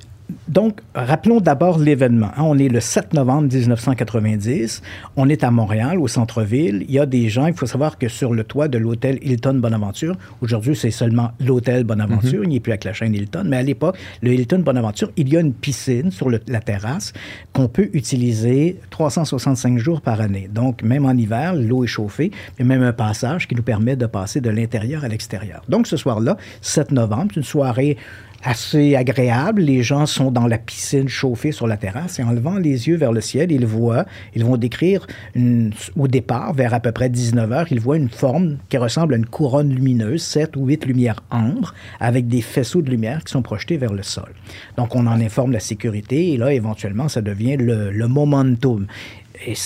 donc, rappelons d'abord l'événement. Hein. On est le 7 novembre 1990. On est à Montréal, au centre-ville. Il y a des gens, il faut savoir que sur le toit de l'hôtel Hilton Bonaventure, aujourd'hui c'est seulement l'hôtel Bonaventure, mhm. il n'y a plus avec la chaîne Hilton, mais à l'époque, le Hilton Bonaventure, il y a une piscine sur la terrasse qu'on peut utiliser 365 jours par année. Donc, même en hiver, l'eau est chauffée, et même un passage qui nous permet de passer de l'intérieur à l'extérieur. Donc, ce soir-là, 7 novembre, c'est une soirée assez agréable. Les gens sont dans la piscine chauffée sur la terrasse et en levant les yeux vers le ciel, ils voient, ils vont décrire au départ, vers à peu près 19 heures, ils voient une forme qui ressemble à une couronne lumineuse, 7 ou 8 lumières ambre, avec des faisceaux de lumière qui sont projetés vers le sol. Donc on en informe la sécurité et là, éventuellement, ça devient le momentum.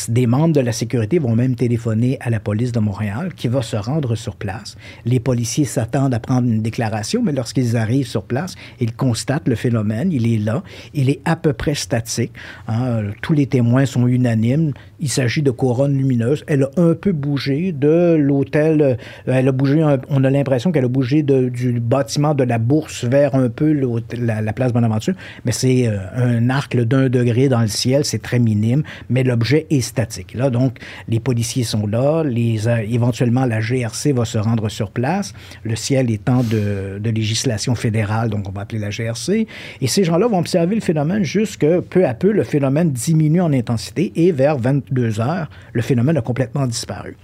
Des membres de la sécurité vont même téléphoner à la police de Montréal qui va se rendre sur place. Les policiers s'attendent à prendre une déclaration, mais lorsqu'ils arrivent sur place, ils constatent le phénomène, il est là, il est à peu près statique. Hein. Tous les témoins sont unanimes. Il s'agit de couronne lumineuse. Elle a un peu bougé de l'hôtel. Euh, elle a bougé, on a l'impression qu'elle a bougé du bâtiment de la bourse vers un peu la, la place Bonaventure, mais c'est euh, un arc d'un degré dans le ciel, c'est très minime, mais l'objet est statique. Là, donc, les policiers sont là, euh, éventuellement la GRC va se rendre sur place, le ciel étant de, de, législation fédérale, donc on va appeler la GRC, et ces gens-là vont observer le phénomène jusque peu à peu, le phénomène diminue en intensité et vers 22 heures, le phénomène a complètement disparu.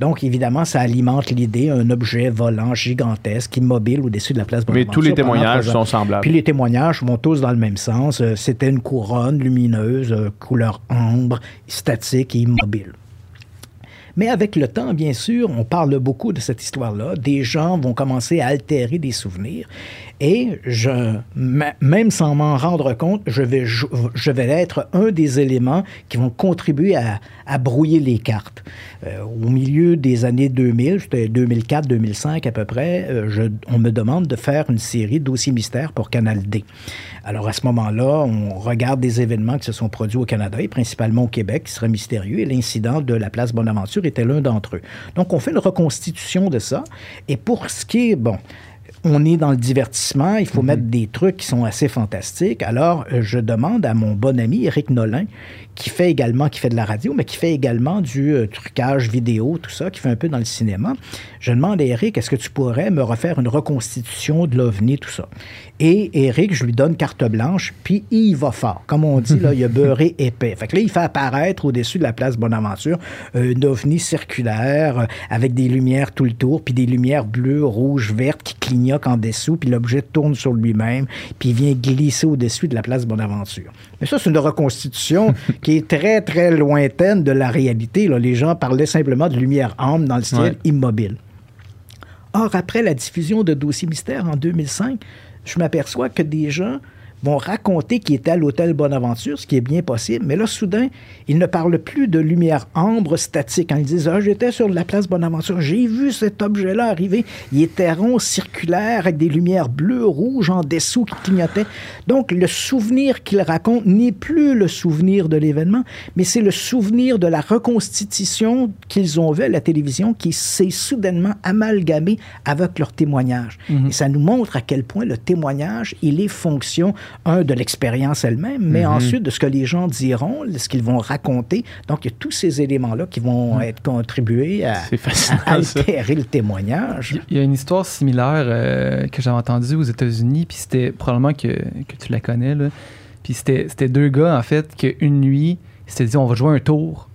Donc, évidemment, ça alimente l'idée un objet volant gigantesque, immobile au-dessus de la place
Bonaventure. Mais tous les témoignages sont semblables.
Puis les témoignages vont tous dans le même sens. Euh, c'était une couronne lumineuse, euh, couleur ambre, statique et immobile. Mais avec le temps, bien sûr, on parle beaucoup de cette histoire-là. Des gens vont commencer à altérer des souvenirs. Et je, même sans m'en rendre compte, je vais, être un des éléments qui vont contribuer à, brouiller les cartes. Euh, au milieu des années 2000, c'était 2004-2005 à peu près, euh, on me demande de faire une série dossiers mystères pour Canal D. Alors à ce moment-là, on regarde des événements qui se sont produits au Canada et principalement au Québec qui seraient mystérieux et l'incident de la place Bonaventure était l'un d'entre eux. Donc on fait une reconstitution de ça. Et pour ce qui est, bon, on est dans le divertissement, il faut mhm. mettre des trucs qui sont assez fantastiques. Alors, euh, je demande à mon bon ami Eric Nolin, qui fait également, qui fait de la radio, mais qui fait également du euh, trucage vidéo, tout ça, qui fait un peu dans le cinéma. Je demande à Eric, est-ce que tu pourrais me refaire une reconstitution de l'OVNI, tout ça? Et Eric, je lui donne carte blanche, puis il va fort. Comme on dit, là, il a beurré épais. Fait que là, il fait apparaître au-dessus de la place Bonaventure un ovni circulaire euh, avec des lumières tout le tour, puis des lumières bleues, rouges, vertes qui clignotent en dessous, puis l'objet tourne sur lui-même, puis il vient glisser au-dessus de la place Bonaventure. Mais ça, c'est une reconstitution qui est très, très lointaine de la réalité. Là. Les gens parlaient simplement de lumière ambre dans le ciel immobile. Or, après la diffusion de Dossier Mystère en 2005, je m'aperçois que des gens vont raconter qu'il était à l'hôtel Bonaventure, ce qui est bien possible. Mais là, soudain, ils ne parlent plus de lumière ambre statique. Quand ils disent Ah, j'étais sur la place Bonaventure, j'ai vu cet objet-là arriver. Il était rond, circulaire, avec des lumières bleues, rouges en dessous qui clignotaient. Donc, le souvenir qu'ils racontent n'est plus le souvenir de l'événement, mais c'est le souvenir de la reconstitution qu'ils ont vue à la télévision qui s'est soudainement amalgamé avec leur témoignage. Mhm. Et ça nous montre à quel point le témoignage, il est fonction un, de l'expérience elle-même, mais mhm. ensuite de ce que les gens diront, ce qu'ils vont raconter. Donc, il y a tous ces éléments-là qui vont mhm. être contribués à, altérer le témoignage.
Il y a une histoire similaire euh, que j'avais entendue aux États-Unis, puis c'était probablement que, que, tu la connais, là. Puis c'était deux gars, en fait, qu'une nuit, ils s'étaient dit on va jouer un tour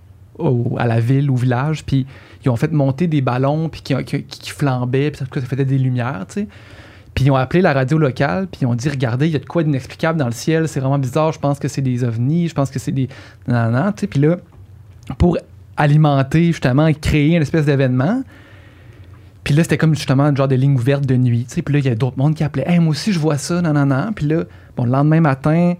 à la ville ou village, puis ils ont fait monter des ballons, puis qui, qui, qui flambaient, puis ça faisait des lumières, tu sais. Puis ils ont appelé la radio locale, puis ils ont dit Regardez, il y a de quoi d'inexplicable dans le ciel, c'est vraiment bizarre, je pense que c'est des ovnis, je pense que c'est des. Non, tu sais. Puis là, pour alimenter, justement, créer une espèce d'événement, puis là, c'était comme justement un genre de ligne ouverte de nuit, tu sais. Puis là, il y a d'autres mondes qui appelaient Hey, moi aussi, je vois ça, non, non, non. Puis là, bon, le lendemain matin,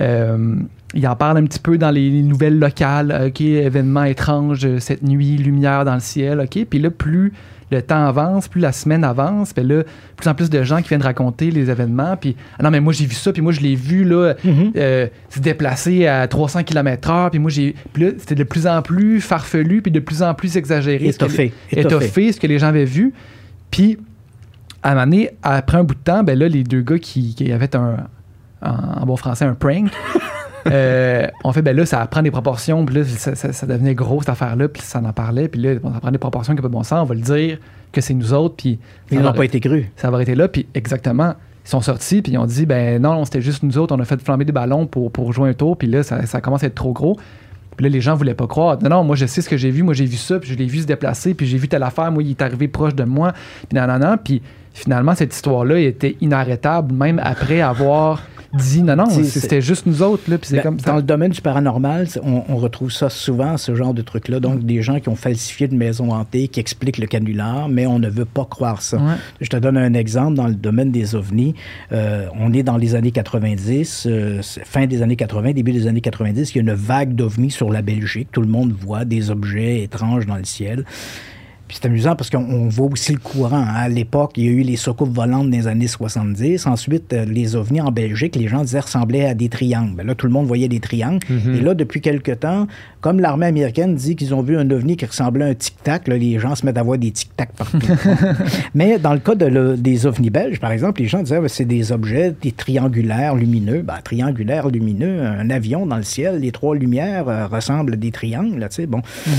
euh, il en parle un petit peu dans les nouvelles locales. OK, événement étrange cette nuit, lumière dans le ciel. OK, puis là, plus le temps avance, plus la semaine avance, puis là, plus en plus de gens qui viennent raconter les événements, puis ah non, mais moi j'ai vu ça, puis moi je l'ai vu là, mm-hmm. euh, se déplacer à 300 km/h, puis moi j'ai. C'était de plus en plus farfelu, puis de plus en plus exagéré.
Étoffé.
Ce que, étoffé, ce que les gens avaient vu. Puis, à un moment donné, après un bout de temps, ben là, les deux gars qui, avaient un, en bon français, un prank, euh, on fait, ben là, ça prend des proportions, puis là, ça, devenait gros, cette affaire-là, puis ça en parlait, puis là, ça prend des proportions qui n'ont pas de bon sens, on va le dire que c'est nous autres, puis...
Ils n'ont pas été crus.
Ça va été là, puis exactement, ils sont sortis, puis ils ont dit, ben non, c'était juste nous autres, on a fait flamber des ballons pour, pour jouer un tour, puis là, ça, commence à être trop gros. Puis là, les gens voulaient pas croire. Non, non, moi, je sais ce que j'ai vu. Moi, j'ai vu ça, puis je l'ai vu se déplacer, puis j'ai vu telle affaire. Moi, il est arrivé proche de moi. Puis non, non, non. Puis finalement, cette histoire-là était inarrêtable, même après avoir dit non, non, c'était juste nous autres. Là,
ben, comme Dans le domaine du paranormal, on, retrouve ça souvent, ce genre de truc-là. Donc, des gens qui ont falsifié une maison hantée, qui expliquent le canular, mais on ne veut pas croire ça. Je te donne un exemple dans le domaine des ovnis. Euh, on est dans les années 90, euh, fin des années 80, début des années 90. Il y a une vague d'ovnis sur la Belgique. Tout le monde voit des objets étranges dans le ciel c'est amusant parce qu'on voit aussi le courant. Hein. À l'époque, il y a eu les soucoupes volantes les années 70. Ensuite, euh, les ovnis en Belgique, les gens disaient ressemblaient à des triangles. Ben là, tout le monde voyait des triangles. Mm-hmm. Et là, depuis quelque temps, comme l'armée américaine dit qu'ils ont vu un ovni qui ressemblait à un tic-tac, les gens se mettent à voir des tic-tac partout. Mais dans le cas des ovnis belges, par exemple, les gens disaient que c'est des objets, des triangulaires lumineux. Ben, triangulaires lumineux, un avion dans le ciel, les trois lumières euh, ressemblent à des triangles. Là, bon. Mm-hmm.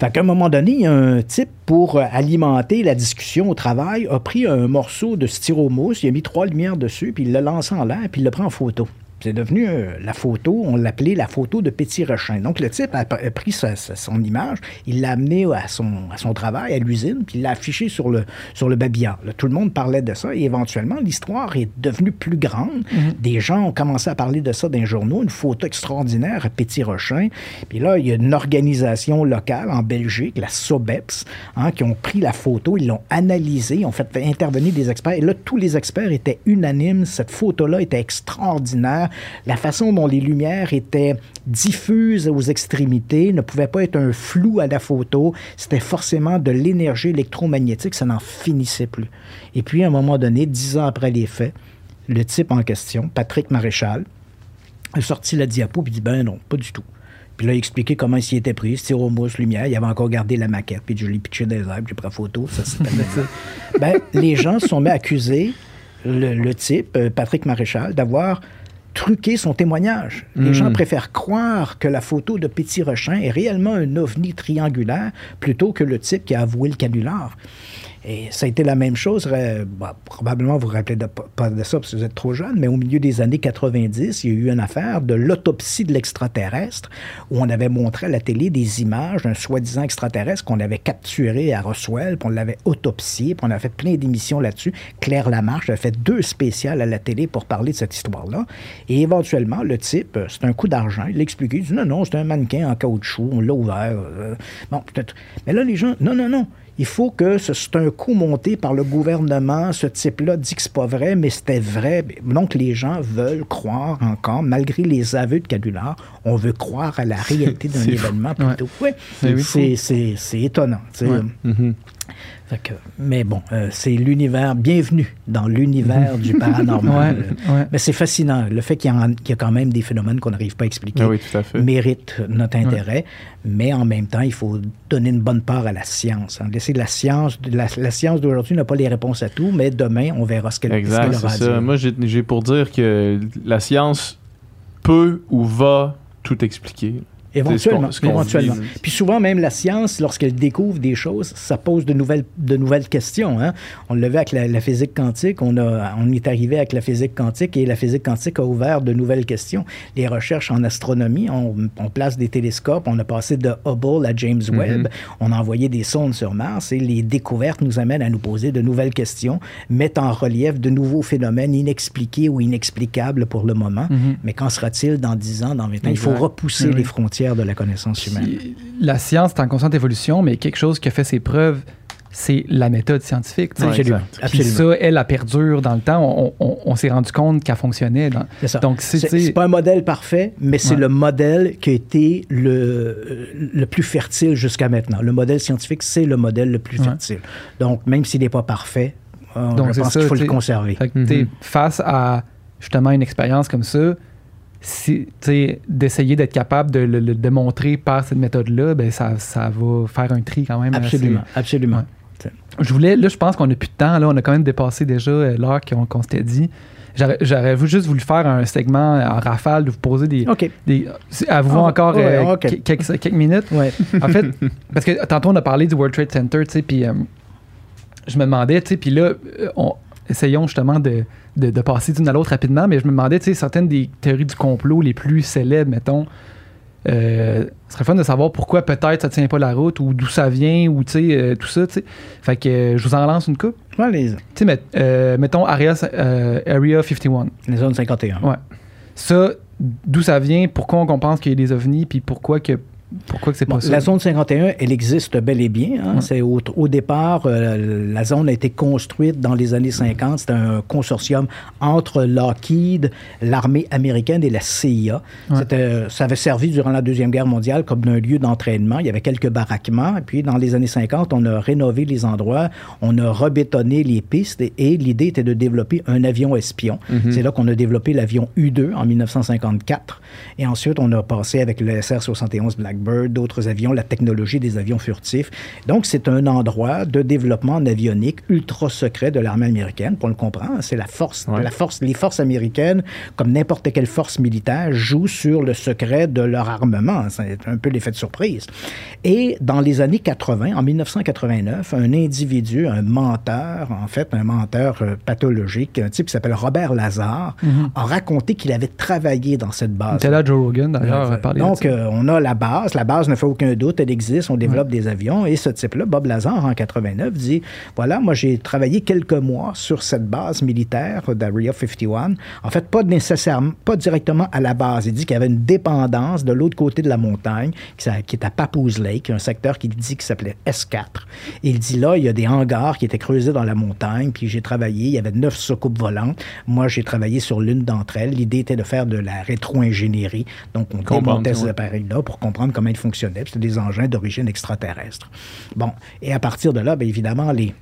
Fait qu'à un moment donné, il y a un type pour alimenter la discussion au travail, a pris un morceau de styromousse, il a mis trois lumières dessus, puis il l'a lancé en l'air, puis il l'a pris en photo. C'est devenu euh, la photo, on l'appelait la photo de Petit Rochin. Donc, le type a, pris son image, il l'a amené à son, à son travail, à l'usine, puis il l'a affiché sur le, sur le babillard. tout le monde parlait de ça et éventuellement, l'histoire est devenue plus grande. Mm-hmm. Des gens ont commencé à parler de ça dans les journaux, une photo extraordinaire à Petit Rochin. Puis là, il y a une organisation locale en Belgique, la SOBEPS, hein, qui ont pris la photo, ils l'ont analysée, ils ont fait intervenir des experts. Et là, tous les experts étaient unanimes. Cette photo-là était extraordinaire la façon dont les lumières étaient diffuses aux extrémités ne pouvait pas être un flou à la photo, c'était forcément de l'énergie électromagnétique, ça n'en finissait plus. Et puis, à un moment donné, dix ans après les faits, le type en question, Patrick Maréchal, a sorti la diapo et dit Ben non, pas du tout. Puis là, il a expliqué comment il s'y était pris, styromousse, lumière. Il avait encore gardé la maquette, puis je l'ai pitché des airs, j'ai pris la photo. Ça, ben, les gens se sont mis à accuser le, le type, euh, Patrick Maréchal, d'avoir truquer son témoignage. Les gens hmm. préfèrent croire que la photo de Petit Rochin est réellement un ovni triangulaire plutôt que le type qui a avoué le canular. Et ça a été la même chose, bah, probablement vous vous rappelez pas de ça parce que vous êtes trop jeune, mais au milieu des années 90, il y a eu une affaire de l'autopsie de l'extraterrestre où on avait montré à la télé des images d'un soi-disant extraterrestre qu'on avait capturé à Roswell, puis on l'avait autopsié, puis on a fait plein d'émissions là-dessus. Claire Lamarche a fait deux spéciales à la télé pour parler de cette histoire-là. Et éventuellement, le type, euh, c'est un coup d'argent, il l'expliquait, il dit non, non, c'est un mannequin en caoutchouc, on l'a ouvert. Euh, bon, peut-être. Mais là, les gens, non, non, non il faut que c'est un coup monté par le gouvernement. Ce type-là dit que c'est pas vrai, mais c'était vrai. Donc, les gens veulent croire encore, malgré les aveux de Cadular, on veut croire à la réalité d'un événement plutôt. Ouais. c'est étonnant. Mais bon, euh, c'est l'univers, bienvenue dans l'univers du paranormal. Mais c'est fascinant. Le fait qu'il y, a quand même des phénomènes qu'on n'arrive pas à expliquer
ah
mérite notre intérêt. Mais en même temps, il faut donner une bonne part à la science. Hein. Laisser la science, la, science d'aujourd'hui n'a pas les réponses à tout, mais demain, on verra ce qu'elle
exact,
aura
ça. Moi, j'ai pour dire que la science peut ou va tout expliquer.
Éventuellement. éventuellement. Puis souvent, même la science, lorsqu'elle découvre des choses, ça pose de nouvelles, de nouvelles questions. Hein. On le avec la, physique quantique. On, a, on est arrivé avec la physique quantique et la physique quantique a ouvert de nouvelles questions. Les recherches en astronomie, on, place des télescopes. On a passé de Hubble à James mm-hmm. Webb. On a envoyé des sondes sur Mars et les découvertes nous amènent à nous poser de nouvelles questions, mettent en relief de nouveaux phénomènes inexpliqués ou inexplicables pour le moment. Mm-hmm. Mais qu'en sera-t-il dans 10 ans, dans 20 ans? Il faut repousser les frontières de la connaissance humaine.
La science est en constante évolution, mais quelque chose qui a fait ses preuves c'est la méthode scientifique.
absolument.
Puis ça, elle, a perdure dans le temps. On, s'est rendu compte qu'elle fonctionnait.
C'est ça. Donc, c'est pas un modèle parfait, mais c'est le modèle qui a été le, le plus fertile jusqu'à maintenant. Le modèle scientifique, c'est le modèle le plus fertile. Donc, même s'il n'est pas parfait, euh, Donc, je pense qu'il faut le conserver.
Mm-hmm. Face à justement une expérience comme ça, si, d'essayer d'être capable de le, démontrer par cette méthode-là, ben ça, ça, va faire un tri quand même.
Absolument, absolument.
Je voulais, là, je pense qu'on n'a plus de temps. Là, on a quand même dépassé déjà euh, l'heure qu'on s'était dit. J'aurais juste voulu faire un segment en rafale, de vous poser des.
OK.
des à vous encore euh, quelques, quelques, minutes.
Ouais.
en fait, parce que tantôt, on a parlé du World Trade Center, tu sais, puis euh, je me demandais, tu sais, puis là, on, essayons justement de, de, de passer d'une à l'autre rapidement, mais je me demandais, tu sais, certaines des théories du complot les plus célèbres, mettons, euh, ce serait fun de savoir pourquoi peut-être ça tient pas la route ou d'où ça vient ou euh, tout ça. sais Fait que euh, je vous en lance une coupe.
Allez.
Tu sais, mettons Area, Area 51.
Les zones 51.
Ouais. Ça, d'où ça vient, pourquoi on pense qu'il y a des ovnis, puis pourquoi que pourquoi que c'est ça?
La zone 51, elle existe bel et bien. Hein. C'est au, départ, euh, la zone a été construite dans les années 50. C'était un consortium entre Lockheed, l'armée américaine et la CIA. Ça avait servi durant la Deuxième Guerre mondiale comme un lieu d'entraînement. Il y avait quelques baraquements. Et puis, dans les années 50, on a rénové les endroits, on a rebétonné les pistes et, l'idée était de développer un avion espion. Mm-hmm. C'est là qu'on a développé l'avion U-2 en 1954. Et ensuite, on a passé avec le SR-71 Black D'autres avions, la technologie des avions furtifs. Donc, c'est un endroit de développement en avionique ultra secret de l'armée américaine. Pour le comprendre, c'est la force, la force, les forces américaines, comme n'importe quelle force militaire, jouent sur le secret de leur armement. C'est un peu l'effet de surprise. Et dans les années 80, en 1989, un individu, un menteur, en fait, un menteur euh, pathologique, un type qui s'appelle Robert Lazare, mm-hmm. a raconté qu'il avait travaillé dans cette base.
C'était là Joe Rogan, d'ailleurs,
Donc, euh, on a la base la base ne fait aucun doute, elle existe, on développe des avions. Et ce type-là, Bob Lazar, en 89, dit voilà, moi, j'ai travaillé quelques mois sur cette base militaire d'Area 51. En fait, pas nécessairement, pas directement à la base. Il dit qu'il y avait une dépendance de l'autre côté de la montagne, qui, est à Papoose Lake, un secteur qu'il dit qui s'appelait S4. Et il dit là, il y a des hangars qui étaient creusés dans la montagne, puis j'ai travaillé, il y avait neuf soucoupes volantes. Moi, j'ai travaillé sur l'une d'entre elles. L'idée était de faire de la rétro-ingénierie. Donc, on démontait ces appareils-là pour comprendre comment ils fonctionnaient. C'était des engins d'origine extraterrestre. Bon, et à partir de là, bien évidemment, les,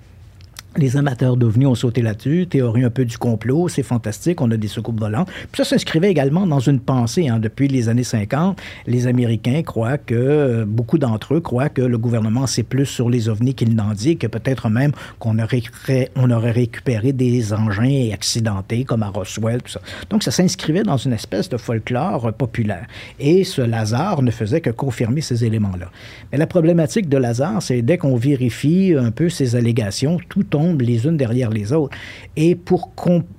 les amateurs d'OVNI ont sauté là-dessus, théorie un peu du complot, c'est fantastique, on a des secoupes volantes. Puis ça s'inscrivait également dans une pensée. Hein. Depuis les années 50, les Américains croient que, euh, beaucoup d'entre eux croient que le gouvernement sait plus sur les OVNI qu'il n'en dit, que peut-être même qu'on aurait, aurait récupéré des engins accidentés comme à Roswell, tout ça. Donc ça s'inscrivait dans une espèce de folklore populaire. Et ce Lazare ne faisait que confirmer ces éléments-là. Mais la problématique de Lazare, c'est dès qu'on vérifie un peu ces allégations, tout tombe les unes derrière les autres. Et pour,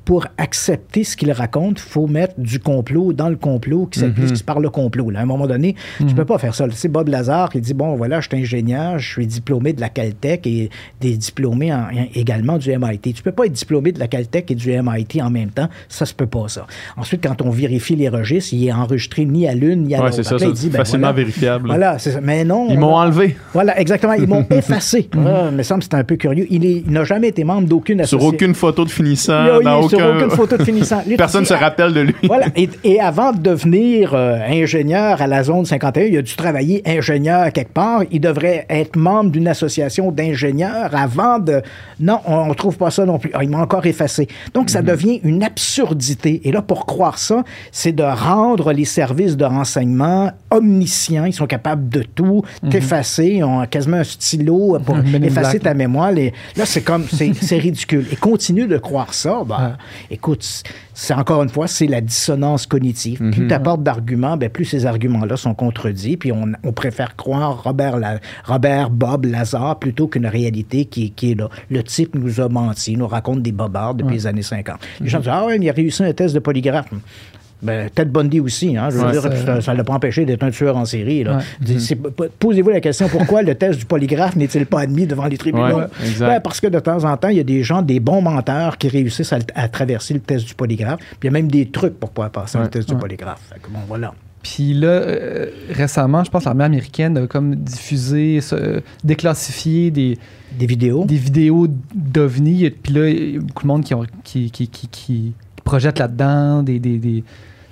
pour accepter ce qu'il raconte, il faut mettre du complot dans le complot qui s'explique mhm. par le complot. Là. À un moment donné, tu ne mhm. peux pas faire ça. C'est Bob Lazare qui dit, bon, voilà, je suis ingénieur, je suis diplômé de la Caltech et des diplômés également du MIT. Tu peux pas être diplômé de la Caltech et du MIT en même temps. Ça se peut pas, ça. Ensuite, quand on vérifie les registres, il est enregistré ni à l'une ni à l'autre.
c'est ben, facilement vérifiable.
Voilà, ça. Mais non.
Ils m'ont enlevé.
Voilà, exactement. Ils m'ont effacé. Ah, me semble que c'est un peu curieux. Il n'a jamais été membre d'aucune
association. Sur aucune photo de finissant.
dans aucun... Sur aucune photo de finissant.
Personne ne se rappelle de lui.
voilà. Et, avant de devenir euh, ingénieur à la zone 51, il a dû travailler ingénieur quelque part. Il devrait être membre d'une association d'ingénieurs avant de. Non, on ne trouve pas ça non plus. Ah, il m'a encore effacé. Donc, ça mhm. devient une absurdité. Et là, pour croire ça, c'est de rendre les services de renseignement omniscients. Ils sont capables de tout, mhm. t'effacer. Ils ont quasiment un stylo pour effacer ta mémoire. Là, c'est comme, c'est ridicule. Et continue de croire ça, ben, écoute, c'est encore une fois, c'est la dissonance cognitive. Plus mhm. tu apportes d'arguments, ben, plus ces arguments-là sont contredits, puis on, préfère croire Robert, Robert Bob Lazare plutôt qu'une réalité qui, qui, est là. Le type nous a menti, nous raconte des bobards depuis les années 50. Les gens disent, ah ouais, il a réussi un test de polygraphe. Ben, Ted Bundy aussi, hein, je veux dire, ça ne l'a pas empêché d'être un tueur en série. Posez-vous la question pourquoi le test du polygraphe n'est-il pas admis devant les tribunaux? Ben, Parce que de temps en temps, il y a des gens, des bons menteurs qui réussissent à, traverser le test du polygraphe. Puis il y a même des trucs pour pouvoir passer le test du polygraphe. bon, voilà.
Puis là, euh, récemment, je pense que l'armée américaine a comme diffusé, déclassifié des,
des vidéos.
Des vidéos d'OVNI. Puis là, il y a beaucoup de monde qui, ont, qui, qui, qui, qui projette là-dedans des, des, des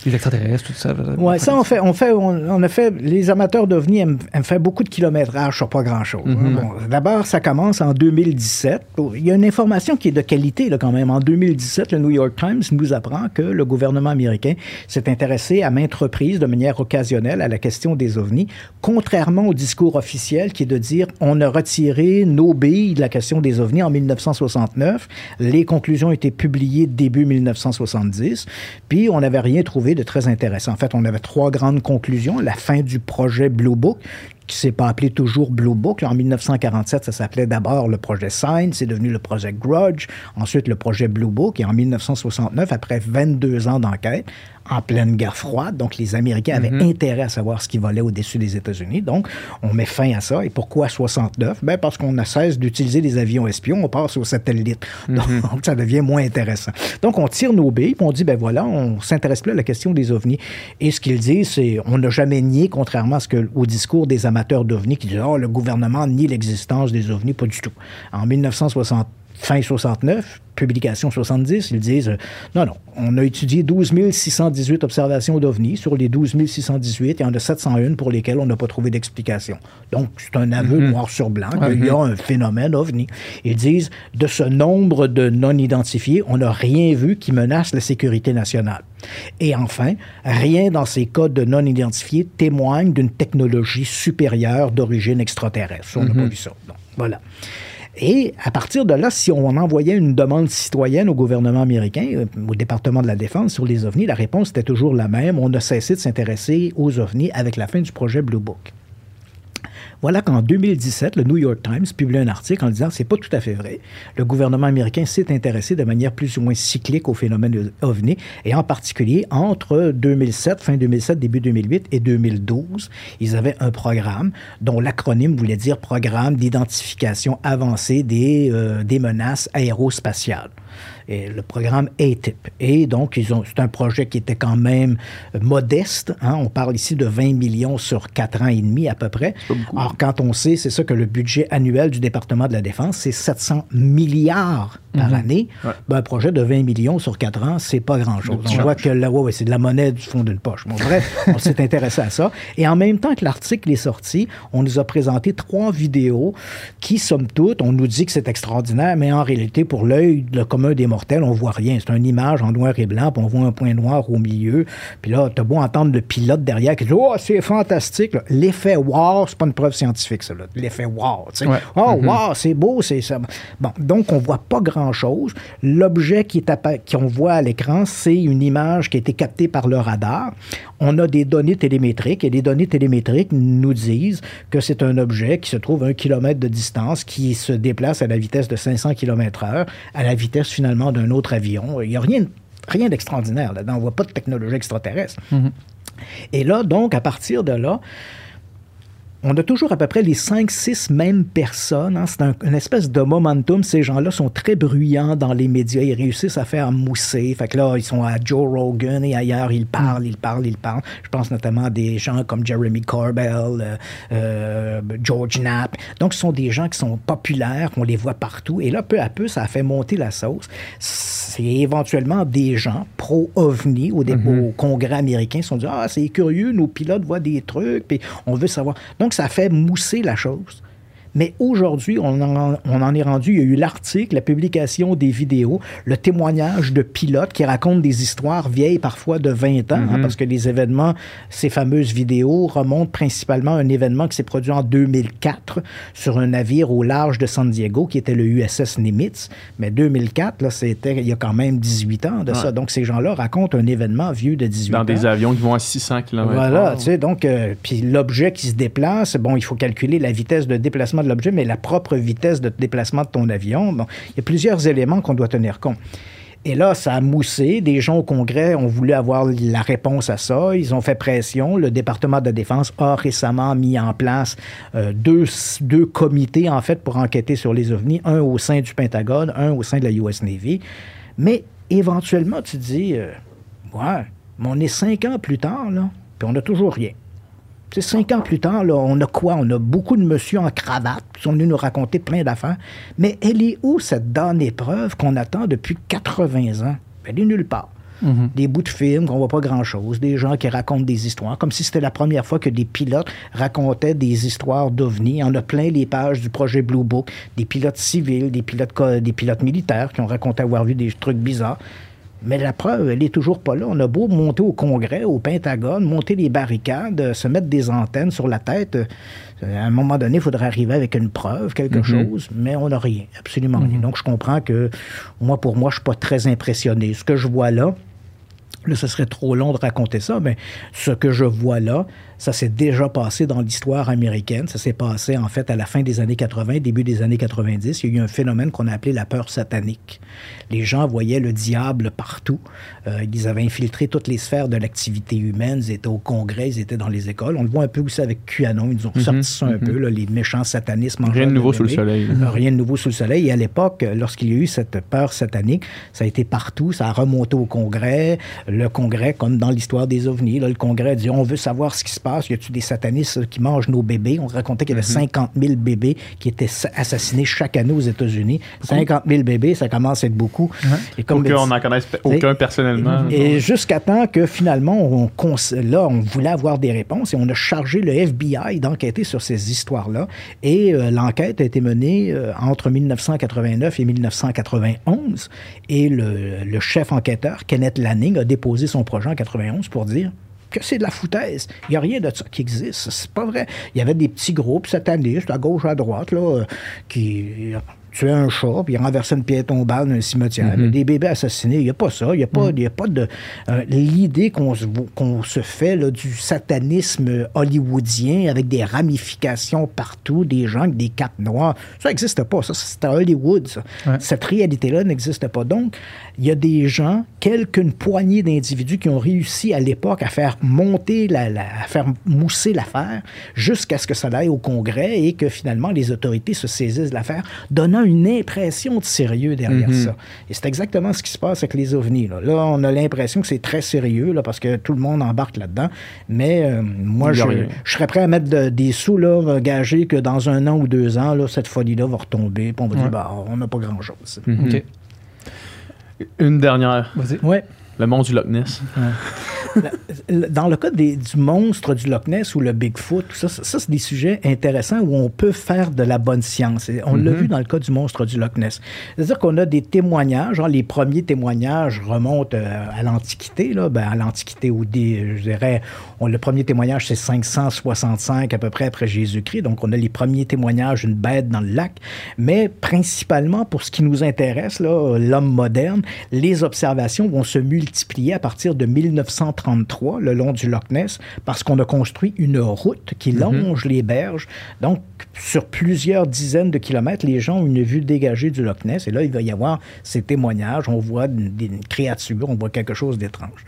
les extraterrestres, tout ça.
Oui, ça, on fait, on fait, on, a fait, les amateurs d'OVNI aiment, faire beaucoup de kilométrage sur pas grand-chose. Hein. Mhm. D'abord, ça commence en 2017. Il y a une information qui est de qualité, là, quand même. En 2017, le New York Times nous apprend que le gouvernement américain s'est intéressé à maintes reprises, de manière occasionnelle, à la question des OVNI, contrairement au discours officiel qui est de dire on a retiré nos billes de la question des OVNI en 1969. Les conclusions été publiées début 1970, puis on n'avait rien trouvé de très intéressant. En fait, on avait trois grandes conclusions. La fin du projet Blue Book, qui s'est pas appelé toujours Blue Book. en 1947, ça s'appelait d'abord le projet Sign, c'est devenu le projet Grudge, ensuite le projet Blue Book, et en 1969, après 22 ans d'enquête, en pleine guerre froide, donc les Américains avaient mhm. intérêt à savoir ce qui volait au-dessus des États-Unis, donc on met fin à ça. Et pourquoi 69? Ben parce qu'on a cesse d'utiliser des avions espions, on passe aux satellites. Mhm. Donc ça devient moins intéressant. Donc on tire nos billes, puis on dit, ben voilà, on s'intéresse plus à la question des ovnis. Et ce qu'ils disent, c'est, on n'a jamais nié, contrairement à ce que, au discours des amateurs d'ovnis qui disent Oh, le gouvernement nie l'existence des ovnis, pas du tout. En 1960, fin 69, publication 70, ils disent euh, non, non, on a étudié 12 618 observations d'OVNI. Sur les 12 618, il y en a 701 pour lesquelles on n'a pas trouvé d'explication. Donc, c'est un aveu mhm. noir sur blanc qu'il y a un phénomène OVNI. Ils disent de ce nombre de non-identifiés, on n'a rien vu qui menace la sécurité nationale. Et enfin, rien dans ces cas de non-identifiés témoigne d'une technologie supérieure d'origine extraterrestre. On n'a pas mhm. vu ça. Donc, voilà. Et à partir de là, si on envoyait une demande citoyenne au gouvernement américain, euh, au département de la Défense sur les ovnis, la réponse était toujours la même. On a cessé de s'intéresser aux ovnis avec la fin du projet Blue Book. Voilà qu'en 2017, le New York Times publie un article en disant c'est pas tout à fait vrai. Le gouvernement américain s'est intéressé de manière plus ou moins cyclique au phénomène OVNI et en particulier entre 2007, fin 2007, début 2008 et 2012, ils avaient un programme dont l'acronyme voulait dire Programme d'identification avancée des, euh, des menaces aérospatiales et le programme ATIP. Et donc, ils ont, c'est un projet qui était quand même modeste. Hein. On parle ici de 20 millions sur 4 ans et demi à peu près. Alors, quand on sait, c'est ça que le budget annuel du département de la Défense, c'est 700 milliards par mhm. année. Ben, un projet de 20 millions sur 4 ans, c'est pas grand-chose. On voit que là, ouais, c'est de la monnaie du fond d'une poche. Bon, bref, on s'est intéressé à ça. Et en même temps que l'article est sorti, on nous a présenté trois vidéos qui, somme toute, on nous dit que c'est extraordinaire, mais en réalité, pour l'œil le commun des mortels, on voit rien. C'est une image en noir et blanc, puis on voit un point noir au milieu. Puis là, t'as beau entendre le pilote derrière qui dit Oh, c'est fantastique. L'effet wow, c'est pas une preuve scientifique, ça. L'effet wow. Oh, mm-hmm. wow, c'est beau, c'est ça. Bon, donc, on voit pas grand-chose. L'objet qui qu'on voit à l'écran, c'est une image qui a été captée par le radar. On a des données télémétriques et les données télémétriques nous disent que c'est un objet qui se trouve à un kilomètre de distance, qui se déplace à la vitesse de 500 km/h, à la vitesse finalement d'un autre avion. Il n'y a rien, rien d'extraordinaire là-dedans. On ne voit pas de technologie extraterrestre. Mm-hmm. Et là, donc, à partir de là, on a toujours à peu près les 5-6 mêmes personnes. Hein. C'est un, une espèce de momentum. Ces gens-là sont très bruyants dans les médias. Ils réussissent à faire mousser. Fait que là, ils sont à Joe Rogan et ailleurs. Ils parlent, ils parlent, ils parlent. Je pense notamment à des gens comme Jeremy Corbell, euh, euh, George Knapp. Donc, ce sont des gens qui sont populaires, qu'on les voit partout. Et là, peu à peu, ça a fait monter la sauce. C'est éventuellement des gens pro-OVNI au, mm-hmm. au, Congrès américain qui sont dit Ah, c'est curieux, nos pilotes voient des trucs, puis on veut savoir. Donc, ça fait mousser la chose. Mais aujourd'hui, on, en, est rendu, il y a eu l'article, la publication des vidéos, le témoignage de pilotes qui racontent des histoires vieilles, parfois de 20 ans, hein, mm-hmm. parce que les événements, ces fameuses vidéos remontent principalement à un événement qui s'est produit en 2004 sur un navire au large de San Diego, qui était le USS Nimitz. Mais 2004, là, c'était il y a quand même 18 ans de ça. Donc, ces gens-là racontent un événement vieux de 18
ans.
Dans
des avions qui vont à 600 km.
Voilà, tu sais, donc, euh, puis l'objet qui se déplace, bon, il faut calculer la vitesse de déplacement l'objet, mais la propre vitesse de déplacement de ton avion. Bon, il y a plusieurs éléments qu'on doit tenir compte. Et là, ça a moussé. Des gens au Congrès ont voulu avoir la réponse à ça. Ils ont fait pression. Le département de la Défense a récemment mis en place euh, deux, deux, comités, en fait, pour enquêter sur les ovnis. Un au sein du Pentagone, un au sein de la US Navy. Mais éventuellement, tu dis, euh, ouais, mais on est cinq ans plus tard, là Puis on n'a toujours rien. C'est cinq ans plus tard, là, on a quoi? On a beaucoup de monsieur en cravate qui sont venus nous raconter plein d'affaires. Mais elle est où, cette damnée épreuve qu'on attend depuis 80 ans? Elle est nulle part. Mhm. Des bouts de films qu'on voit pas grand-chose, des gens qui racontent des histoires, comme si c'était la première fois que des pilotes racontaient des histoires d'OVNI. On a plein les pages du projet Blue Book, des pilotes civils, des pilotes, des pilotes militaires qui ont raconté avoir vu des trucs bizarres. Mais la preuve, elle est toujours pas là. On a beau monter au Congrès, au Pentagone, monter les barricades, se mettre des antennes sur la tête. Euh, à un moment donné, il faudrait arriver avec une preuve, quelque mhm. chose, mais on n'a rien, absolument rien. Mhm. Donc, je comprends que moi, pour moi, je suis pas très impressionné. Ce que je vois là, Là, ce serait trop long de raconter ça, mais ce que je vois là, ça s'est déjà passé dans l'histoire américaine. Ça s'est passé, en fait, à la fin des années 80, début des années 90. Il y a eu un phénomène qu'on a appelé la peur satanique. Les gens voyaient le diable partout. Euh, ils avaient infiltré toutes les sphères de l'activité humaine. Ils étaient au Congrès, ils étaient dans les écoles. On le voit un peu aussi avec QAnon. Ils ont mhm, sorti ça un mhm. peu, les méchants satanismes.
Rien de nouveau sous le soleil.
Rien de nouveau sous le soleil. Et à l'époque, lorsqu'il y a eu cette peur satanique, ça a été partout. Ça a remonté au Congrès. Le Congrès, comme dans l'histoire des ovnis, le Congrès a dit on veut savoir ce qui se passe? Y a-tu des satanistes qui mangent nos bébés? On racontait qu'il y avait 50 mhm. 000 bébés qui étaient assassinés chaque année aux États-Unis. 50 000 bébés, ça commence à être beaucoup.
Et comme qu'on n'en connaisse aucun personnellement.
Et jusqu'à temps que finalement, on, là, on voulait avoir des réponses et on a chargé le FBI d'enquêter sur ces histoires-là. Et euh, l'enquête a été menée euh, entre 1989 et 1991. Et le, le chef enquêteur, Kenneth Lanning, a déposé son projet en 91 pour dire que c'est de la foutaise. Il n'y a rien de ça qui existe. C'est pas vrai. Il y avait des petits groupes satanistes à gauche, à droite, là, euh, qui tuer un chat, puis renverser une pierre tombale dans un cimetière. Mhm. Des bébés assassinés, il n'y a pas ça. Il n'y a, pas, mhm. a pas de... Euh, l'idée qu'on se, se fait là, du satanisme hollywoodien avec des ramifications partout, des gens avec des capes noires, ça n'existe pas. Ça, c'est à Hollywood, ça. Cette réalité-là n'existe pas. Donc, il y a des gens, quelqu'une poignée d'individus qui ont réussi à l'époque à faire monter, la, à faire mousser l'affaire jusqu'à ce que ça aille au Congrès et que finalement les autorités se saisissent de l'affaire, donnant une impression de sérieux derrière mhm. ça. Et c'est exactement ce qui se passe avec les ovnis. Là, là on a l'impression que c'est très sérieux là, parce que tout le monde embarque là-dedans. Mais euh, moi, je, serais prêt à mettre des sous, là, gager que dans un an ou deux ans, là, cette folie-là va retomber. Puis on va dire, bah, on n'a pas grand-chose.
Mhm. Une dernière.
Vas-y. Ouais.
Le monde du Loch Ness.
Dans le cas du monstre du Loch Ness ou le Bigfoot, ça, ça, c'est des sujets intéressants où on peut faire de la bonne science. on l'a mhm. vu dans le cas du monstre du Loch Ness. C'est-à-dire qu'on a des témoignages. les premiers témoignages remontent euh, à l'Antiquité, ben, à l'Antiquité où je dirais, on, le premier témoignage c'est 565 à peu près après Jésus-Christ. Donc on a les premiers témoignages d'une bête dans le lac. Mais principalement pour ce qui nous intéresse, l'homme moderne, les observations vont se multiplier à partir de 1930 le long du Loch Ness parce qu'on a construit une route qui mhm. longe les berges. Donc, sur plusieurs dizaines de kilomètres, les gens ont une vue dégagée du Loch Ness. Et là, il va y avoir ces témoignages. On voit des créatures, on voit quelque chose d'étrange.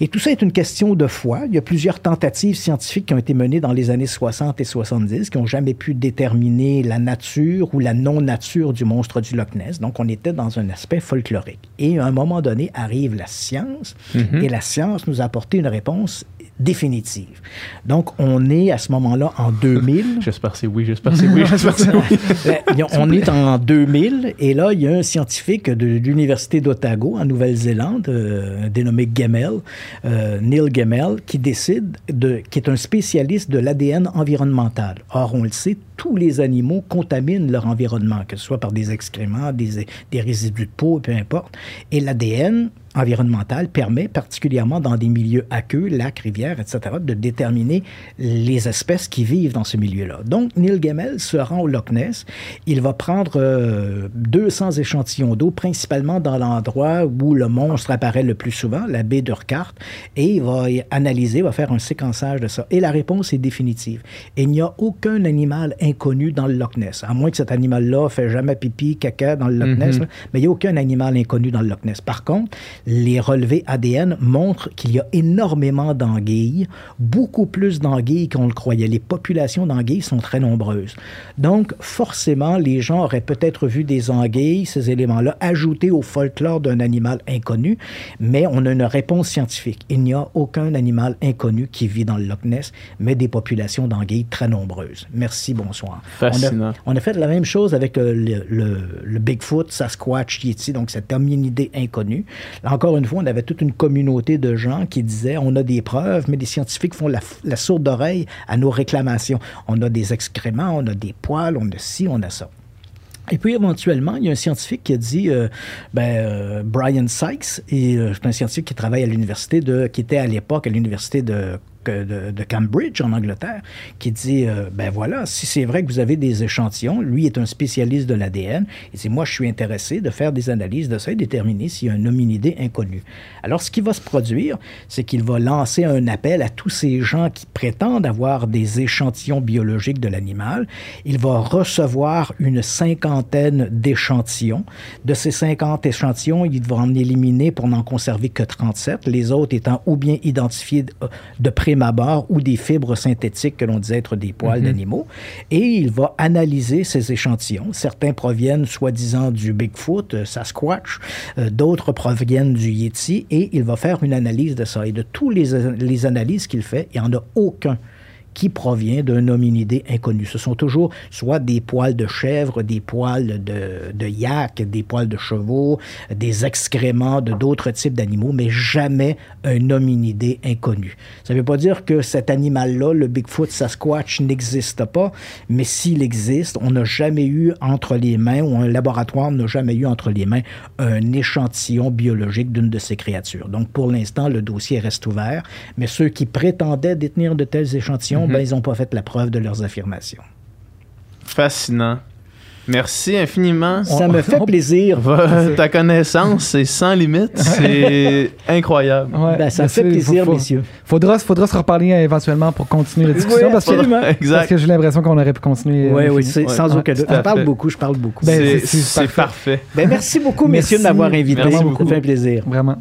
Et tout ça est une question de foi. Il y a plusieurs tentatives scientifiques qui ont été menées dans les années 60 et 70 qui n'ont jamais pu déterminer la nature ou la non-nature du monstre du Loch Ness. Donc, on était dans un aspect folklorique. Et à un moment donné, arrive la science mm-hmm. et la science nous a apporté une réponse définitive. Donc, on est à ce moment-là en 2000.
j'espère que c'est oui, j'espère que c'est oui, j'espère c'est oui.
Ben, on est en 2000 et là, il y a un scientifique de l'Université d'Otago en Nouvelle-Zélande, euh, dénommé Gemmel, euh, Neil Gemmel, qui décide, de, qui est un spécialiste de l'ADN environnemental. Or, on le sait, tous les animaux contaminent leur environnement, que ce soit par des excréments, des, résidus de peau, peu importe. Et l'ADN environnemental permet, particulièrement dans des milieux aqueux, lacs, rivières, etc., de déterminer les espèces qui vivent dans ce milieu-là. Donc, Neil Gemmel se rend au Loch Ness. Il va prendre 200 euh, échantillons d'eau, principalement dans l'endroit où le monstre apparaît le plus souvent, la baie d'Urquhart, et il va analyser, va faire un séquençage de ça. Et la réponse est définitive. il n'y a aucun animal inconnu dans le Loch Ness. À moins que cet animal-là fait jamais pipi, caca dans le Loch Ness, mhm. mais il n'y a aucun animal inconnu dans le Loch Ness. Par contre, les relevés ADN montrent qu'il y a énormément d'anguilles, beaucoup plus d'anguilles qu'on le croyait. Les populations d'anguilles sont très nombreuses. Donc, forcément, les gens auraient peut-être vu des anguilles, ces éléments-là, ajoutés au folklore d'un animal inconnu, mais on a une réponse scientifique. Il n'y a aucun animal inconnu qui vit dans le Loch Ness, mais des populations d'anguilles très nombreuses. Merci, bonsoir.
Fascinant.
On a, fait la même chose avec euh, le, le, Bigfoot, Sasquatch, Yeti, donc cette hominidé inconnue. Là, encore une fois, on avait toute une communauté de gens qui disaient on a des preuves, mais les scientifiques font la, la sourde oreille à nos réclamations. On a des excréments, on a des poils, on a ci, on a ça. Et puis éventuellement, il y a un scientifique qui a dit, euh, ben, euh, Brian Sykes, et euh, c'est un scientifique qui travaille à l'université de, qui était à l'époque à l'université de de, Cambridge en Angleterre qui dit euh, ben voilà, si c'est vrai que vous avez des échantillons, lui est un spécialiste de l'ADN, il dit moi je suis intéressé de faire des analyses de ça et déterminer s'il y a un hominidé inconnu. Alors ce qui va se produire, c'est qu'il va lancer un appel à tous ces gens qui prétendent avoir des échantillons biologiques de l'animal. Il va recevoir une cinquantaine d'échantillons. De ces 50 échantillons, il va en éliminer pour n'en conserver que 37, les autres étant ou bien identifiés de près ou des fibres synthétiques que l'on disait être des poils mhm. d'animaux. Et il va analyser ces échantillons. Certains proviennent soi-disant du Bigfoot, euh, Sasquatch, euh, d'autres proviennent du Yeti, et il va faire une analyse de ça. Et de tous les, les analyses qu'il fait, il n'y en a aucun qui provient d'un hominidé inconnu. Ce sont toujours soit des poils de chèvre, des poils de, yak, des poils de chevaux, des excréments de d'autres types d'animaux, mais jamais un hominidé inconnu. Ça ne veut pas dire que cet animal-là, le Bigfoot Sasquatch, n'existe pas, mais s'il existe, on n'a jamais eu entre les mains, ou un laboratoire n'a jamais eu entre les mains, un échantillon biologique d'une de ces créatures. Donc, pour l'instant, le dossier reste ouvert, mais ceux qui prétendaient détenir de tels échantillons ben, mhm. ils n'ont pas fait la preuve de leurs affirmations.
Fascinant. Merci infiniment.
Ça me fait plaisir.
Ta connaissance, c'est sans limite. C'est incroyable.
Ben, ça me fait plaisir, messieurs.
Faudra, faudra se reparler éventuellement pour continuer la discussion. parce, que, parce que j'ai l'impression qu'on aurait pu continuer.
Oui, oui, sans aucun doute. Je parle beaucoup, je parle beaucoup.
Ben, c'est parfait.
Ben, merci beaucoup, messieurs, de m'avoir invité. Ça me fait plaisir.
Vraiment.